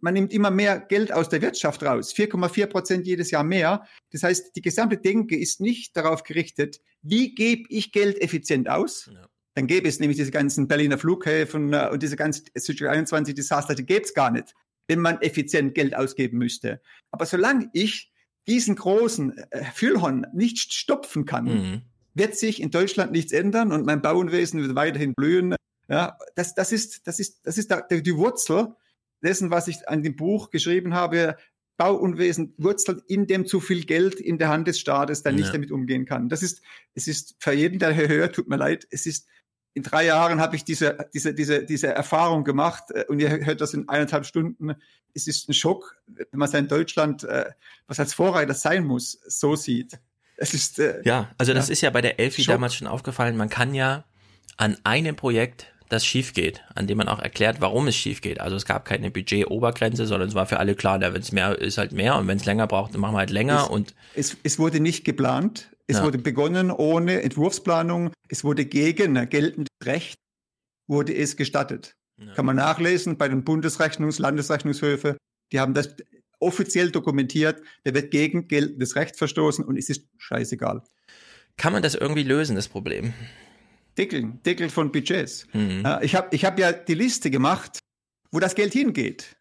man nimmt immer mehr Geld aus der Wirtschaft raus, 4,4 Prozent jedes Jahr mehr. Das heißt, die gesamte Denke ist nicht darauf gerichtet, wie gebe ich Geld effizient aus. Ja. Dann gäbe es nämlich diese ganzen Berliner Flughäfen äh, und diese ganzen 21 Desaster, die gäbe es gar nicht, wenn man effizient Geld ausgeben müsste. Aber solange ich diesen großen äh, Füllhorn nicht stopfen kann, mhm. wird sich in Deutschland nichts ändern und mein Bauenwesen wird weiterhin blühen. Ja, das, das ist, das ist, das ist da, die Wurzel dessen, was ich an dem Buch geschrieben habe. Bauunwesen wurzelt in dem zu viel Geld in der Hand des Staates, der nicht ja. damit umgehen kann. Das ist, es ist für jeden, der hört, tut mir leid, es ist in drei Jahren habe ich diese, diese, diese, diese Erfahrung gemacht äh, und ihr hört das in eineinhalb Stunden. Es ist ein Schock, wenn man sein Deutschland, äh, was als Vorreiter sein muss, so sieht. Es ist, äh, ja, also das ja, ist ja bei der Elfi Schock. damals schon aufgefallen. Man kann ja an einem Projekt das schief geht, an dem man auch erklärt, warum es schief geht. Also es gab keine Budget-Obergrenze, sondern es war für alle klar, wenn es mehr ist, halt mehr und wenn es länger braucht, dann machen wir halt länger. Es, und es, es wurde nicht geplant, es ja. wurde begonnen ohne Entwurfsplanung, es wurde gegen geltendes Recht, wurde es gestattet. Ja. Kann man nachlesen bei den Bundesrechnungs-, Landesrechnungshöfe, die haben das offiziell dokumentiert, der wird gegen geltendes Recht verstoßen und es ist scheißegal. Kann man das irgendwie lösen, das Problem? Deckeln, Deckel von Budgets. Mhm. Ich habe ich hab ja die Liste gemacht, wo das Geld hingeht.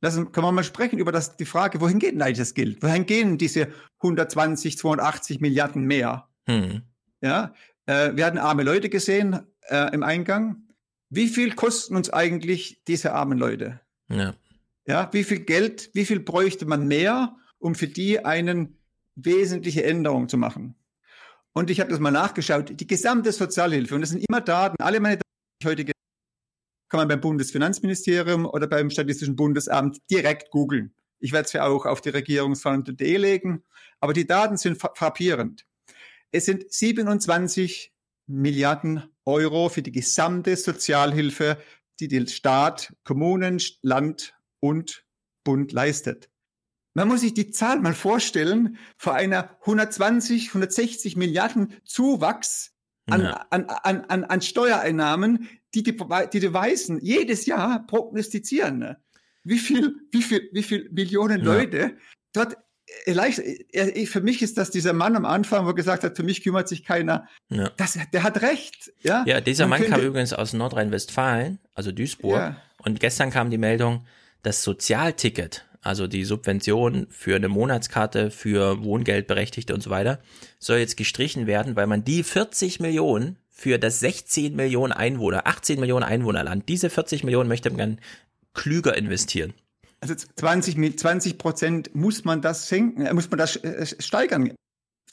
Lassen, können wir mal sprechen über das, die Frage, wohin geht denn eigentlich das Geld? Wohin gehen diese 120, 280 Milliarden mehr? Mhm. Ja, äh, wir hatten arme Leute gesehen äh, im Eingang. Wie viel kosten uns eigentlich diese armen Leute? Ja. ja, wie viel Geld, wie viel bräuchte man mehr, um für die eine wesentliche Änderung zu machen? Und ich habe das mal nachgeschaut. Die gesamte Sozialhilfe, und das sind immer Daten, alle meine Daten, die ich heute kann man beim Bundesfinanzministerium oder beim Statistischen Bundesamt direkt googeln. Ich werde es ja auch auf die Regierungsverhandlung.de legen, aber die Daten sind frappierend. Es sind 27 Milliarden Euro für die gesamte Sozialhilfe, die der Staat, Kommunen, Land und Bund leistet. Man muss sich die Zahl mal vorstellen, vor einer 120, 160 Milliarden Zuwachs an, ja. an, an, an, an Steuereinnahmen, die die, die die Weißen jedes Jahr prognostizieren. Ne? Wie viel, wie viel, wie viel Millionen ja. Leute dort leicht, für mich ist das dieser Mann am Anfang, wo er gesagt hat, für mich kümmert sich keiner. Ja. Das, der hat recht. Ja, ja dieser Man Mann kam übrigens aus Nordrhein-Westfalen, also Duisburg. Ja. Und gestern kam die Meldung, das Sozialticket also die Subvention für eine Monatskarte für Wohngeldberechtigte und so weiter, soll jetzt gestrichen werden, weil man die 40 Millionen für das 16 Millionen Einwohner, 18 Millionen Einwohnerland, diese 40 Millionen möchte man klüger investieren. Also 20, 20 Prozent muss man das senken, äh, muss man das äh, steigern.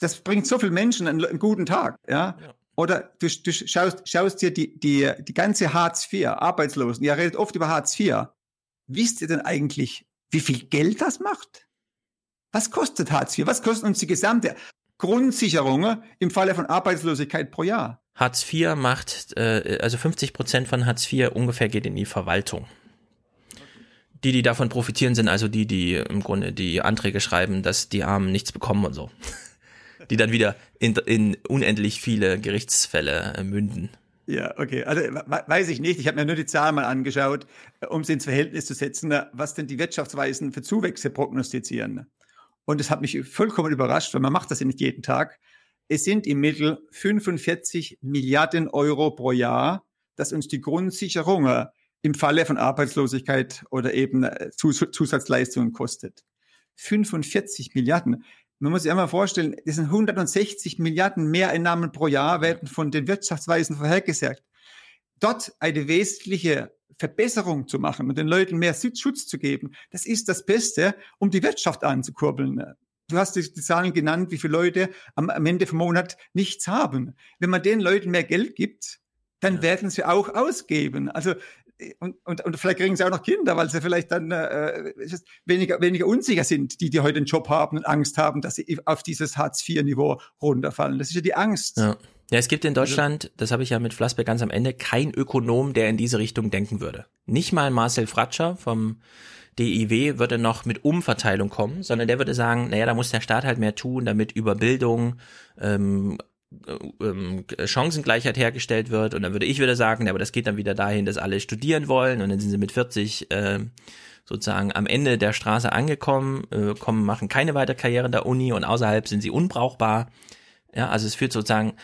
Das bringt so viele Menschen einen, einen guten Tag, ja. ja. Oder du, du schaust, schaust dir die, die, die ganze Hartz IV, Arbeitslosen, ihr redet oft über Hartz IV. Wisst ihr denn eigentlich, wie viel Geld das macht? Was kostet Hartz IV? Was kostet uns die gesamte Grundsicherung im Falle von Arbeitslosigkeit pro Jahr? Hartz IV macht, äh, also 50 Prozent von Hartz IV ungefähr geht in die Verwaltung. Die, die davon profitieren, sind also die, die im Grunde die Anträge schreiben, dass die Armen nichts bekommen und so. *laughs* Die dann wieder in, in unendlich viele Gerichtsfälle äh, münden. Ja, okay. Also weiß ich nicht. Ich habe mir nur die Zahlen mal angeschaut, äh, um sie ins Verhältnis zu setzen, äh, was denn die Wirtschaftsweisen für Zuwächse prognostizieren. Und es hat mich vollkommen überrascht, weil man macht das ja nicht jeden Tag. Es sind im Mittel 45 Milliarden Euro pro Jahr, dass uns die Grundsicherung äh, im Falle von Arbeitslosigkeit oder eben Zusatzleistungen kostet. 45 Milliarden. Man muss sich einmal vorstellen, das sind 160 Milliarden Mehreinnahmen pro Jahr werden von den Wirtschaftsweisen vorhergesagt. Dort eine wesentliche Verbesserung zu machen und den Leuten mehr Schutz zu geben, das ist das Beste, um die Wirtschaft anzukurbeln. du hast die, Zahlen genannt, wie viele Leute am, am Ende vom Monat nichts haben. Wenn man den Leuten mehr Geld gibt, dann werden sie auch ausgeben. Also und, und, und vielleicht kriegen sie auch noch Kinder, weil sie vielleicht dann äh, weniger, weniger unsicher sind, die, die heute einen Job haben und Angst haben, dass sie auf dieses Hartz-IV-Niveau runterfallen. Das ist ja die Angst. Ja. ja, es gibt in Deutschland, das habe ich ja mit Flassbeck ganz am Ende, kein Ökonom, der in diese Richtung denken würde. Nicht mal Marcel Fratscher vom DIW würde noch mit Umverteilung kommen, sondern der würde sagen, naja, da muss der Staat halt mehr tun, damit über Bildung äh, ähm, Chancengleichheit hergestellt wird. Und dann würde ich wieder sagen, aber das geht dann wieder dahin, dass alle studieren wollen und dann sind sie mit 40 äh, sozusagen am Ende der Straße angekommen, äh, kommen, machen keine weitere Karriere in der Uni und außerhalb sind sie unbrauchbar. Ja, also es führt sozusagen,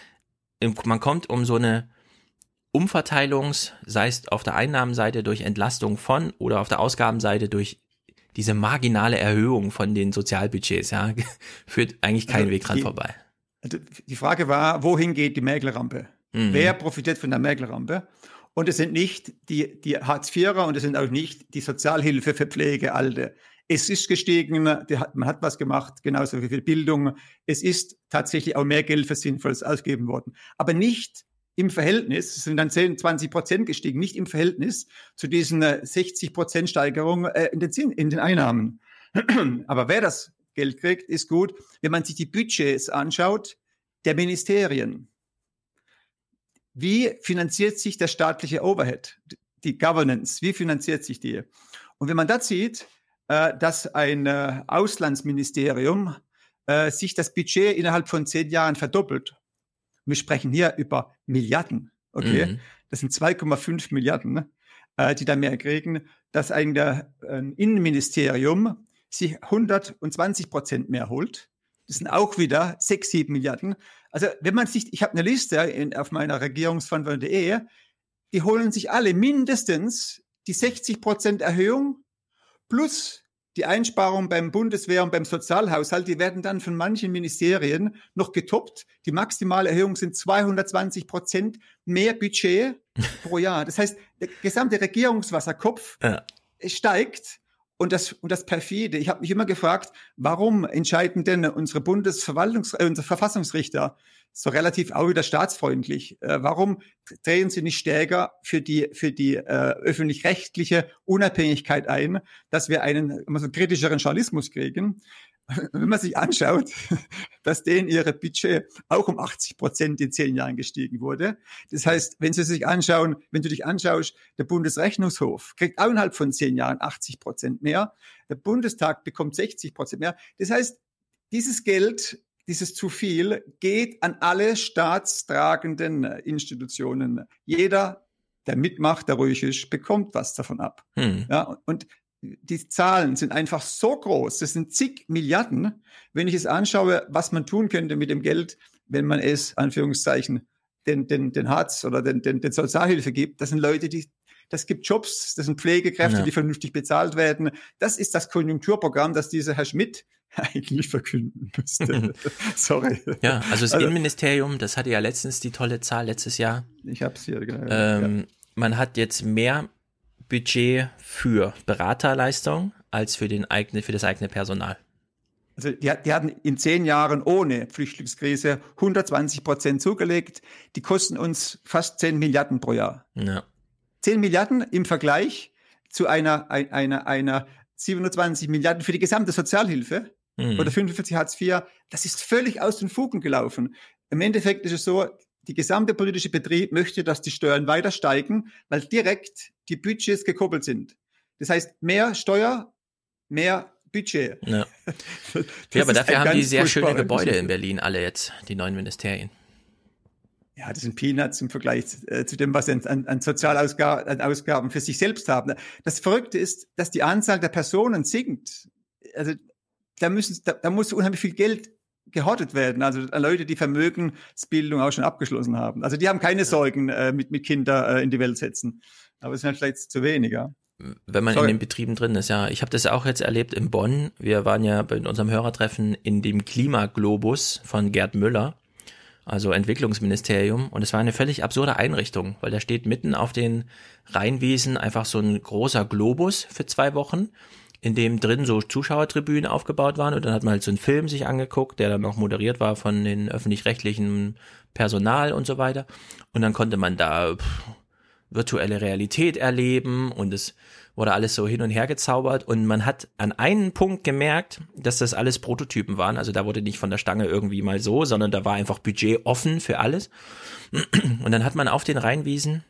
man kommt um so eine Umverteilungs, sei es auf der Einnahmenseite durch Entlastung von oder auf der Ausgabenseite durch diese marginale Erhöhung von den Sozialbudgets, ja, *laughs* führt eigentlich keinen also Weg dran vorbei. Also die Frage war, wohin geht die Mäkelrampe? Mhm. Wer profitiert von der Mäkelrampe? Und es sind nicht die, die Hartz-IVer und es sind auch nicht die Sozialhilfe für Pflegealte. Es ist gestiegen, hat, man hat was gemacht, genauso wie viel Bildung. Es ist tatsächlich auch mehr Geld für Sinnvolles ausgegeben worden. Aber nicht im Verhältnis, es sind dann 10, 20 Prozent gestiegen, nicht im Verhältnis zu diesen 60 äh, Prozent Steigerung äh, in, den, in den Einnahmen. *clears throat* Aber wer das Geld kriegt, ist gut. Wenn man sich die Budgets anschaut, der Ministerien, wie finanziert sich der staatliche Overhead, die Governance, wie finanziert sich die? Und wenn man da sieht, äh, dass ein äh, Auslandsministerium äh, sich das Budget innerhalb von zehn Jahren verdoppelt, wir sprechen hier über Milliarden, okay? Mhm. Das sind 2,5 Milliarden, die da mehr kriegen, dass ein Innenministerium sich 120 Prozent mehr holt. Das sind auch wieder 6, 7 Milliarden. Also wenn man sich, ich habe eine Liste in, auf meiner regierungsverantwortung.de, die holen sich alle mindestens die 60 Prozent Erhöhung plus die Einsparungen beim Bundeswehr und beim Sozialhaushalt, die werden dann von manchen Ministerien noch getoppt. Die maximale Erhöhung sind 220 Prozent mehr Budget *laughs* pro Jahr. Das heißt, der gesamte Regierungswasserkopf ja. steigt und das, und das perfide, ich habe mich immer gefragt, warum entscheiden denn unsere Bundesverwaltungs-, äh, unsere Verfassungsrichter so relativ auch wieder staatsfreundlich? Äh, warum drehen sie nicht stärker für die, für die äh, öffentlich-rechtliche Unabhängigkeit ein, dass wir einen immer so kritischeren Journalismus kriegen? Wenn man sich anschaut, *laughs* dass denen ihre Budget auch um 80 Prozent in zehn Jahren gestiegen wurde. Das heißt, wenn Sie sich anschauen, wenn du dich anschaust, der Bundesrechnungshof kriegt auch innerhalb von zehn Jahren 80 Prozent mehr. Der Bundestag bekommt 60 Prozent mehr. Das heißt, dieses Geld, dieses zu viel, geht an alle staatstragenden Institutionen. Jeder, der mitmacht, der ruhig ist, bekommt was davon ab. Hm. Ja, und die Zahlen sind einfach so groß, das sind zig Milliarden. Wenn ich es anschaue, was man tun könnte mit dem Geld, wenn man es, Anführungszeichen, den, den, den Hartz oder den, den, den Sozialhilfe gibt, das sind Leute, die, das gibt Jobs, das sind Pflegekräfte, ja. die vernünftig bezahlt werden. Das ist das Konjunkturprogramm, das dieser Herr Schmidt *laughs* eigentlich verkünden müsste. *laughs* Sorry. Ja, also das also, Innenministerium, das hatte ja letztens die tolle Zahl letztes Jahr. Ich hab's hier, genau. Ähm, ja. Man hat jetzt mehr Budget für Beraterleistung als für, den eigene, für das eigene Personal. Also die, die hatten in zehn Jahren ohne Flüchtlingskrise 120 Prozent zugelegt. Die kosten uns fast 10 Milliarden pro Jahr. Ja. 10 Milliarden im Vergleich zu einer, einer, einer 27 Milliarden für die gesamte Sozialhilfe mhm. oder 45 Hartz IV. Das ist völlig aus den Fugen gelaufen. Im Endeffekt ist es so, die gesamte politische Betrieb möchte, dass die Steuern weiter steigen, weil direkt die Budgets gekoppelt sind. Das heißt, mehr Steuer, mehr Budget. Ja, *laughs* ja aber dafür haben die sehr schöne Gebäude in Berlin alle jetzt, die neuen Ministerien. Ja, das sind Peanuts im Vergleich äh, zu dem, was sie an, an Sozialausgaben für sich selbst haben. Das Verrückte ist, dass die Anzahl der Personen sinkt. Also da müssen, da, da muss unheimlich viel Geld gehortet werden. Also Leute, die Vermögensbildung auch schon abgeschlossen haben. Also die haben keine Sorgen äh, mit, mit Kinder äh, in die Welt setzen. Aber es sind halt vielleicht zu weniger. Wenn man Sorry. in den Betrieben drin ist, ja. Ich habe das auch jetzt erlebt in Bonn. Wir waren ja bei unserem Hörertreffen in dem Klimaglobus von Gerd Müller, also Entwicklungsministerium. Und es war eine völlig absurde Einrichtung, weil da steht mitten auf den Rheinwiesen einfach so ein großer Globus für zwei Wochen in dem drin so Zuschauertribünen aufgebaut waren und dann hat man halt so einen Film sich angeguckt, der dann noch moderiert war von den öffentlich-rechtlichen Personal und so weiter. Und dann konnte man da pff, virtuelle Realität erleben und es wurde alles so hin und her gezaubert und man hat an einen Punkt gemerkt, dass das alles Prototypen waren. Also da wurde nicht von der Stange irgendwie mal so, sondern da war einfach Budget offen für alles. Und dann hat man auf den Rheinwiesen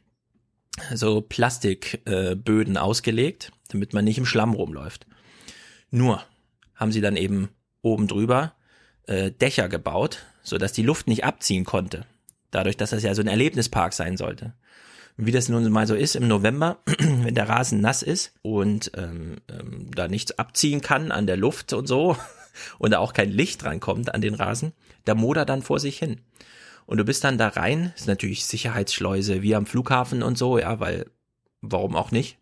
so Plastikböden äh, ausgelegt, damit man nicht im Schlamm rumläuft. Nur haben sie dann eben oben drüber äh, Dächer gebaut, so dass die Luft nicht abziehen konnte. Dadurch, dass das ja so ein Erlebnispark sein sollte wie das nun mal so ist im November, *clears throat* wenn der Rasen nass ist und ähm, ähm, da nichts abziehen kann an der Luft und so *laughs* und da auch kein Licht drankommt an den Rasen, da modert dann vor sich hin. Und du bist dann da rein, ist natürlich Sicherheitsschleuse wie am Flughafen und so, ja, weil warum auch nicht?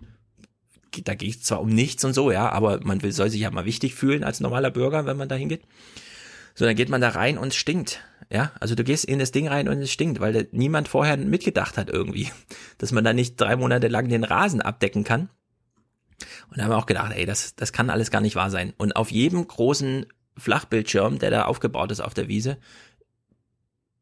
Da geht es zwar um nichts und so, ja, aber man will, soll sich ja mal wichtig fühlen als normaler Bürger, wenn man da hingeht. So, dann geht man da rein und stinkt. Ja, also du gehst in das Ding rein und es stinkt, weil niemand vorher mitgedacht hat irgendwie, *laughs* dass man da nicht drei Monate lang den Rasen abdecken kann. Und da haben wir auch gedacht, ey, das, das kann alles gar nicht wahr sein. Und auf jedem großen Flachbildschirm, der da aufgebaut ist auf der Wiese,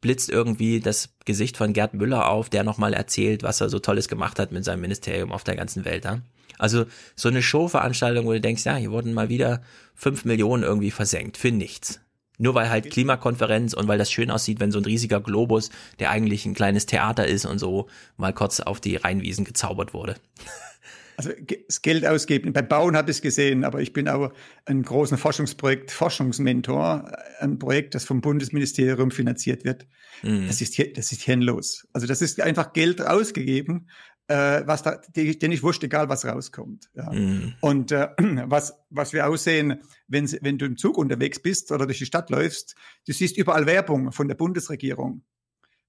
blitzt irgendwie das Gesicht von Gerd Müller auf, der nochmal erzählt, was er so Tolles gemacht hat mit seinem Ministerium auf der ganzen Welt. Ja? Also so eine Showveranstaltung, wo du denkst, ja, hier wurden mal wieder fünf Millionen irgendwie versenkt für nichts. Nur weil halt Klimakonferenz und weil das schön aussieht, wenn so ein riesiger Globus, der eigentlich ein kleines Theater ist und so, mal kurz auf die Rheinwiesen gezaubert wurde. Also das Geld ausgeben. Beim Bauen habe ich es gesehen, aber ich bin auch ein großen Forschungsprojekt, Forschungsmentor, ein Projekt, das vom Bundesministerium finanziert wird. Mhm. Das ist das ist hirnlos. Also das ist einfach Geld ausgegeben äh, was da, denen ich wurscht, egal was rauskommt. Ja. Mhm. Und äh, *clears throat* was, was wir aussehen, wenn, wenn du im Zug unterwegs bist oder durch die Stadt läufst, du siehst überall Werbung von der Bundesregierung.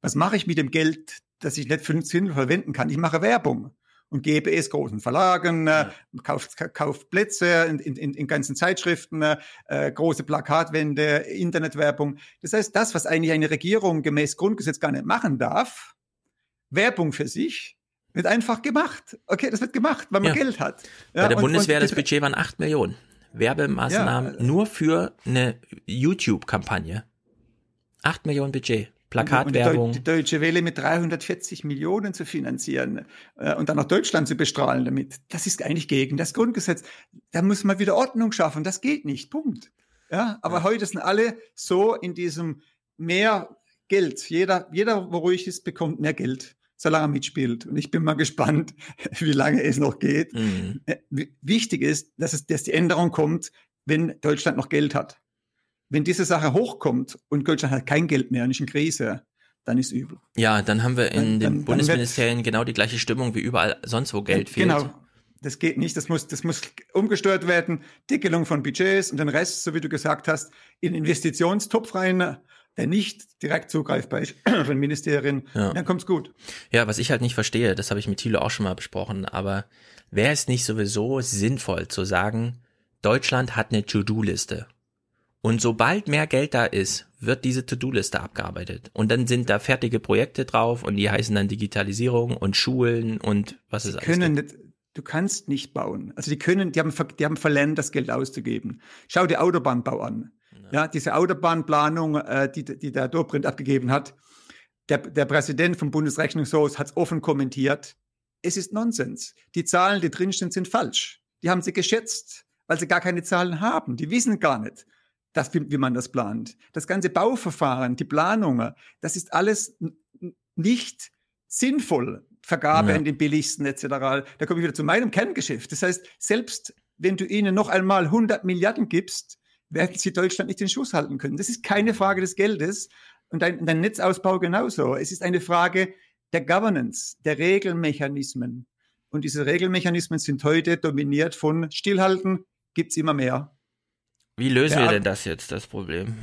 Was mache ich mit dem Geld, das ich nicht für Sinn verwenden kann? Ich mache Werbung und gebe es großen Verlagen, äh, kauft, kauft Plätze in, in, in ganzen Zeitschriften, äh, große Plakatwände, Internetwerbung. Das heißt, das, was eigentlich eine Regierung gemäß Grundgesetz gar nicht machen darf, Werbung für sich, wird einfach gemacht. Okay, das wird gemacht, weil man ja. Geld hat. Ja, Bei der und, Bundeswehr, und, das Budget waren 8 Millionen. Werbemaßnahmen ja, nur für eine YouTube-Kampagne. 8 Millionen Budget. Plakatwerbung. Die, Deutsche Welle mit 340 Millionen zu finanzieren äh, und dann auch Deutschland zu bestrahlen damit. Das ist eigentlich gegen das Grundgesetz. Da muss man wieder Ordnung schaffen. Das geht nicht. Punkt. Ja, aber ja. heute sind alle so in diesem mehr Geld. Jeder, jeder, wo ruhig ist, bekommt mehr Geld solange er mitspielt. Und ich bin mal gespannt, *laughs* wie lange es noch geht. Mhm. Äh, wichtig ist, dass, es, dass die Änderung kommt, wenn Deutschland noch Geld hat. Wenn diese Sache hochkommt und Deutschland hat kein Geld mehr und ist in Krise, dann ist übel. Ja, dann haben wir in dann, den dann, Bundesministerien dann genau die gleiche Stimmung wie überall sonst, wo Geld fehlt. Genau. Das geht nicht. Das muss, das muss umgesteuert werden. Deckelung von Budgets und den Rest, so wie du gesagt hast, in Investitionstopf rein der nicht direkt zugreifbar ist *clears throat* von Ministerien, ja. dann kommt's gut. Ja, was ich halt nicht verstehe, das habe ich mit Thilo auch schon mal besprochen, aber wäre es nicht sowieso sinnvoll zu sagen, Deutschland hat eine To-Do-Liste. Und sobald mehr Geld da ist, wird diese To-Do-Liste abgearbeitet. Und dann sind da fertige Projekte drauf und die heißen dann Digitalisierung und Schulen und was ist alles. Können nicht, du kannst nicht bauen. Also die können, die haben, die haben verlernt, das Geld auszugeben. Schau dir Autobahnbau an. Ja, diese Autobahnplanung, äh, die, die der Dobrindt abgegeben hat, der, der Präsident vom Bundesrechnungshof hat es offen kommentiert. Es ist Nonsens. Die Zahlen, die drinstehen, sind falsch. Die haben sie geschätzt, weil sie gar keine Zahlen haben. Die wissen gar nicht, dass, wie, man das plant. Das ganze Bauverfahren, die Planungen, das ist alles nicht sinnvoll. Vergabe ja. an den billigsten etc. Da komme ich wieder zu meinem Kerngeschäft. Das heißt, selbst wenn du ihnen noch einmal 100 Milliarden gibst, werden sie Deutschland nicht den Schuss halten können. Das ist keine Frage des Geldes und dein, dein Netzausbau genauso. Es ist eine Frage der Governance, der Regelmechanismen. Und diese Regelmechanismen sind heute dominiert von Stillhalten, gibt es immer mehr. Wie lösen wir denn das jetzt, das Problem?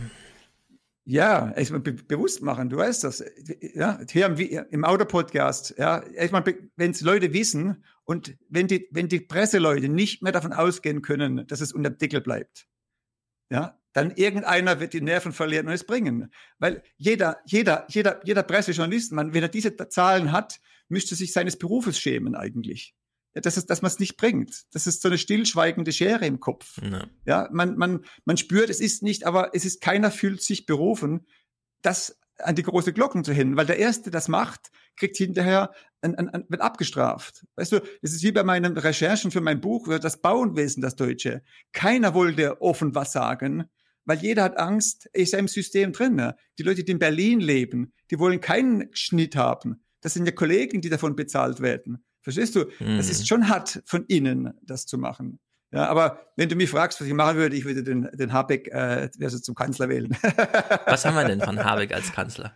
Ja, erstmal be bewusst machen, du weißt das. Ja, hier im, im Autopodcast, ja, erstmal, wenn es Leute wissen und wenn die, wenn die Presseleute nicht mehr davon ausgehen können, dass es unter dem Deckel bleibt, ja, dann irgendeiner wird die Nerven verlieren und es bringen. Weil jeder, jeder, jeder, jeder Pressejournalist, man, wenn er diese Zahlen hat, müsste sich seines Berufes schämen eigentlich. Dass, es, dass man es nicht bringt. Das ist so eine stillschweigende Schere im Kopf. Ja. Ja, man, man, man spürt, es ist nicht, aber es ist, keiner fühlt sich berufen, das an die große Glocken zu hängen, weil der Erste, das macht, kriegt hinterher, ein, ein, ein, wird abgestraft. Weißt du, es ist wie bei meinen Recherchen für mein Buch, das Bauenwesen, das Deutsche. Keiner wollte offen was sagen, weil jeder hat Angst, ist ja im System drin. Ne? Die Leute, die in Berlin leben, die wollen keinen Schnitt haben. Das sind ja Kollegen, die davon bezahlt werden. Verstehst du? Mhm. Das ist schon hart von innen, das zu machen. Ja, aber wenn du mich fragst, was ich machen würde, ich würde den, den Habeck äh, also zum Kanzler wählen. *laughs* Was haben wir denn von Habeck als Kanzler?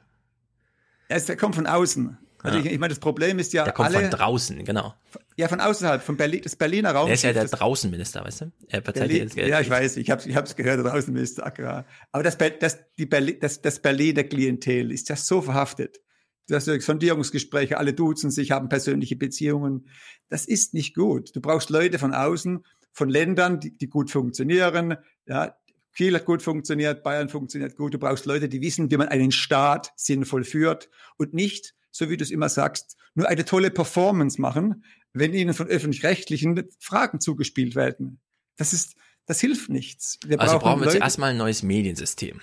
Er ist, der kommt von außen. Also Ja. ich, ich meine, das Problem ist ja Der kommt alle. von draußen, genau. Ja, von außerhalb, von Berlin, das Berliner Raum. Er ist ja der Draußenminister, weißt du? Er Berlin, ja, ich weiß, ich habe es ich hab's gehört, der Außenminister Agra. Aber das, das, die Berlin, das, das Berliner Klientel ist ja so verhaftet. Du hast ja Sondierungsgespräche, alle duzen sich, haben persönliche Beziehungen. Das ist nicht gut. Du brauchst Leute von außen, von Ländern, die, die gut funktionieren. Ja, Kiel hat gut funktioniert, Bayern funktioniert gut. Du brauchst Leute, die wissen, wie man einen Staat sinnvoll führt und nicht, so wie du es immer sagst, nur eine tolle Performance machen, wenn ihnen von öffentlich-rechtlichen Fragen zugespielt werden. Das ist, das hilft nichts. Wir also brauchen wir Leute- zuerst mal ein neues Mediensystem.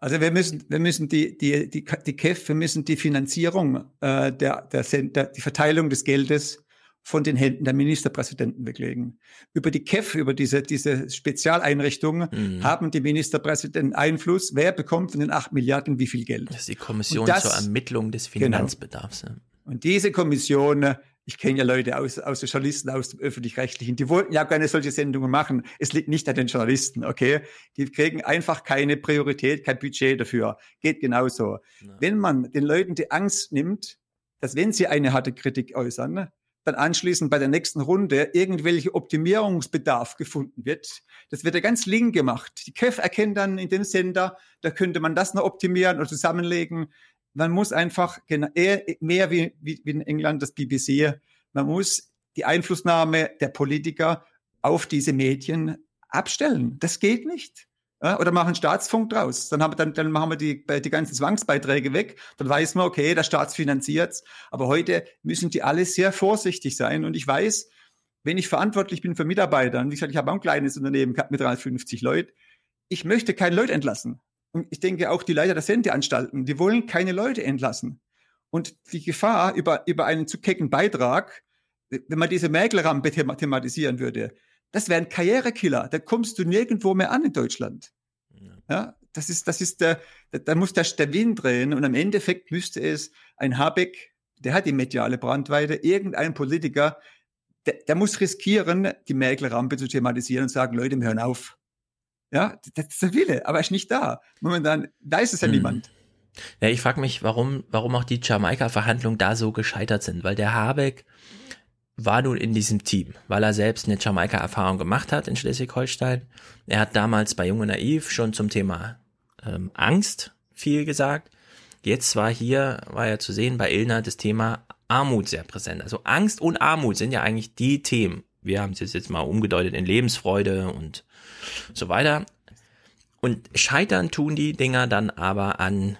Also wir müssen, wir müssen die, die, die, die KEF, wir müssen die Finanzierung äh, der, der, der, die Verteilung des Geldes von den Händen der Ministerpräsidenten weglegen. Über die KEF, über diese, diese Spezialeinrichtungen, Mhm. haben die Ministerpräsidenten Einfluss, wer bekommt von den acht Milliarden wie viel Geld. Das ist die Kommission das- zur Ermittlung des Genau. Finanzbedarfs. Ja. Und diese Kommission, äh, ich kenne ja Leute aus, aus den Journalisten, aus dem Öffentlich-Rechtlichen, die wollten ja gerne solche Sendungen machen. Es liegt nicht an den Journalisten, okay? Die kriegen einfach keine Priorität, kein Budget dafür. Geht genauso. Wenn man den Leuten die Angst nimmt, dass wenn sie eine harte Kritik äußern, dann anschließend bei der nächsten Runde irgendwelche Optimierungsbedarf gefunden wird. Das wird ja ganz link gemacht. Die KEF erkennt dann in dem Sender, da könnte man das noch optimieren oder zusammenlegen. Man muss einfach mehr wie, wie, in England das BBC, man muss die Einflussnahme der Politiker auf diese Medien abstellen. Das geht nicht. Ja, oder machen Staatsfunk draus. Dann, haben dann, dann machen wir die, die ganzen Zwangsbeiträge weg. Dann weiß man, okay, der Staat finanziert Aber heute müssen die alle sehr vorsichtig sein. Und ich weiß, wenn ich verantwortlich bin für Mitarbeiter, und wie gesagt, ich habe auch ein kleines Unternehmen mit 350 Leuten, ich möchte keine Leute entlassen. Und ich denke auch die Leiter der Sendeanstalten, die wollen keine Leute entlassen. Und die Gefahr über, über einen zu kecken Beitrag, wenn man diese Mäkelrampe thema thematisieren würde, das wäre ein Karrierekiller. Da kommst du nirgendwo mehr an in Deutschland. Ja, das ist, das ist der, da, muss der, der Wind drehen und am Endeffekt müsste es ein Habeck, der hat die mediale Brandweite, irgendein Politiker, der, der muss riskieren, die Merkel-Rampe zu thematisieren und sagen, Leute, wir hören auf. Ja, das ist der Wille, aber er ist nicht da. Momentan weiß es ja Hm. niemand. Ja, ich frage mich, warum, warum auch die Jamaika-Verhandlungen da so gescheitert sind, weil der Habeck war nun in diesem Team, weil er selbst eine Jamaika-Erfahrung gemacht hat in Schleswig-Holstein. Er hat damals bei Junge Naiv schon zum Thema ähm, Angst viel gesagt. Jetzt war hier, war ja zu sehen bei Ilna das Thema Armut sehr präsent. Also Angst und Armut sind ja eigentlich die Themen. Wir haben es jetzt, jetzt mal umgedeutet in Lebensfreude und so weiter. Und scheitern tun die Dinger dann aber an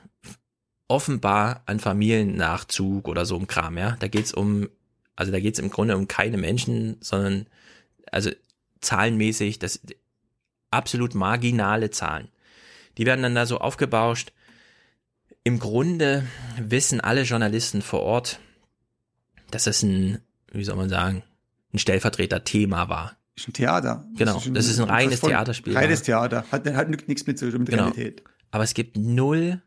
offenbar an Familiennachzug oder so ein Kram, ja. Da geht's um, also da geht's im Grunde um keine Menschen, sondern also zahlenmäßig, das absolut marginale Zahlen. Die werden dann da so aufgebauscht. Im Grunde wissen alle Journalisten vor Ort, dass es ein, wie soll man sagen, ein Stellvertreter-Thema war. Das ist ein Theater. Genau, das ist ein reines voll- Theaterspiel. Reines Theater. Hat, hat nichts mit, mit Genau. Realität. Aber es gibt null.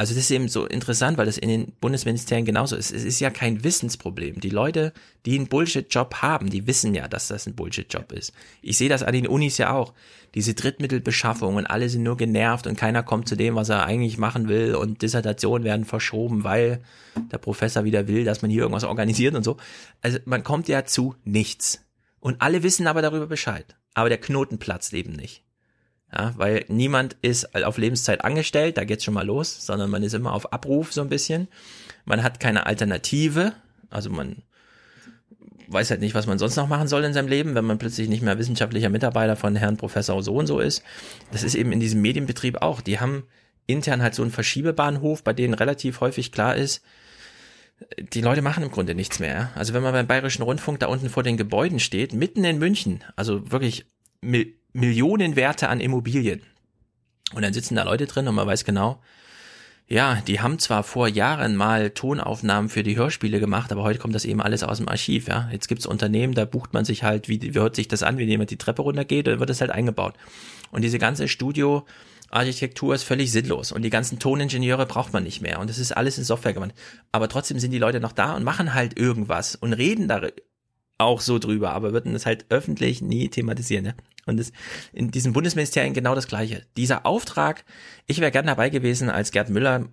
Also das ist eben so interessant, weil das in den Bundesministerien genauso ist. Es ist ja kein Wissensproblem. Die Leute, die einen Bullshit-Job haben, die wissen ja, dass das ein Bullshit-Job ist. Ich sehe das an den Unis ja auch. Diese Drittmittelbeschaffung und alle sind nur genervt und keiner kommt zu dem, was er eigentlich machen will und Dissertationen werden verschoben, weil der Professor wieder will, dass man hier irgendwas organisiert und so. Also man kommt ja zu nichts. Und alle wissen aber darüber Bescheid. Aber der Knoten platzt eben nicht. Ja, weil niemand ist auf Lebenszeit angestellt, da geht's schon mal los, sondern man ist immer auf Abruf so ein bisschen. Man hat keine Alternative, also man weiß halt nicht, was man sonst noch machen soll in seinem Leben, wenn man plötzlich nicht mehr wissenschaftlicher Mitarbeiter von Herrn Professor so und so ist. Das ist eben in diesem Medienbetrieb auch. Die haben intern halt so einen Verschiebebahnhof, bei denen relativ häufig klar ist, die Leute machen im Grunde nichts mehr. Also wenn man beim Bayerischen Rundfunk da unten vor den Gebäuden steht, mitten in München, also wirklich Mil Millionenwerte an Immobilien. Und dann sitzen da Leute drin und man weiß genau, ja, die haben zwar vor Jahren mal Tonaufnahmen für die Hörspiele gemacht, aber heute kommt das eben alles aus dem Archiv, ja. Jetzt gibt's Unternehmen, da bucht man sich halt, wie, wie hört sich das an, wie jemand die Treppe runtergeht, dann wird das halt eingebaut. Und diese ganze Studio, Architektur ist völlig sinnlos und die ganzen Toningenieure braucht man nicht mehr und das ist alles in Software gemacht. Aber trotzdem sind die Leute noch da und machen halt irgendwas und reden da auch so drüber, aber würden es halt öffentlich nie thematisieren. Ne? Und das, in diesem Bundesministerium genau das Gleiche. Dieser Auftrag, ich wäre gern dabei gewesen, als Gerd Müller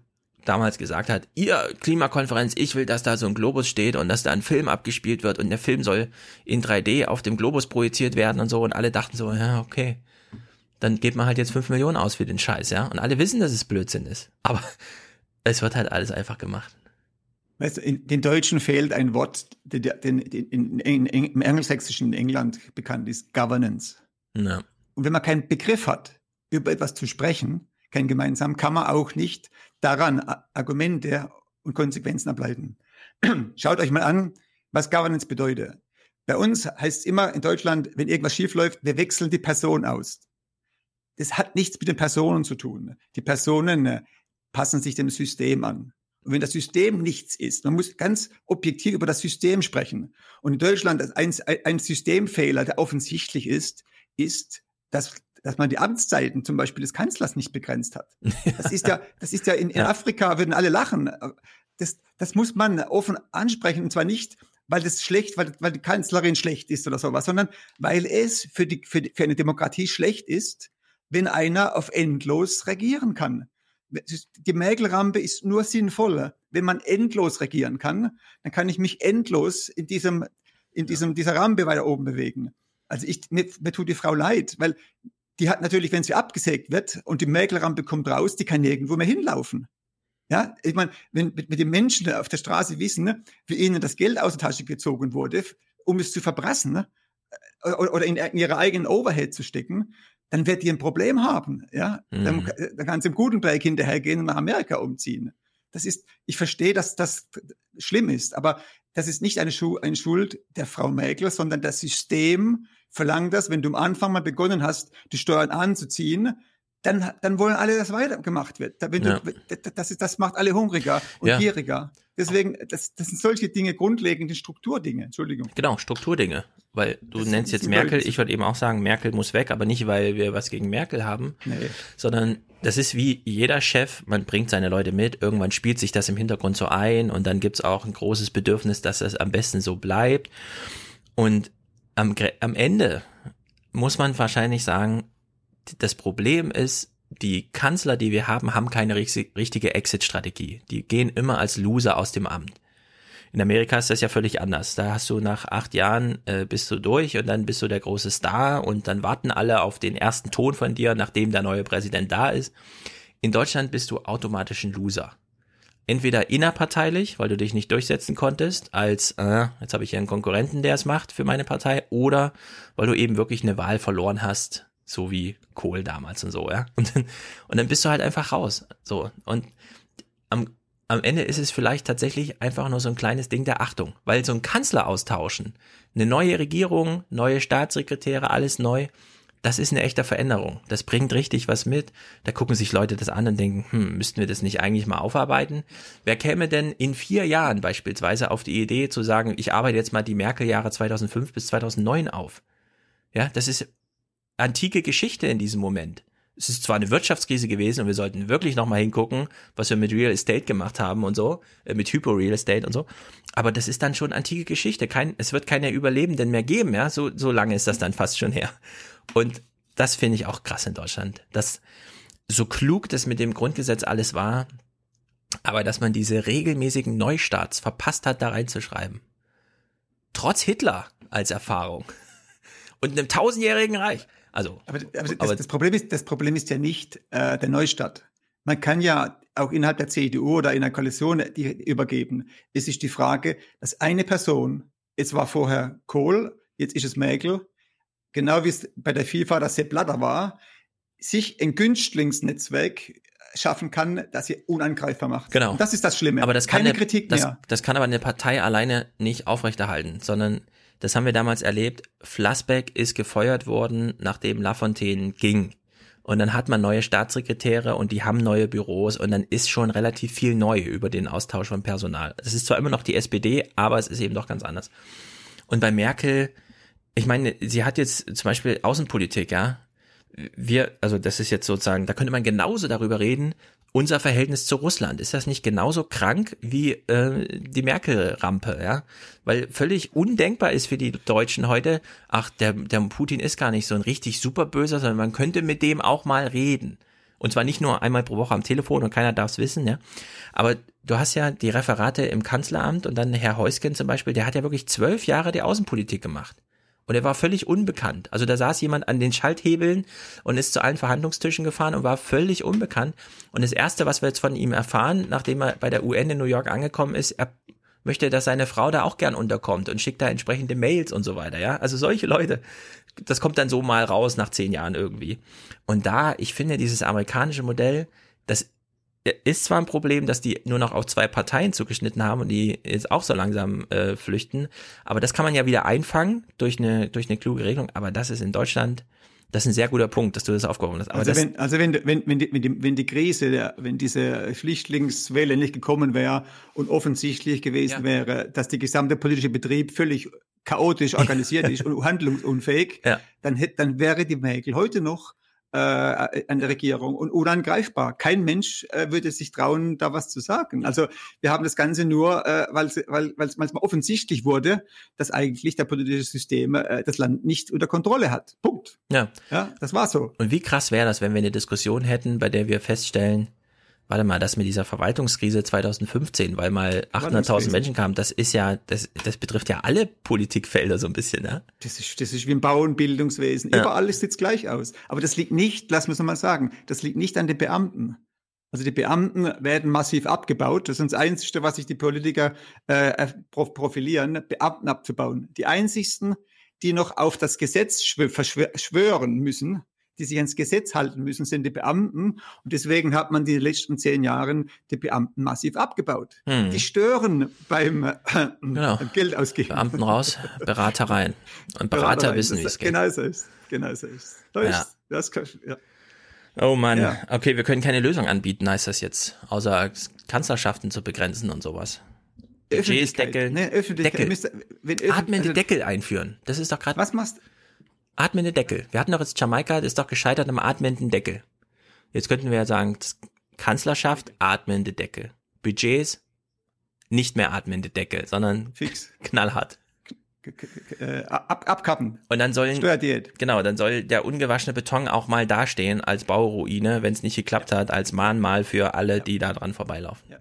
damals gesagt hat, ihr Klimakonferenz, ich will, dass da so ein Globus steht und dass da ein Film abgespielt wird und der Film soll in 3D auf dem Globus projiziert werden und so und alle dachten so, ja, okay dann gibt man halt jetzt fünf Millionen aus für den Scheiß, ja. Und alle wissen, dass es Blödsinn ist. Aber *laughs* es wird halt alles einfach gemacht. Weißt du, in, den Deutschen fehlt ein Wort, den, den, in, in, im Engelsächsischen in England bekannt ist, Governance. Ja. Und wenn man keinen Begriff hat, über etwas zu sprechen, kein gemeinsam, kann man auch nicht daran Argumente und Konsequenzen ableiten. *clears throat* Schaut euch mal an, was Governance bedeutet. Bei uns heißt es immer in Deutschland, wenn irgendwas schiefläuft, wir wechseln die Person aus das hat nichts mit den Personen zu tun. Die Personen äh, passen sich dem System an. Und wenn das System nichts ist, man muss ganz objektiv über das System sprechen. Und in Deutschland ein, ein Systemfehler, der offensichtlich ist, ist, dass dass man die Amtszeiten zum Beispiel des Kanzlers nicht begrenzt hat. *laughs* Das ist ja, das ist ja in, in Afrika würden alle lachen. Das, das muss man offen ansprechen und zwar nicht, weil das schlecht, weil, weil die Kanzlerin schlecht ist oder sowas, sondern weil es für die, für, die, für eine Demokratie schlecht ist, wenn einer auf endlos regieren kann. Die Mägelrampe ist nur sinnvoll, wenn man endlos regieren kann, dann kann ich mich endlos in diesem, in diesem, dieser Rampe weiter oben bewegen. Also ich, mir, mir tut die Frau leid, weil die hat natürlich, wenn sie abgesägt wird und die Mägelrampe kommt raus, die kann nirgendwo mehr hinlaufen. Ja, ich meine, wenn mit, den Menschen auf der Straße wissen, wie ihnen das Geld aus der Tasche gezogen wurde, um es zu verbrassen äh, oder in, in ihre eigenen Overhead zu stecken, dann wird die ein Problem haben. Ja? Mhm. Dann, dann kann sie im Gutenberg hinterhergehen und nach Amerika umziehen. Das ist, ich verstehe, dass das schlimm ist, aber das ist nicht eine, Schu eine Schuld der Frau Mägler, sondern das System verlangt das, wenn du am Anfang mal begonnen hast, die Steuern anzuziehen, dann, dann wollen alle, dass weitergemacht wird. Da, ja. du, das, ist, das macht alle hungriger und ja. gieriger. Deswegen, das, das sind solche Dinge grundlegende Strukturdinge. Entschuldigung. Genau, Strukturdinge. Weil du das nennst jetzt Merkel, ich würde eben auch sagen, Merkel muss weg, aber nicht, weil wir was gegen Merkel haben, nee. sondern das ist wie jeder Chef, man bringt seine Leute mit, irgendwann spielt sich das im Hintergrund so ein und dann gibt's auch ein großes Bedürfnis, dass das am besten so bleibt. Und am, am Ende muss man wahrscheinlich sagen, das Problem ist, die Kanzler, die wir haben, haben keine richtige Exit-Strategie. Die gehen immer als Loser aus dem Amt. In Amerika ist das ja völlig anders. Da hast du nach acht Jahren äh, bist du durch und dann bist du der große Star und dann warten alle auf den ersten Ton von dir, nachdem der neue Präsident da ist. In Deutschland bist du automatisch ein Loser. Entweder innerparteilich, weil du dich nicht durchsetzen konntest, als äh, jetzt habe ich hier einen Konkurrenten, der es macht für meine Partei, oder weil du eben wirklich eine Wahl verloren hast, so wie Kohl damals und so, ja. *laughs* Und dann, und dann bist du halt einfach raus. So. Und am, am Ende ist es vielleicht tatsächlich einfach nur so ein kleines Ding der Achtung, weil so ein Kanzler austauschen, eine neue Regierung, neue Staatssekretäre, alles neu, das ist eine echte Veränderung. Das bringt richtig was mit. Da gucken sich Leute das an und denken, hm, müssten wir das nicht eigentlich mal aufarbeiten? Wer käme denn in vier Jahren beispielsweise auf die Idee zu sagen, ich arbeite jetzt mal die Merkel-Jahre 2005 bis 2009 auf? Ja, das ist antike Geschichte in diesem Moment. Es ist zwar eine Wirtschaftskrise gewesen und wir sollten wirklich nochmal hingucken, was wir mit Real Estate gemacht haben und so, äh, mit Hypo Real Estate und so. Aber das ist dann schon antike Geschichte. Kein, es wird keine Überlebenden mehr geben, ja. So, so lange ist das dann fast schon her. Und das finde ich auch krass in Deutschland. Dass so klug das mit dem Grundgesetz alles war, aber dass man diese regelmäßigen Neustarts verpasst hat, da reinzuschreiben. Trotz Hitler als Erfahrung. Und einem tausendjährigen Reich. Also, aber, aber, das, aber das, Problem ist, das Problem ist ja nicht äh, der Neustart. Man kann ja auch innerhalb der CDU oder in einer Koalition die übergeben. Es ist die Frage, dass eine Person, es war vorher Kohl, jetzt ist es Mägel, genau wie es bei der FIFA das Sepp Blatter war, sich ein Günstlingsnetzwerk schaffen kann, dass sie unangreifbar macht. Genau. Und das ist das Schlimme. Aber das kann Keine eine, Kritik das, mehr. das kann aber eine Partei alleine nicht aufrechterhalten, sondern das haben wir damals erlebt. Flassbeck ist gefeuert worden, nachdem Lafontaine ging. Und dann hat man neue Staatssekretäre und die haben neue Büros und dann ist schon relativ viel neu über den Austausch von Personal. Es ist zwar immer noch die SPD, aber es ist eben doch ganz anders. Und bei Merkel, ich meine, sie hat jetzt zum Beispiel Außenpolitik, ja. Wir, also das ist jetzt sozusagen, da könnte man genauso darüber reden, unser Verhältnis zu Russland. Ist das nicht genauso krank wie äh, die Merkel-Rampe, ja? Weil völlig undenkbar ist für die Deutschen heute, ach, der, der Putin ist gar nicht so ein richtig super böser, sondern man könnte mit dem auch mal reden. Und zwar nicht nur einmal pro Woche am Telefon und keiner darf es wissen, ja. Aber du hast ja die Referate im Kanzleramt und dann Herr Heusgen zum Beispiel, der hat ja wirklich zwölf Jahre die Außenpolitik gemacht. Und er war völlig unbekannt. Also da saß jemand an den Schalthebeln und ist zu allen Verhandlungstischen gefahren und war völlig unbekannt. Und das Erste, was wir jetzt von ihm erfahren, nachdem er bei der UN in New York angekommen ist, er möchte, dass seine Frau da auch gern unterkommt und schickt da entsprechende Mails und so weiter, ja. Also solche Leute, das kommt dann so mal raus nach zehn Jahren irgendwie. Und da, ich finde, dieses amerikanische Modell, das ist zwar ein Problem, dass die nur noch auf zwei Parteien zugeschnitten haben und die jetzt auch so langsam äh, flüchten, aber das kann man ja wieder einfangen durch eine durch eine kluge Regelung. Aber das ist in Deutschland, das ist ein sehr guter Punkt, dass du das aufgehoben hast. Aber also wenn, also wenn, wenn, wenn, die, wenn, die, wenn die Krise, wenn diese Flüchtlingswelle nicht gekommen wäre und offensichtlich gewesen Ja. wäre, dass der gesamte politische Betrieb völlig chaotisch *laughs* organisiert ist und handlungsunfähig, Ja. dann, hätte, dann wäre die Merkel heute noch äh, an der Regierung und unangreifbar. Kein Mensch äh, würde sich trauen, da was zu sagen. Also wir haben das Ganze nur, äh, weil es weil, weil's manchmal offensichtlich wurde, dass eigentlich der politische System äh, das Land nicht unter Kontrolle hat. Punkt. ja. Ja, das war so. Und wie krass wäre das, wenn wir eine Diskussion hätten, bei der wir feststellen, warte mal, das mit dieser Verwaltungskrise 2015, weil mal 800.000 Verwaltungskrise. Menschen kamen, das ist ja, das, das betrifft ja alle Politikfelder so ein bisschen, ne? Das ist, das ist wie im Bauen, Bildungswesen. Ja. Überall sieht es gleich aus. Aber das liegt nicht, lass mich mal sagen, das liegt nicht an den Beamten. Also die Beamten werden massiv abgebaut. Das ist das Einzige, was sich die Politiker äh, prof- profilieren, Beamten abzubauen. Die einzigsten, die noch auf das Gesetz schwören müssen, die sich ans Gesetz halten müssen, sind die Beamten. Und deswegen hat man die letzten zehn Jahren die Beamten massiv abgebaut. Hm. Die stören beim, äh, Genau. beim Geld ausgeben. Beamten raus, Berater rein. Und Berater Berater wissen, weiß, wie es geht. Genau so ist. Genau so ist. Da Ja. ist das ja. Oh Mann, Ja. okay, wir können keine Lösung anbieten, heißt das jetzt, außer Kanzlerschaften zu begrenzen und sowas. Budgets deckeln. Nee, Öffentlichkeit. Deckel. Müsste- wenn Öffent- Atmende also- Deckel einführen. Das ist doch gerade. Was machst Atmende Deckel. Wir hatten doch jetzt Jamaika, das ist doch gescheitert am atmenden Deckel. Jetzt könnten wir ja sagen, Kanzlerschaft, atmende Deckel. Budgets, nicht mehr atmende Deckel, sondern Fix. *laughs* knallhart. äh, ab, abkappen? Und dann sollen, Steuerdiät. genau, dann soll der ungewaschene Beton auch mal dastehen als Bauruine, wenn es nicht geklappt hat, als Mahnmal für alle, die da dran vorbeilaufen.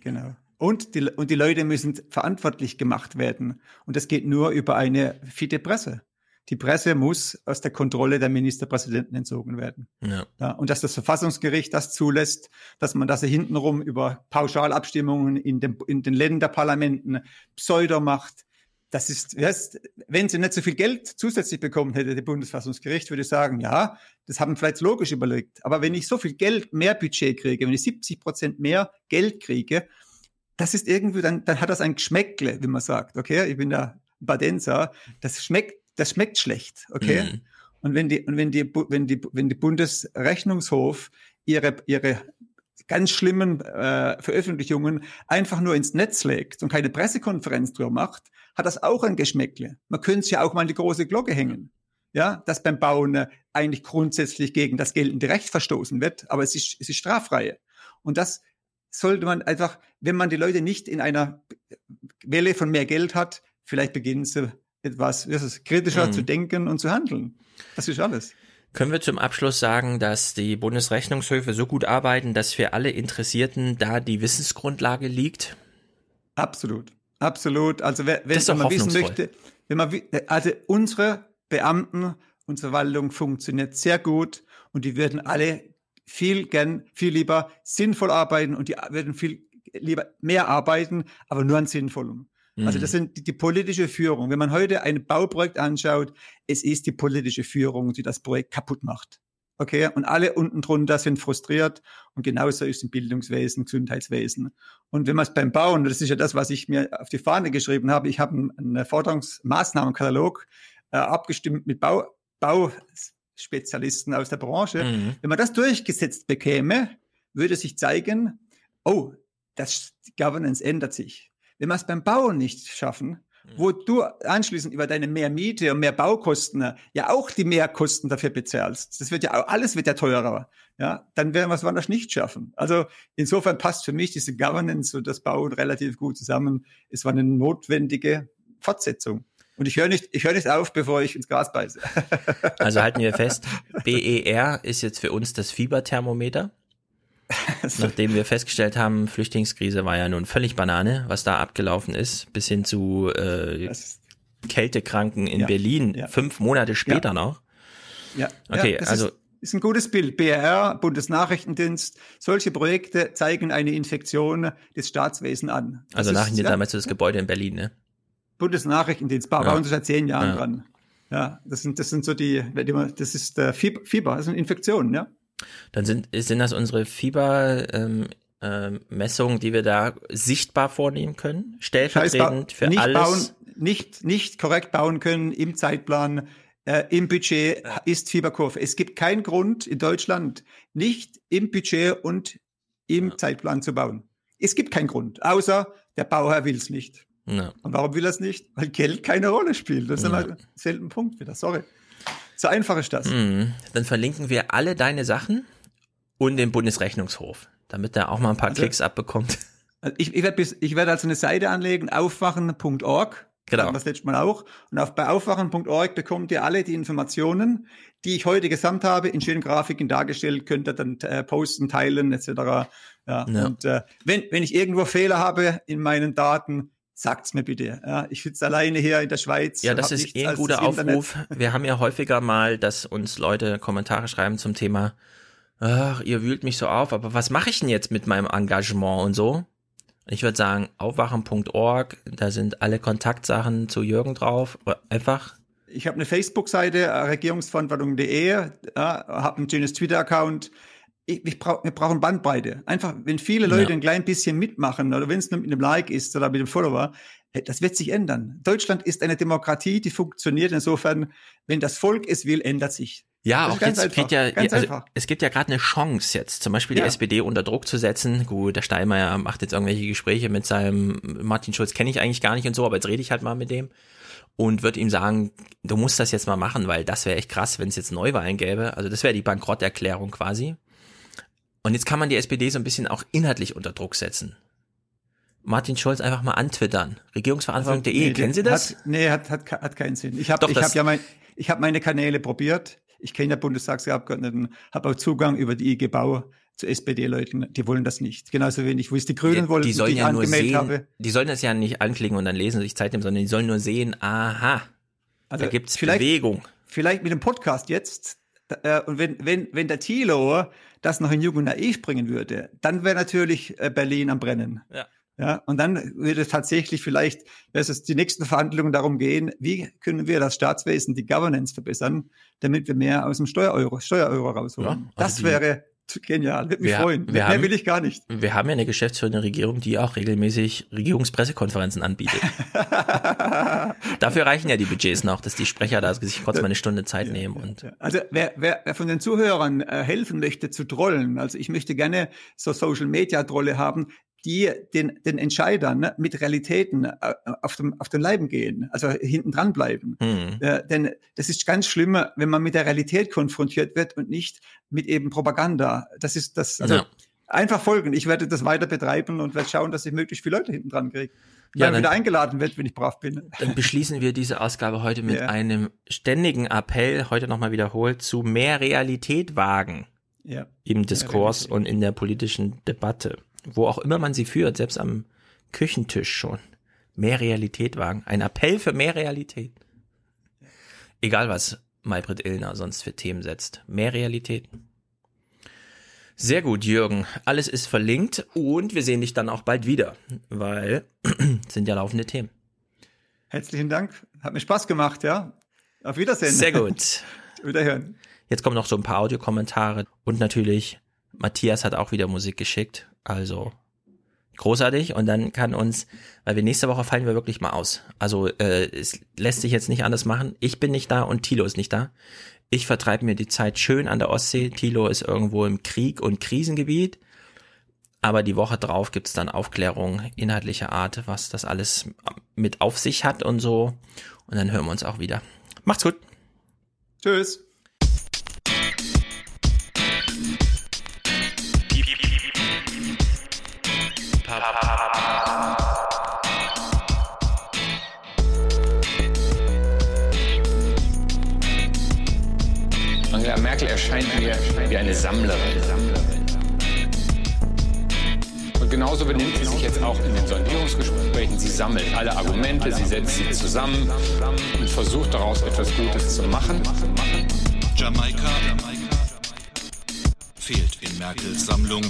Genau. Und die, und die Leute müssen verantwortlich gemacht werden. Und das geht nur über eine fitte Presse. Die Presse muss aus der Kontrolle der Ministerpräsidenten entzogen werden. Ja. Ja, und dass das Verfassungsgericht das zulässt, dass man das hintenrum über Pauschalabstimmungen in, dem, in den Länderparlamenten Pseudo macht, das ist, ist- wenn sie nicht so viel Geld zusätzlich bekommen hätte, der Bundesverfassungsgericht würde sagen, ja, das haben vielleicht logisch überlegt. Aber wenn ich so viel Geld, mehr Budget kriege, wenn ich 70 Prozent mehr Geld kriege, das ist irgendwie, dann, dann hat das ein Geschmäckle, wie man sagt. Okay, ich bin da Badenser. Das schmeckt, das schmeckt schlecht. Okay. Mhm. Und wenn die, und wenn die, wenn die, wenn die Bundesrechnungshof ihre, ihre ganz schlimmen äh, Veröffentlichungen einfach nur ins Netz legt und keine Pressekonferenz drüber macht, hat das auch ein Geschmäckle. Man könnte es ja auch mal an die große Glocke hängen. Ja, dass beim Bauen äh, eigentlich grundsätzlich gegen das geltende Recht verstoßen wird, aber es ist, es ist straffrei. Und das sollte man einfach, wenn man die Leute nicht in einer Welle von mehr Geld hat, vielleicht beginnen sie etwas wie ist kritischer Mhm. zu denken und zu handeln. Das ist alles. Können wir zum Abschluss sagen, dass die Bundesrechnungshöfe so gut arbeiten, dass für alle Interessierten da die Wissensgrundlage liegt? Absolut. Absolut. Also wer, wenn, Das man wissen möchte, wenn man, also unsere Beamten, unsere Verwaltung funktioniert sehr gut und die würden alle viel gern, viel lieber sinnvoll arbeiten und die würden viel lieber mehr arbeiten, aber nur an sinnvollem. Also Mhm. das sind die, die politische Führung. Wenn man heute ein Bauprojekt anschaut, es ist die politische Führung, die das Projekt kaputt macht. Okay, und alle unten drunter sind frustriert und genauso ist im Bildungswesen, Gesundheitswesen. Und wenn man es beim Bauen, das ist ja das, was ich mir auf die Fahne geschrieben habe, ich habe einen Forderungsmaßnahmenkatalog äh, abgestimmt mit Bau, Bauspezialisten aus der Branche. Mhm. Wenn man das durchgesetzt bekäme, würde sich zeigen, oh, das Governance ändert sich. Wenn wir es beim Bauen nicht schaffen, wo du anschließend über deine mehr Miete und mehr Baukosten ja auch die Mehrkosten dafür bezahlst. Das wird ja auch, alles wird ja teurer. Ja, dann werden wir es woanders nicht schaffen. Also insofern passt für mich diese Governance und das Bauen relativ gut zusammen. Es war eine notwendige Fortsetzung. Und ich höre nicht, ich höre nicht auf, bevor ich ins Gras beiße. Also halten wir *laughs* fest, BER ist jetzt für uns das Fieberthermometer. *laughs* Nachdem wir festgestellt haben, Flüchtlingskrise war ja nun völlig Banane, was da abgelaufen ist, bis hin zu äh, Kältekranken in Ja, Berlin, ja. fünf Monate später Ja. noch. Ja, Okay, also- ist, ist ein gutes Bild. BRR, Bundesnachrichtendienst, solche Projekte zeigen eine Infektion des Staatswesens an. Das Also ist, nach ja, damals das Gebäude in Berlin, ne? Bundesnachrichtendienst, bei Ja. uns seit zehn Jahren Ja. dran. Ja, das sind, das sind so die, das ist äh, Fieber, Fieber, das sind Infektionen, ja. Dann sind, sind das unsere Fiebermessungen, ähm, Messungen, die wir da sichtbar vornehmen können, stellvertretend für nicht alles. bauen, nicht, nicht korrekt bauen können im Zeitplan, äh, im Budget ist Fieberkurve. Es gibt keinen Grund in Deutschland, nicht im Budget und im Zeitplan zu bauen. Es gibt keinen Grund, außer der Bauherr will es nicht. Ja. Und warum will er es nicht? Weil Geld keine Rolle spielt. Das ist Ja. immer selten Punkt wieder. Sorry. So einfach ist das. Mhm. Dann verlinken wir alle deine Sachen und den Bundesrechnungshof, damit er auch mal ein paar Also- Klicks abbekommt. Also ich, ich werde werd also eine Seite anlegen, aufwachen.org. Genau. Das letzte Mal auch. Und auf, bei aufwachen.org bekommt ihr alle die Informationen, die ich heute gesamt habe, in schönen Grafiken dargestellt, könnt ihr dann äh, posten, teilen, etc. Ja, Ja. Und äh, wenn, wenn ich irgendwo Fehler habe in meinen Daten, sagt's mir bitte. Ja, ich sitze alleine hier in der Schweiz. Ja, das ist eh ein guter Internet. Aufruf. Wir haben ja häufiger mal, dass uns Leute Kommentare schreiben zum Thema, ach, ihr wühlt mich so auf, aber was mache ich denn jetzt mit meinem Engagement und so? Ich würde sagen, aufwachen.org, da sind alle Kontaktsachen zu Jürgen drauf. Einfach Ich habe eine Facebook-Seite, äh, regierungsverantwortung.de, ja, habe einen schönes Twitter-Account. Ich, brauch, wir brauchen Bandbreite. Einfach, wenn viele Leute Ja. ein klein bisschen mitmachen oder wenn es nur mit einem Like ist oder mit einem Follower, äh, das wird sich ändern. Deutschland ist eine Demokratie, die funktioniert. Insofern, wenn das Volk es will, ändert sich. Ja, Das auch ganz jetzt einfach, geht ja, also, es gibt ja gerade eine Chance jetzt, zum Beispiel die Ja. SPD unter Druck zu setzen. Gut, der Steinmeier macht jetzt irgendwelche Gespräche mit seinem Martin Schulz, kenne ich eigentlich gar nicht und so, aber jetzt rede ich halt mal mit dem und wird ihm sagen, du musst das jetzt mal machen, weil das wäre echt krass, wenn es jetzt Neuwahlen gäbe. Also das wäre die Bankrotterklärung quasi. Und jetzt kann man die SPD so ein bisschen auch inhaltlich unter Druck setzen. Martin Schulz einfach mal antwittern. Regierungsverantwortung.de, Also, nee, kennen Sie das? Hat, nee, hat, hat, hat keinen Sinn. Ich habe hab ja mein, ich hab meine Kanäle probiert. Ich kenne ja Bundestagsabgeordneten, habe auch Zugang über die IG Bau zu SPD-Leuten. Die wollen das nicht. Genauso wenig, wo es die Grünen Ja, wollen, die sollen ich ja nur sehen, habe. die sollen das ja nicht anklicken und dann lesen sich Zeit nehmen, sondern die sollen nur sehen, aha, Also da gibt's vielleicht- Bewegung. Vielleicht mit dem Podcast jetzt. Äh, und wenn, wenn, wenn der Thilo das noch in Jung und Naiv bringen würde, dann wäre natürlich äh, Berlin am Brennen. Ja. Ja, und dann würde es tatsächlich vielleicht, dass es die nächsten Verhandlungen darum gehen, wie können wir das Staatswesen, die Governance verbessern, damit wir mehr aus dem Steuereuro, Steuereuro rausholen. Ja, also das die- wäre *laughs* genial, würde mich Wir- freuen. wir Mehr haben- will ich gar nicht. Wir haben ja eine geschäftsführende Regierung, die auch regelmäßig Regierungspressekonferenzen anbietet. *laughs* Dafür reichen ja die Budgets noch, dass die Sprecher da sich kurz mal eine Stunde Zeit nehmen und Also wer, wer, wer von den Zuhörern äh, helfen möchte zu trollen, also ich möchte gerne so Social Media Trolle haben, die den, den Entscheidern ne, mit Realitäten äh, auf, dem, auf den Leiben gehen, also hinten dran bleiben. Hm. Äh, denn das ist ganz schlimm, wenn man mit der Realität konfrontiert wird und nicht mit eben Propaganda. Das ist das, also Ja. einfach folgen. Ich werde das weiter betreiben und werde schauen, dass ich möglichst viele Leute hinten dran kriege. Ja, dann- wieder eingeladen wird, wenn ich brav bin. Dann beschließen wir diese Ausgabe heute mit Ja. einem ständigen Appell, heute nochmal wiederholt, zu mehr Realität wagen Ja. im Diskurs und in der politischen Debatte. Wo auch immer man sie führt, selbst am Küchentisch schon. Mehr Realität wagen. Ein Appell für mehr Realität. Egal was Maybrit Illner sonst für Themen setzt. Mehr Realität. Sehr gut, Jürgen. Alles ist verlinkt und wir sehen dich dann auch bald wieder, weil *clears throat* sind ja laufende Themen. Herzlichen Dank. Hat mir Spaß gemacht, ja. Auf Wiedersehen. Sehr *laughs* gut. Wiederhören. Jetzt kommen noch so ein paar Audiokommentare und natürlich Matthias hat auch wieder Musik geschickt. Also großartig und dann kann uns, weil wir nächste Woche fallen wir wirklich mal aus. Also äh, es lässt sich jetzt nicht anders machen. Ich bin nicht da und Tilo ist nicht da. Ich vertreibe mir die Zeit schön an der Ostsee. Tilo ist irgendwo im Krieg und Krisengebiet. Aber die Woche drauf gibt's dann Aufklärung inhaltlicher Art, was das alles mit auf sich hat und so. Und dann hören wir uns auch wieder. Macht's gut. Tschüss. Wie eine Sammlerin. Und genauso benimmt sie sich jetzt auch in den Sondierungsgesprächen. Sie sammelt alle Argumente, sie setzt sie zusammen und versucht daraus etwas Gutes zu machen. Jamaika fehlt in Merkels Sammlung.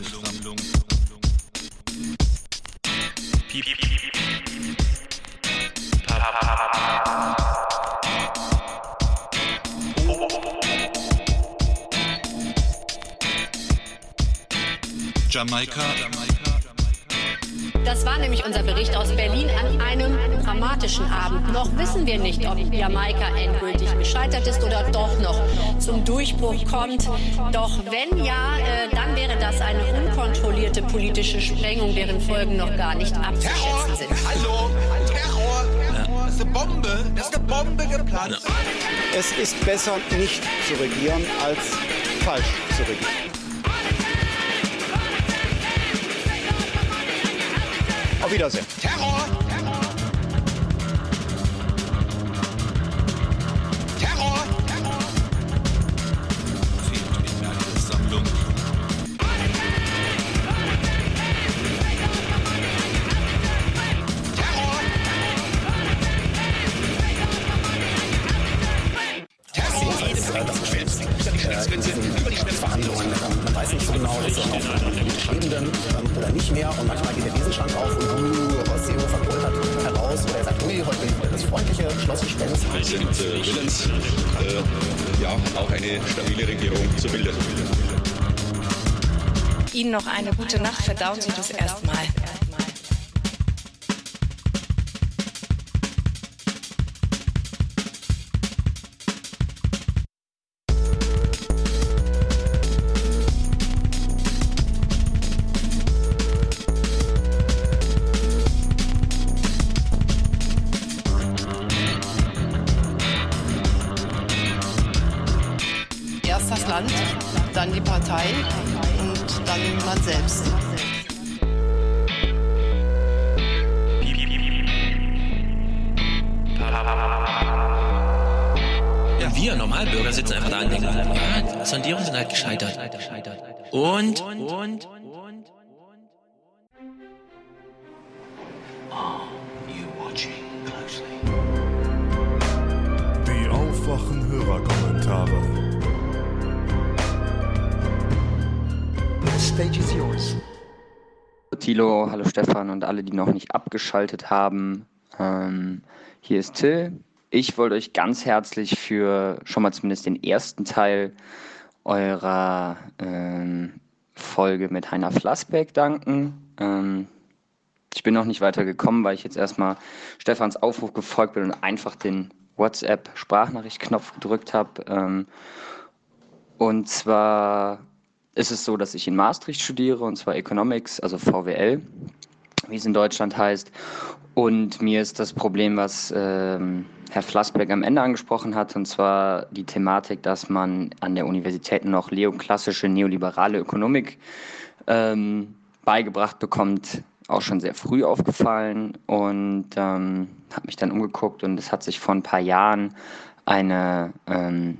Jamaika. Das war nämlich unser Bericht aus Berlin an einem dramatischen Abend. Noch wissen wir nicht, ob Jamaika endgültig gescheitert ist oder doch noch zum Durchbruch kommt. Doch wenn ja, äh, dann wäre das eine unkontrollierte politische Sprengung, deren Folgen noch gar nicht abzuschätzen sind. Hallo, Terror. Das ist eine Bombe. Das ist eine Bombe geplatzt. Es ist besser, nicht zu regieren, als falsch zu regieren. Auf Wiedersehen. Terror. Sie das erstmal. Erst Thilo, hallo Stefan und alle, die noch nicht abgeschaltet haben. Ähm, hier ist Till. Ich wollte euch ganz herzlich für schon mal zumindest den ersten Teil eurer ähm, Folge mit Heiner Flassbeck danken. Ähm, ich bin noch nicht weiter gekommen, weil ich jetzt erstmal Stefans Aufruf gefolgt bin und einfach den WhatsApp-Sprachnachricht-Knopf gedrückt habe. Ähm, und zwar ist es so, dass ich in Maastricht studiere, und zwar Economics, also VWL, wie es in Deutschland heißt. Und mir ist das Problem, was ähm, Herr Flassberg am Ende angesprochen hat, und zwar die Thematik, dass man an der Universität noch neoklassische, neoliberale Ökonomik ähm, beigebracht bekommt, auch schon sehr früh aufgefallen und ähm, habe mich dann umgeguckt und es hat sich vor ein paar Jahren eine ähm,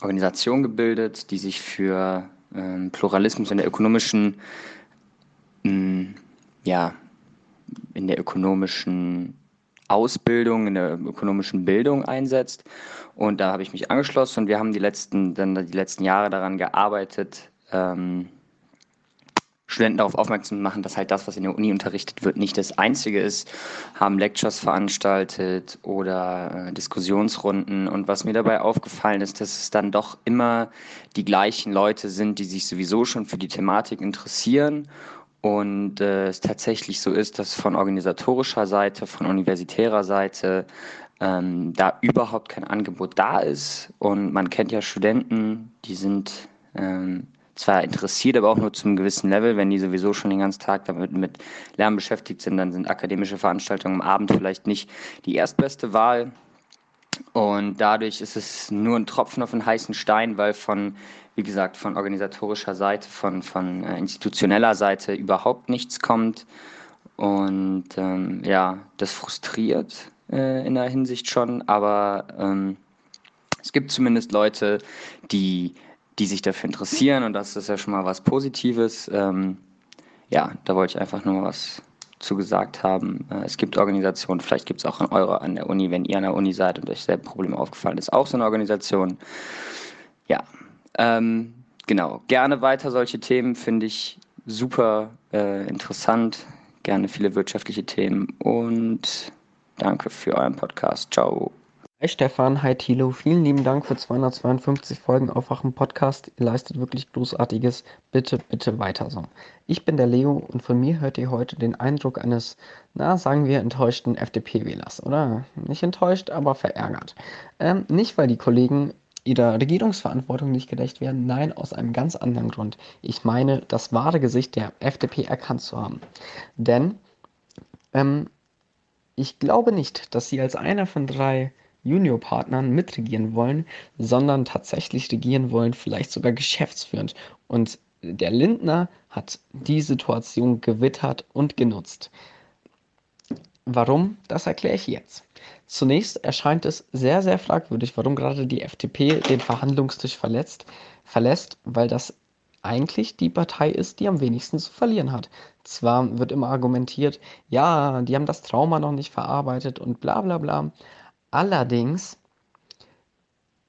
Organisation gebildet, die sich für ähm, Pluralismus in der ökonomischen, mh, ja, in der ökonomischen Ausbildung, in der ökonomischen Bildung einsetzt. Und da habe ich mich angeschlossen und wir haben die letzten, dann die letzten Jahre daran gearbeitet, ähm, Studenten darauf aufmerksam machen, dass halt das, was in der Uni unterrichtet wird, nicht das Einzige ist, haben Lectures veranstaltet oder äh, Diskussionsrunden. Und was mir dabei aufgefallen ist, dass es dann doch immer die gleichen Leute sind, die sich sowieso schon für die Thematik interessieren. Und äh, es tatsächlich so ist, dass von organisatorischer Seite, von universitärer Seite ähm, da überhaupt kein Angebot da ist. Und man kennt ja Studenten, die sind ähm, zwar interessiert, aber auch nur zum gewissen Level. Wenn die sowieso schon den ganzen Tag damit mit Lernen beschäftigt sind, dann sind akademische Veranstaltungen am Abend vielleicht nicht die erstbeste Wahl. Und dadurch ist es nur ein Tropfen auf einen heißen Stein, weil von, wie gesagt, von organisatorischer Seite, von, von äh, institutioneller Seite überhaupt nichts kommt. Und ähm, ja, das frustriert äh, in der Hinsicht schon, aber ähm, es gibt zumindest Leute, die die sich dafür interessieren und das ist ja schon mal was Positives. Ähm, ja, da wollte ich einfach nur was zu gesagt haben. Äh, es gibt Organisationen, vielleicht gibt es auch an eurer an der Uni, wenn ihr an der Uni seid und euch selber Problem aufgefallen ist, auch so eine Organisation. Ja, ähm, genau. Gerne weiter solche Themen finde ich super äh, interessant. Gerne viele wirtschaftliche Themen und danke für euren Podcast. Ciao. Hi Stefan, hi Thilo, vielen lieben Dank für 252 Folgen Aufwachen Podcast. Ihr leistet wirklich Großartiges. Bitte, bitte weiter so. Ich bin der Leo und von mir hört ihr heute den Eindruck eines, na, sagen wir, enttäuschten FDP-Wählers, oder? Nicht enttäuscht, aber verärgert. Ähm, nicht, weil die Kollegen ihrer Regierungsverantwortung nicht gerecht werden, nein, aus einem ganz anderen Grund. Ich meine, das wahre Gesicht der FDP erkannt zu haben. Denn ähm, ich glaube nicht, dass sie als einer von drei Juniorpartnern mitregieren wollen, sondern tatsächlich regieren wollen, vielleicht sogar geschäftsführend. Und der Lindner hat die Situation gewittert und genutzt. Warum? Das erkläre ich jetzt. Zunächst erscheint es sehr, sehr fragwürdig, warum gerade die FDP den Verhandlungstisch verletzt, verlässt, weil das eigentlich die Partei ist, die am wenigsten zu verlieren hat. Zwar wird immer argumentiert, ja, die haben das Trauma noch nicht verarbeitet und bla bla bla, Allerdings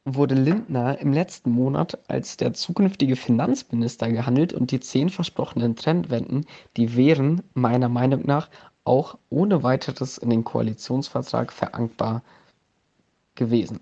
wurde Lindner im letzten Monat als der zukünftige Finanzminister gehandelt und die zehn versprochenen Trendwenden, die wären meiner Meinung nach auch ohne weiteres in den Koalitionsvertrag verankbar gewesen.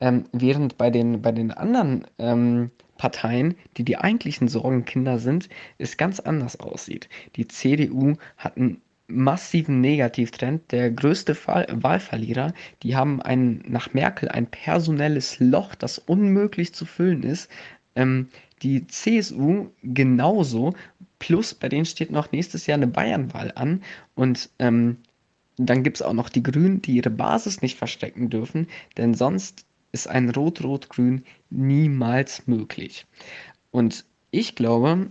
Ähm, während bei den, bei den anderen ähm, Parteien, die die eigentlichen Sorgenkinder sind, es ganz anders aussieht. Die CDU hat einen massiven Negativtrend. Der größte Fall, Wahlverlierer, die haben ein, nach Merkel ein personelles Loch, das unmöglich zu füllen ist. Ähm, die CSU genauso. Plus bei denen steht noch nächstes Jahr eine Bayernwahl an. Und ähm, dann gibt es auch noch die Grünen, die ihre Basis nicht verstecken dürfen, denn sonst ist ein Rot-Rot-Grün niemals möglich. Und ich glaube,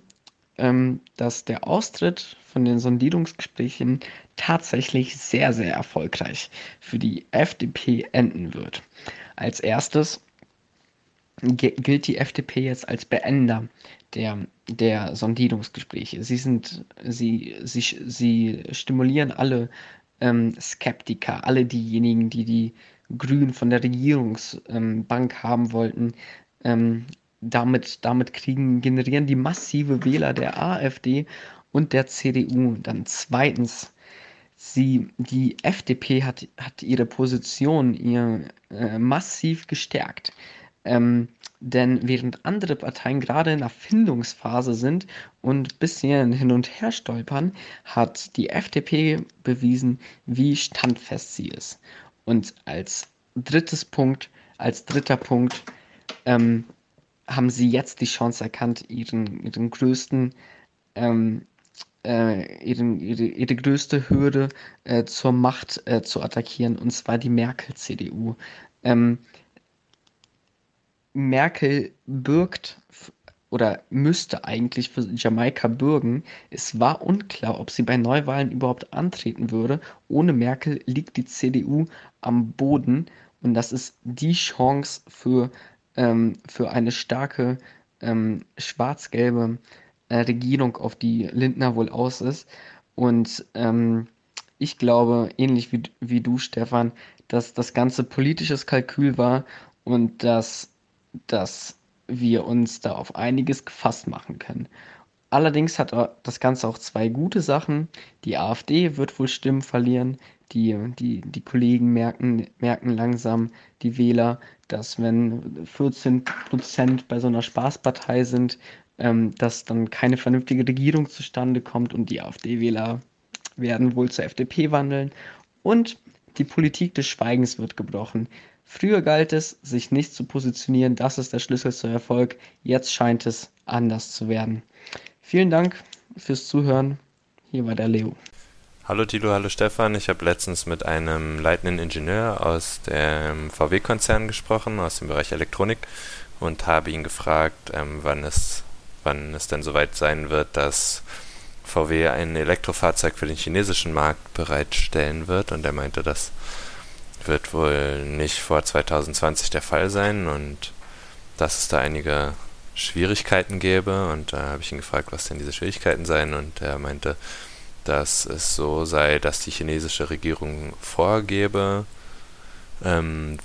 ähm, dass der Austritt von den Sondierungsgesprächen tatsächlich sehr, sehr erfolgreich für die FDP enden wird. Als erstes gilt die FDP jetzt als Beender der, der Sondierungsgespräche. Sie, sind, sie, sie, sie stimulieren alle ähm, Skeptiker, alle diejenigen, die die Grünen von der Regierungsbank ähm, haben wollten, ähm, damit, damit kriegen, generieren die massive Wähler der AfD und der CDU. Dann zweitens, sie, die FDP hat, hat ihre Position ihr, äh, massiv gestärkt. Ähm, denn während andere Parteien gerade in der Findungsphase sind und bisschen hin und her stolpern, hat die FDP bewiesen, wie standfest sie ist. Und als drittes Punkt, als dritter Punkt, ähm, haben sie jetzt die Chance erkannt, ihren, ihren größten, ähm, äh, ihren, ihre, ihre größte Hürde äh, zur Macht äh, zu attackieren, und zwar die Merkel-CDU. Ähm, Merkel bürgt oder müsste eigentlich für Jamaika bürgen. Es war unklar, ob sie bei Neuwahlen überhaupt antreten würde. Ohne Merkel liegt die CDU am Boden und das ist die Chance für ähm, für eine starke ähm, schwarz-gelbe äh, Regierung, auf die Lindner wohl aus ist. Und ähm, ich glaube, ähnlich wie, wie du, Stefan, dass das ganze politisches Kalkül war und dass, dass wir uns da auf einiges gefasst machen können. Allerdings hat das Ganze auch zwei gute Sachen. Die AfD wird wohl Stimmen verlieren. Die, die, die Kollegen merken, merken langsam, die Wähler, dass wenn 14 Prozent bei so einer Spaßpartei sind, ähm, dass dann keine vernünftige Regierung zustande kommt und die AfD-Wähler werden wohl zur FDP wandeln. Und die Politik des Schweigens wird gebrochen. Früher galt es, sich nicht zu positionieren, das ist der Schlüssel zu Erfolg. Jetzt scheint es anders zu werden. Vielen Dank fürs Zuhören. Hier war der Leo. Hallo Tilo, hallo Stefan. Ich habe letztens mit einem leitenden Ingenieur aus dem VW-Konzern gesprochen, aus dem Bereich Elektronik, und habe ihn gefragt, ähm, wann, es, wann es denn soweit sein wird, dass VW ein Elektrofahrzeug für den chinesischen Markt bereitstellen wird. Und er meinte, das wird wohl nicht vor 2020 der Fall sein und dass es da einige Schwierigkeiten gäbe. Und da habe ich ihn gefragt, was denn diese Schwierigkeiten seien. Und er meinte, dass es so sei, dass die chinesische Regierung vorgebe, ähm,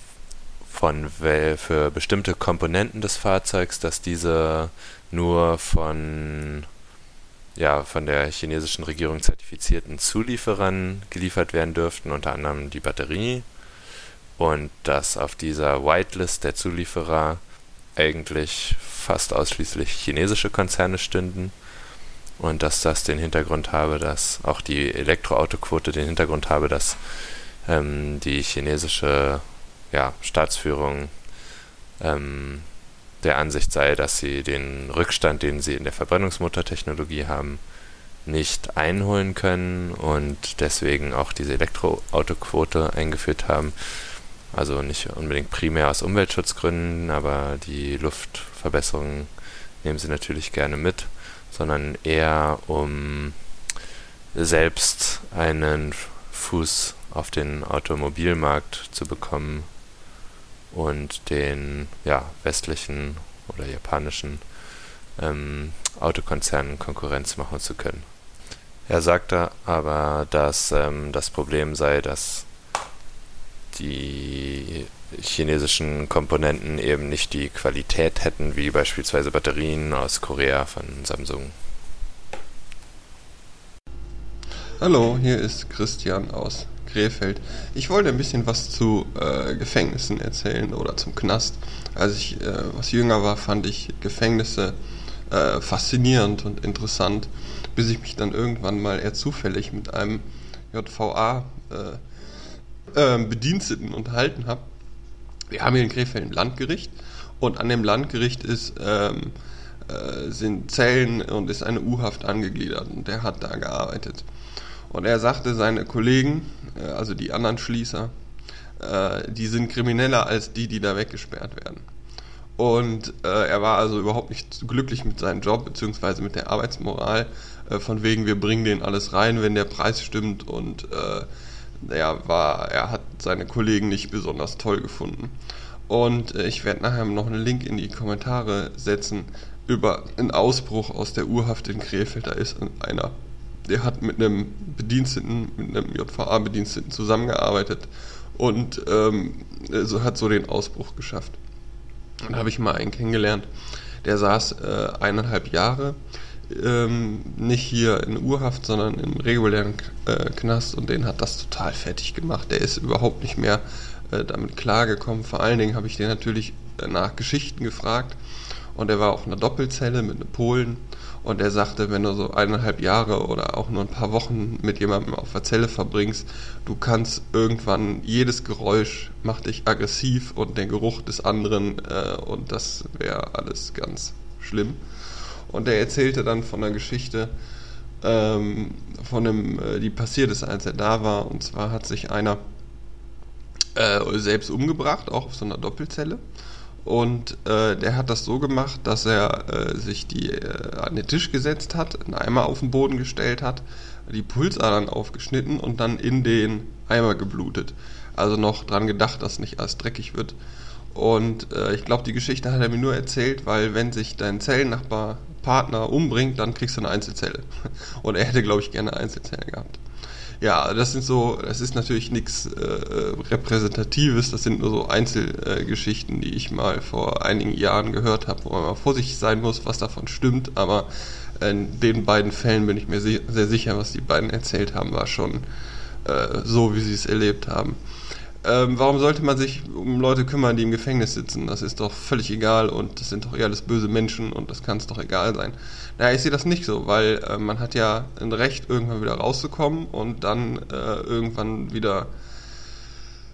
von für bestimmte Komponenten des Fahrzeugs, dass diese nur von ja, von der chinesischen Regierung zertifizierten Zulieferern geliefert werden dürften, unter anderem die Batterie. Und dass auf dieser Whitelist der Zulieferer eigentlich fast ausschließlich chinesische Konzerne stünden und dass das den Hintergrund habe, dass auch die Elektroautoquote den Hintergrund habe, dass ähm, die chinesische ja, Staatsführung ähm, der Ansicht sei, dass sie den Rückstand, den sie in der Verbrennungsmotortechnologie haben, nicht einholen können und deswegen auch diese Elektroautoquote eingeführt haben. Also nicht unbedingt primär aus Umweltschutzgründen, aber die Luftverbesserungen nehmen sie natürlich gerne mit, sondern eher um selbst einen Fuß auf den Automobilmarkt zu bekommen und den ja, westlichen oder japanischen ähm, Autokonzernen Konkurrenz machen zu können. Er sagte aber, dass ähm, das Problem sei, dass die chinesischen Komponenten eben nicht die Qualität hätten, wie beispielsweise Batterien aus Korea von Samsung. Hallo, hier ist Christian aus Krefeld. Ich wollte ein bisschen was zu äh, Gefängnissen erzählen oder zum Knast. Als ich äh, was jünger war, fand ich Gefängnisse äh, faszinierend und interessant, bis ich mich dann irgendwann mal eher zufällig mit einem JVA äh, ähm, Bediensteten unterhalten habe. Wir haben hier in Krefeld ein Landgericht und an dem Landgericht ist, ähm, äh, sind Zellen und ist eine U-Haft angegliedert und der hat da gearbeitet. Und er sagte, seine Kollegen, äh, also die anderen Schließer, äh, die sind krimineller als die, die da weggesperrt werden. Und äh, er war also überhaupt nicht glücklich mit seinem Job, beziehungsweise mit der Arbeitsmoral, äh, von wegen, wir bringen denen alles rein, wenn der Preis stimmt und äh, er war, er hat seine Kollegen nicht besonders toll gefunden. Und äh, ich werde nachher noch einen Link in die Kommentare setzen über einen Ausbruch aus der Urhaft in Krefeld. Da ist einer, der hat mit einem Bediensteten, mit einem JVA-Bediensteten zusammengearbeitet und ähm, so hat so den Ausbruch geschafft. Dann habe ich mal einen kennengelernt, der saß äh, eineinhalb Jahre ähm, nicht hier in Urhaft, sondern im regulären äh, Knast und den hat das total fertig gemacht. Der ist überhaupt nicht mehr äh, damit klargekommen. Vor allen Dingen habe ich den natürlich nach Geschichten gefragt und er war in einer Doppelzelle mit einem Polen und er sagte, wenn du so eineinhalb Jahre oder auch nur ein paar Wochen mit jemandem auf der Zelle verbringst, du kannst irgendwann jedes Geräusch macht dich aggressiv und den Geruch des anderen äh, und das wäre alles ganz schlimm. Und er erzählte dann von einer Geschichte, ähm, von einem, äh, die passiert ist, als er da war. Und zwar hat sich einer äh, selbst umgebracht, auch auf so einer Doppelzelle. Und äh, der hat das so gemacht, dass er äh, sich die äh, an den Tisch gesetzt hat, einen Eimer auf den Boden gestellt hat, die Pulsadern aufgeschnitten und dann in den Eimer geblutet. Also noch dran gedacht, dass nicht alles dreckig wird. Und äh, ich glaube, die Geschichte hat er mir nur erzählt, weil wenn sich dein Zellennachbar Partner umbringt, dann kriegst du eine Einzelzelle. *laughs* Und er hätte, glaube ich, gerne eine Einzelzelle gehabt. Ja, das sind so, das ist natürlich nichts äh, Repräsentatives, das sind nur so Einzelgeschichten, die ich mal vor einigen Jahren gehört habe, wo man mal vorsichtig sein muss, was davon stimmt, aber in den beiden Fällen bin ich mir sehr, sehr sicher, was die beiden erzählt haben, war schon äh, so, wie sie es erlebt haben. Ähm, warum sollte man sich um Leute kümmern, die im Gefängnis sitzen? Das ist doch völlig egal und das sind doch eher alles böse Menschen und das kann es doch egal sein. Naja, ich sehe das nicht so, weil äh, man hat ja ein Recht, irgendwann wieder rauszukommen und dann äh, irgendwann wieder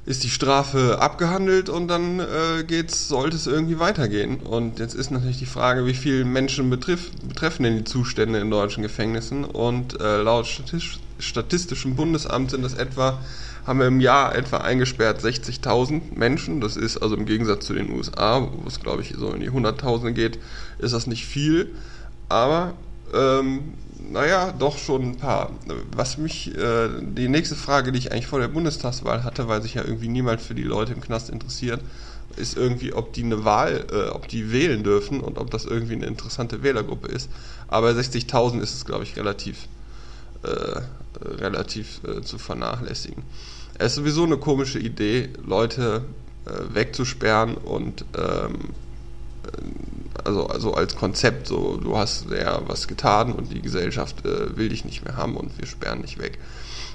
ist die Strafe abgehandelt und dann äh, geht's, sollte es irgendwie weitergehen. Und jetzt ist natürlich die Frage, wie viele Menschen betrifft, betreffen denn die Zustände in deutschen Gefängnissen? Und äh, laut Statistisch, Statistischem Bundesamt sind das etwa haben wir im Jahr etwa eingesperrt 60.000 Menschen. Das ist also im Gegensatz zu den USA, wo es glaube ich so in die Hunderttausende geht, ist das nicht viel. Aber ähm, naja, doch schon ein paar. Was mich, äh, die nächste Frage, die ich eigentlich vor der Bundestagswahl hatte, weil sich ja irgendwie niemand für die Leute im Knast interessiert, ist irgendwie, ob die eine Wahl, äh, ob die wählen dürfen und ob das irgendwie eine interessante Wählergruppe ist. Aber 60.000 ist es, glaube ich, relativ, äh, relativ äh, zu vernachlässigen. Es ist sowieso eine komische Idee, Leute äh, wegzusperren und ähm, äh, also, also als Konzept, so du hast ja was getan und die Gesellschaft äh, will dich nicht mehr haben und wir sperren dich weg.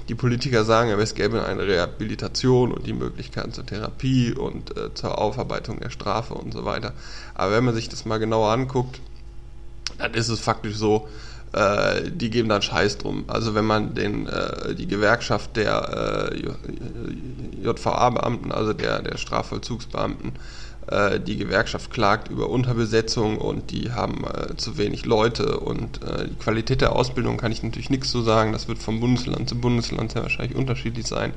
Die Politiker sagen, es gäbe eine Rehabilitation und die Möglichkeiten zur Therapie und zur Aufarbeitung der Strafe und so weiter. Aber wenn man sich das mal genauer anguckt, dann ist es faktisch so, äh, die geben dann Scheiß drum. Also wenn man den, äh, die Gewerkschaft der äh, JVA-Beamten, also der, der Strafvollzugsbeamten, äh, die Gewerkschaft klagt über Unterbesetzung und die haben äh, zu wenig Leute und äh, die Qualität der Ausbildung kann ich natürlich nichts zu sagen. Das wird vom Bundesland zu Bundesland sehr wahrscheinlich unterschiedlich sein.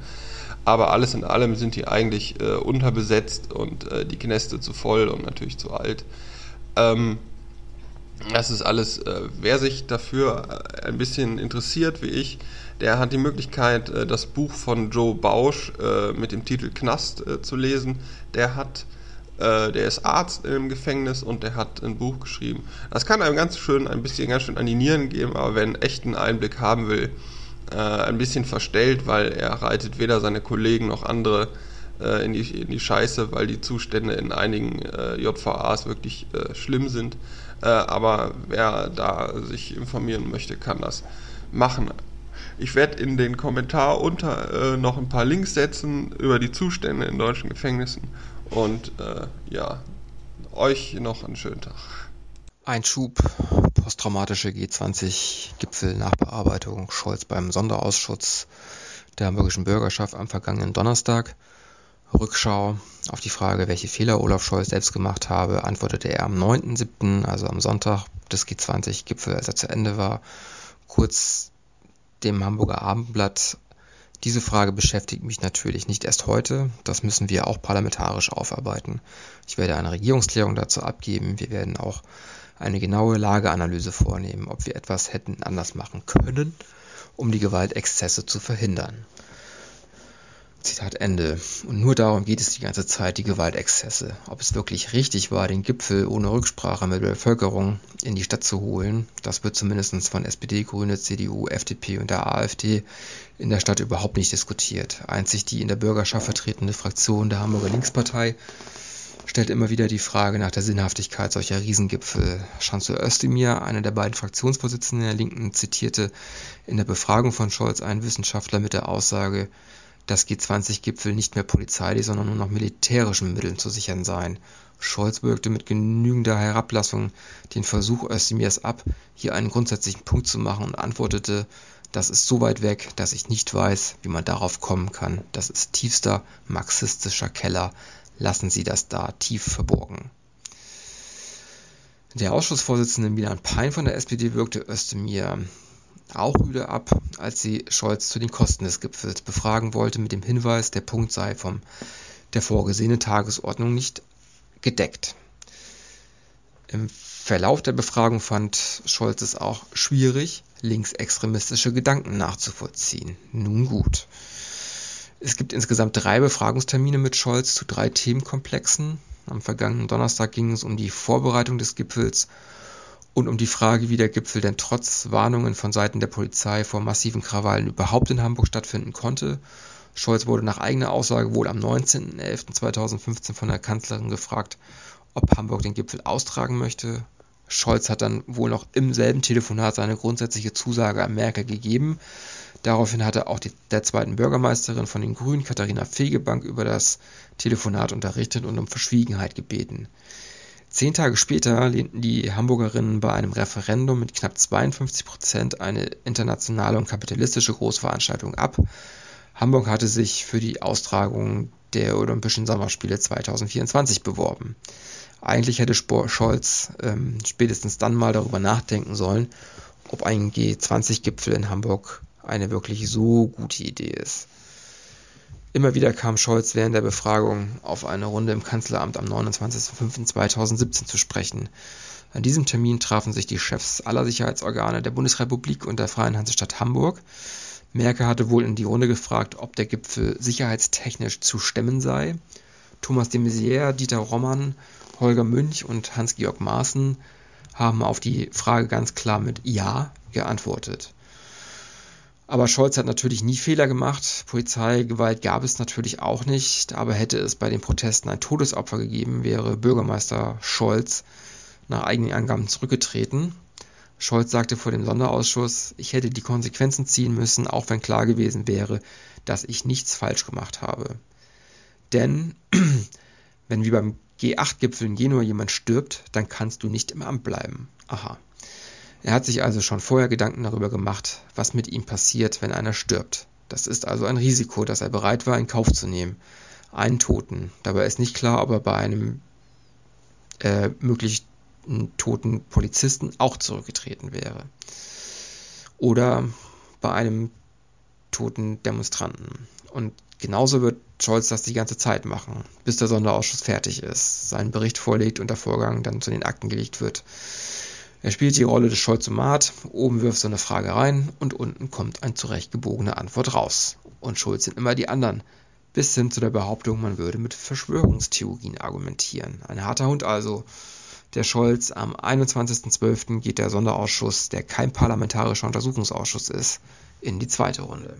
Aber alles in allem sind die eigentlich äh, unterbesetzt und äh, die Knäste zu voll und natürlich zu alt. Ähm, das ist alles, äh, wer sich dafür äh, ein bisschen interessiert wie ich, der hat die Möglichkeit, äh, das Buch von Joe Bausch äh, mit dem Titel Knast äh, zu lesen. Der hat, äh, der ist Arzt im Gefängnis und der hat ein Buch geschrieben. Das kann einem ganz schön, ein bisschen ganz schön an die Nieren geben, aber wer einen echten Einblick haben will, ein bisschen verstellt, weil er reitet weder seine Kollegen noch andere in die, in die Scheiße, weil die Zustände in einigen JVAs wirklich schlimm sind. Äh, aber wer da sich informieren möchte, kann das machen. Ich werde in den Kommentar unter äh, noch ein paar Links setzen über die Zustände in deutschen Gefängnissen. Und äh, ja, euch noch einen schönen Tag. Einschub, posttraumatische G20-Gipfel-Nachbearbeitung, Scholz beim Sonderausschuss der hamburgischen Bürgerschaft am vergangenen Donnerstag. Rückschau auf die Frage, welche Fehler Olaf Scholz selbst gemacht habe, antwortete er am 9.7., also am Sonntag des G20-Gipfel, als er zu Ende war, kurz dem Hamburger Abendblatt. Diese Frage beschäftigt mich natürlich nicht erst heute. Das müssen wir auch parlamentarisch aufarbeiten. Ich werde eine Regierungsklärung dazu abgeben. Wir werden auch eine genaue Lageanalyse vornehmen, ob wir etwas hätten anders machen können, um die Gewaltexzesse zu verhindern. Zitat Ende. Und nur darum geht es die ganze Zeit, die Gewaltexzesse. Ob es wirklich richtig war, den Gipfel ohne Rücksprache mit der Bevölkerung in die Stadt zu holen, das wird zumindest von SPD, Grüne, CDU, FDP und der AfD in der Stadt überhaupt nicht diskutiert. Einzig die in der Bürgerschaft vertretene Fraktion der Hamburger Linkspartei stellt immer wieder die Frage nach der Sinnhaftigkeit solcher Riesengipfel. Chancellor Özdemir, einer der beiden Fraktionsvorsitzenden der Linken, zitierte in der Befragung von Scholz einen Wissenschaftler mit der Aussage, dass G20-Gipfel nicht mehr polizeilich, sondern nur noch militärischen Mitteln zu sichern seien. Scholz wirkte mit genügender Herablassung den Versuch Özdemirs ab, hier einen grundsätzlichen Punkt zu machen und antwortete, das ist so weit weg, dass ich nicht weiß, wie man darauf kommen kann. Das ist tiefster marxistischer Keller. Lassen Sie das da tief verborgen. Der Ausschussvorsitzende Milan Pein von der SPD wirkte Özdemir auch rüde ab, als sie Scholz zu den Kosten des Gipfels befragen wollte mit dem Hinweis, der Punkt sei vom der vorgesehenen Tagesordnung nicht gedeckt. Im Verlauf der Befragung fand Scholz es auch schwierig, linksextremistische Gedanken nachzuvollziehen. Nun gut. Es gibt insgesamt drei Befragungstermine mit Scholz zu drei Themenkomplexen. Am vergangenen Donnerstag ging es um die Vorbereitung des Gipfels, und um die Frage, wie der Gipfel denn trotz Warnungen von Seiten der Polizei vor massiven Krawallen überhaupt in Hamburg stattfinden konnte. Scholz wurde nach eigener Aussage wohl am 19.11.2015 von der Kanzlerin gefragt, ob Hamburg den Gipfel austragen möchte. Scholz hat dann wohl noch im selben Telefonat seine grundsätzliche Zusage an Merkel gegeben. Daraufhin hatte auch die, der zweiten Bürgermeisterin von den Grünen, Katharina Fegebank, über das Telefonat unterrichtet und um Verschwiegenheit gebeten. Zehn Tage später lehnten die Hamburgerinnen bei einem Referendum mit knapp 52 Prozent eine internationale und kapitalistische Großveranstaltung ab. Hamburg hatte sich für die Austragung der Olympischen Sommerspiele 2024 beworben. Eigentlich hätte Scholz ähm, spätestens dann mal darüber nachdenken sollen, ob ein G20-Gipfel in Hamburg eine wirklich so gute Idee ist. Immer wieder kam Scholz während der Befragung auf eine Runde im Kanzleramt am 29.05.2017 zu sprechen. An diesem Termin trafen sich die Chefs aller Sicherheitsorgane der Bundesrepublik und der Freien Hansestadt Hamburg. Merkel hatte wohl in die Runde gefragt, ob der Gipfel sicherheitstechnisch zu stemmen sei. Thomas de Maizière, Dieter Rommann, Holger Münch und Hans-Georg Maaßen haben auf die Frage ganz klar mit Ja geantwortet. Aber Scholz hat natürlich nie Fehler gemacht. Polizeigewalt gab es natürlich auch nicht. Aber hätte es bei den Protesten ein Todesopfer gegeben, wäre Bürgermeister Scholz nach eigenen Angaben zurückgetreten. Scholz sagte vor dem Sonderausschuss, ich hätte die Konsequenzen ziehen müssen, auch wenn klar gewesen wäre, dass ich nichts falsch gemacht habe. Denn *clears throat* wenn wie beim G8-Gipfel in Genua jemand stirbt, dann kannst du nicht im Amt bleiben. Aha. Er hat sich also schon vorher Gedanken darüber gemacht, was mit ihm passiert, wenn einer stirbt. Das ist also ein Risiko, das er bereit war, in Kauf zu nehmen. Einen Toten. Dabei ist nicht klar, ob er bei einem äh, möglich toten Polizisten auch zurückgetreten wäre. Oder bei einem toten Demonstranten. Und genauso wird Scholz das die ganze Zeit machen, bis der Sonderausschuss fertig ist, seinen Bericht vorlegt und der Vorgang dann zu den Akten gelegt wird. Er spielt die Rolle des Scholzomat, oben wirft so eine Frage rein und unten kommt eine zurechtgebogene Antwort raus. Und Schulz sind immer die anderen, bis hin zu der Behauptung, man würde mit Verschwörungstheorien argumentieren. Ein harter Hund also. Der Scholz, am 21.12. geht der Sonderausschuss, der kein parlamentarischer Untersuchungsausschuss ist, in die zweite Runde.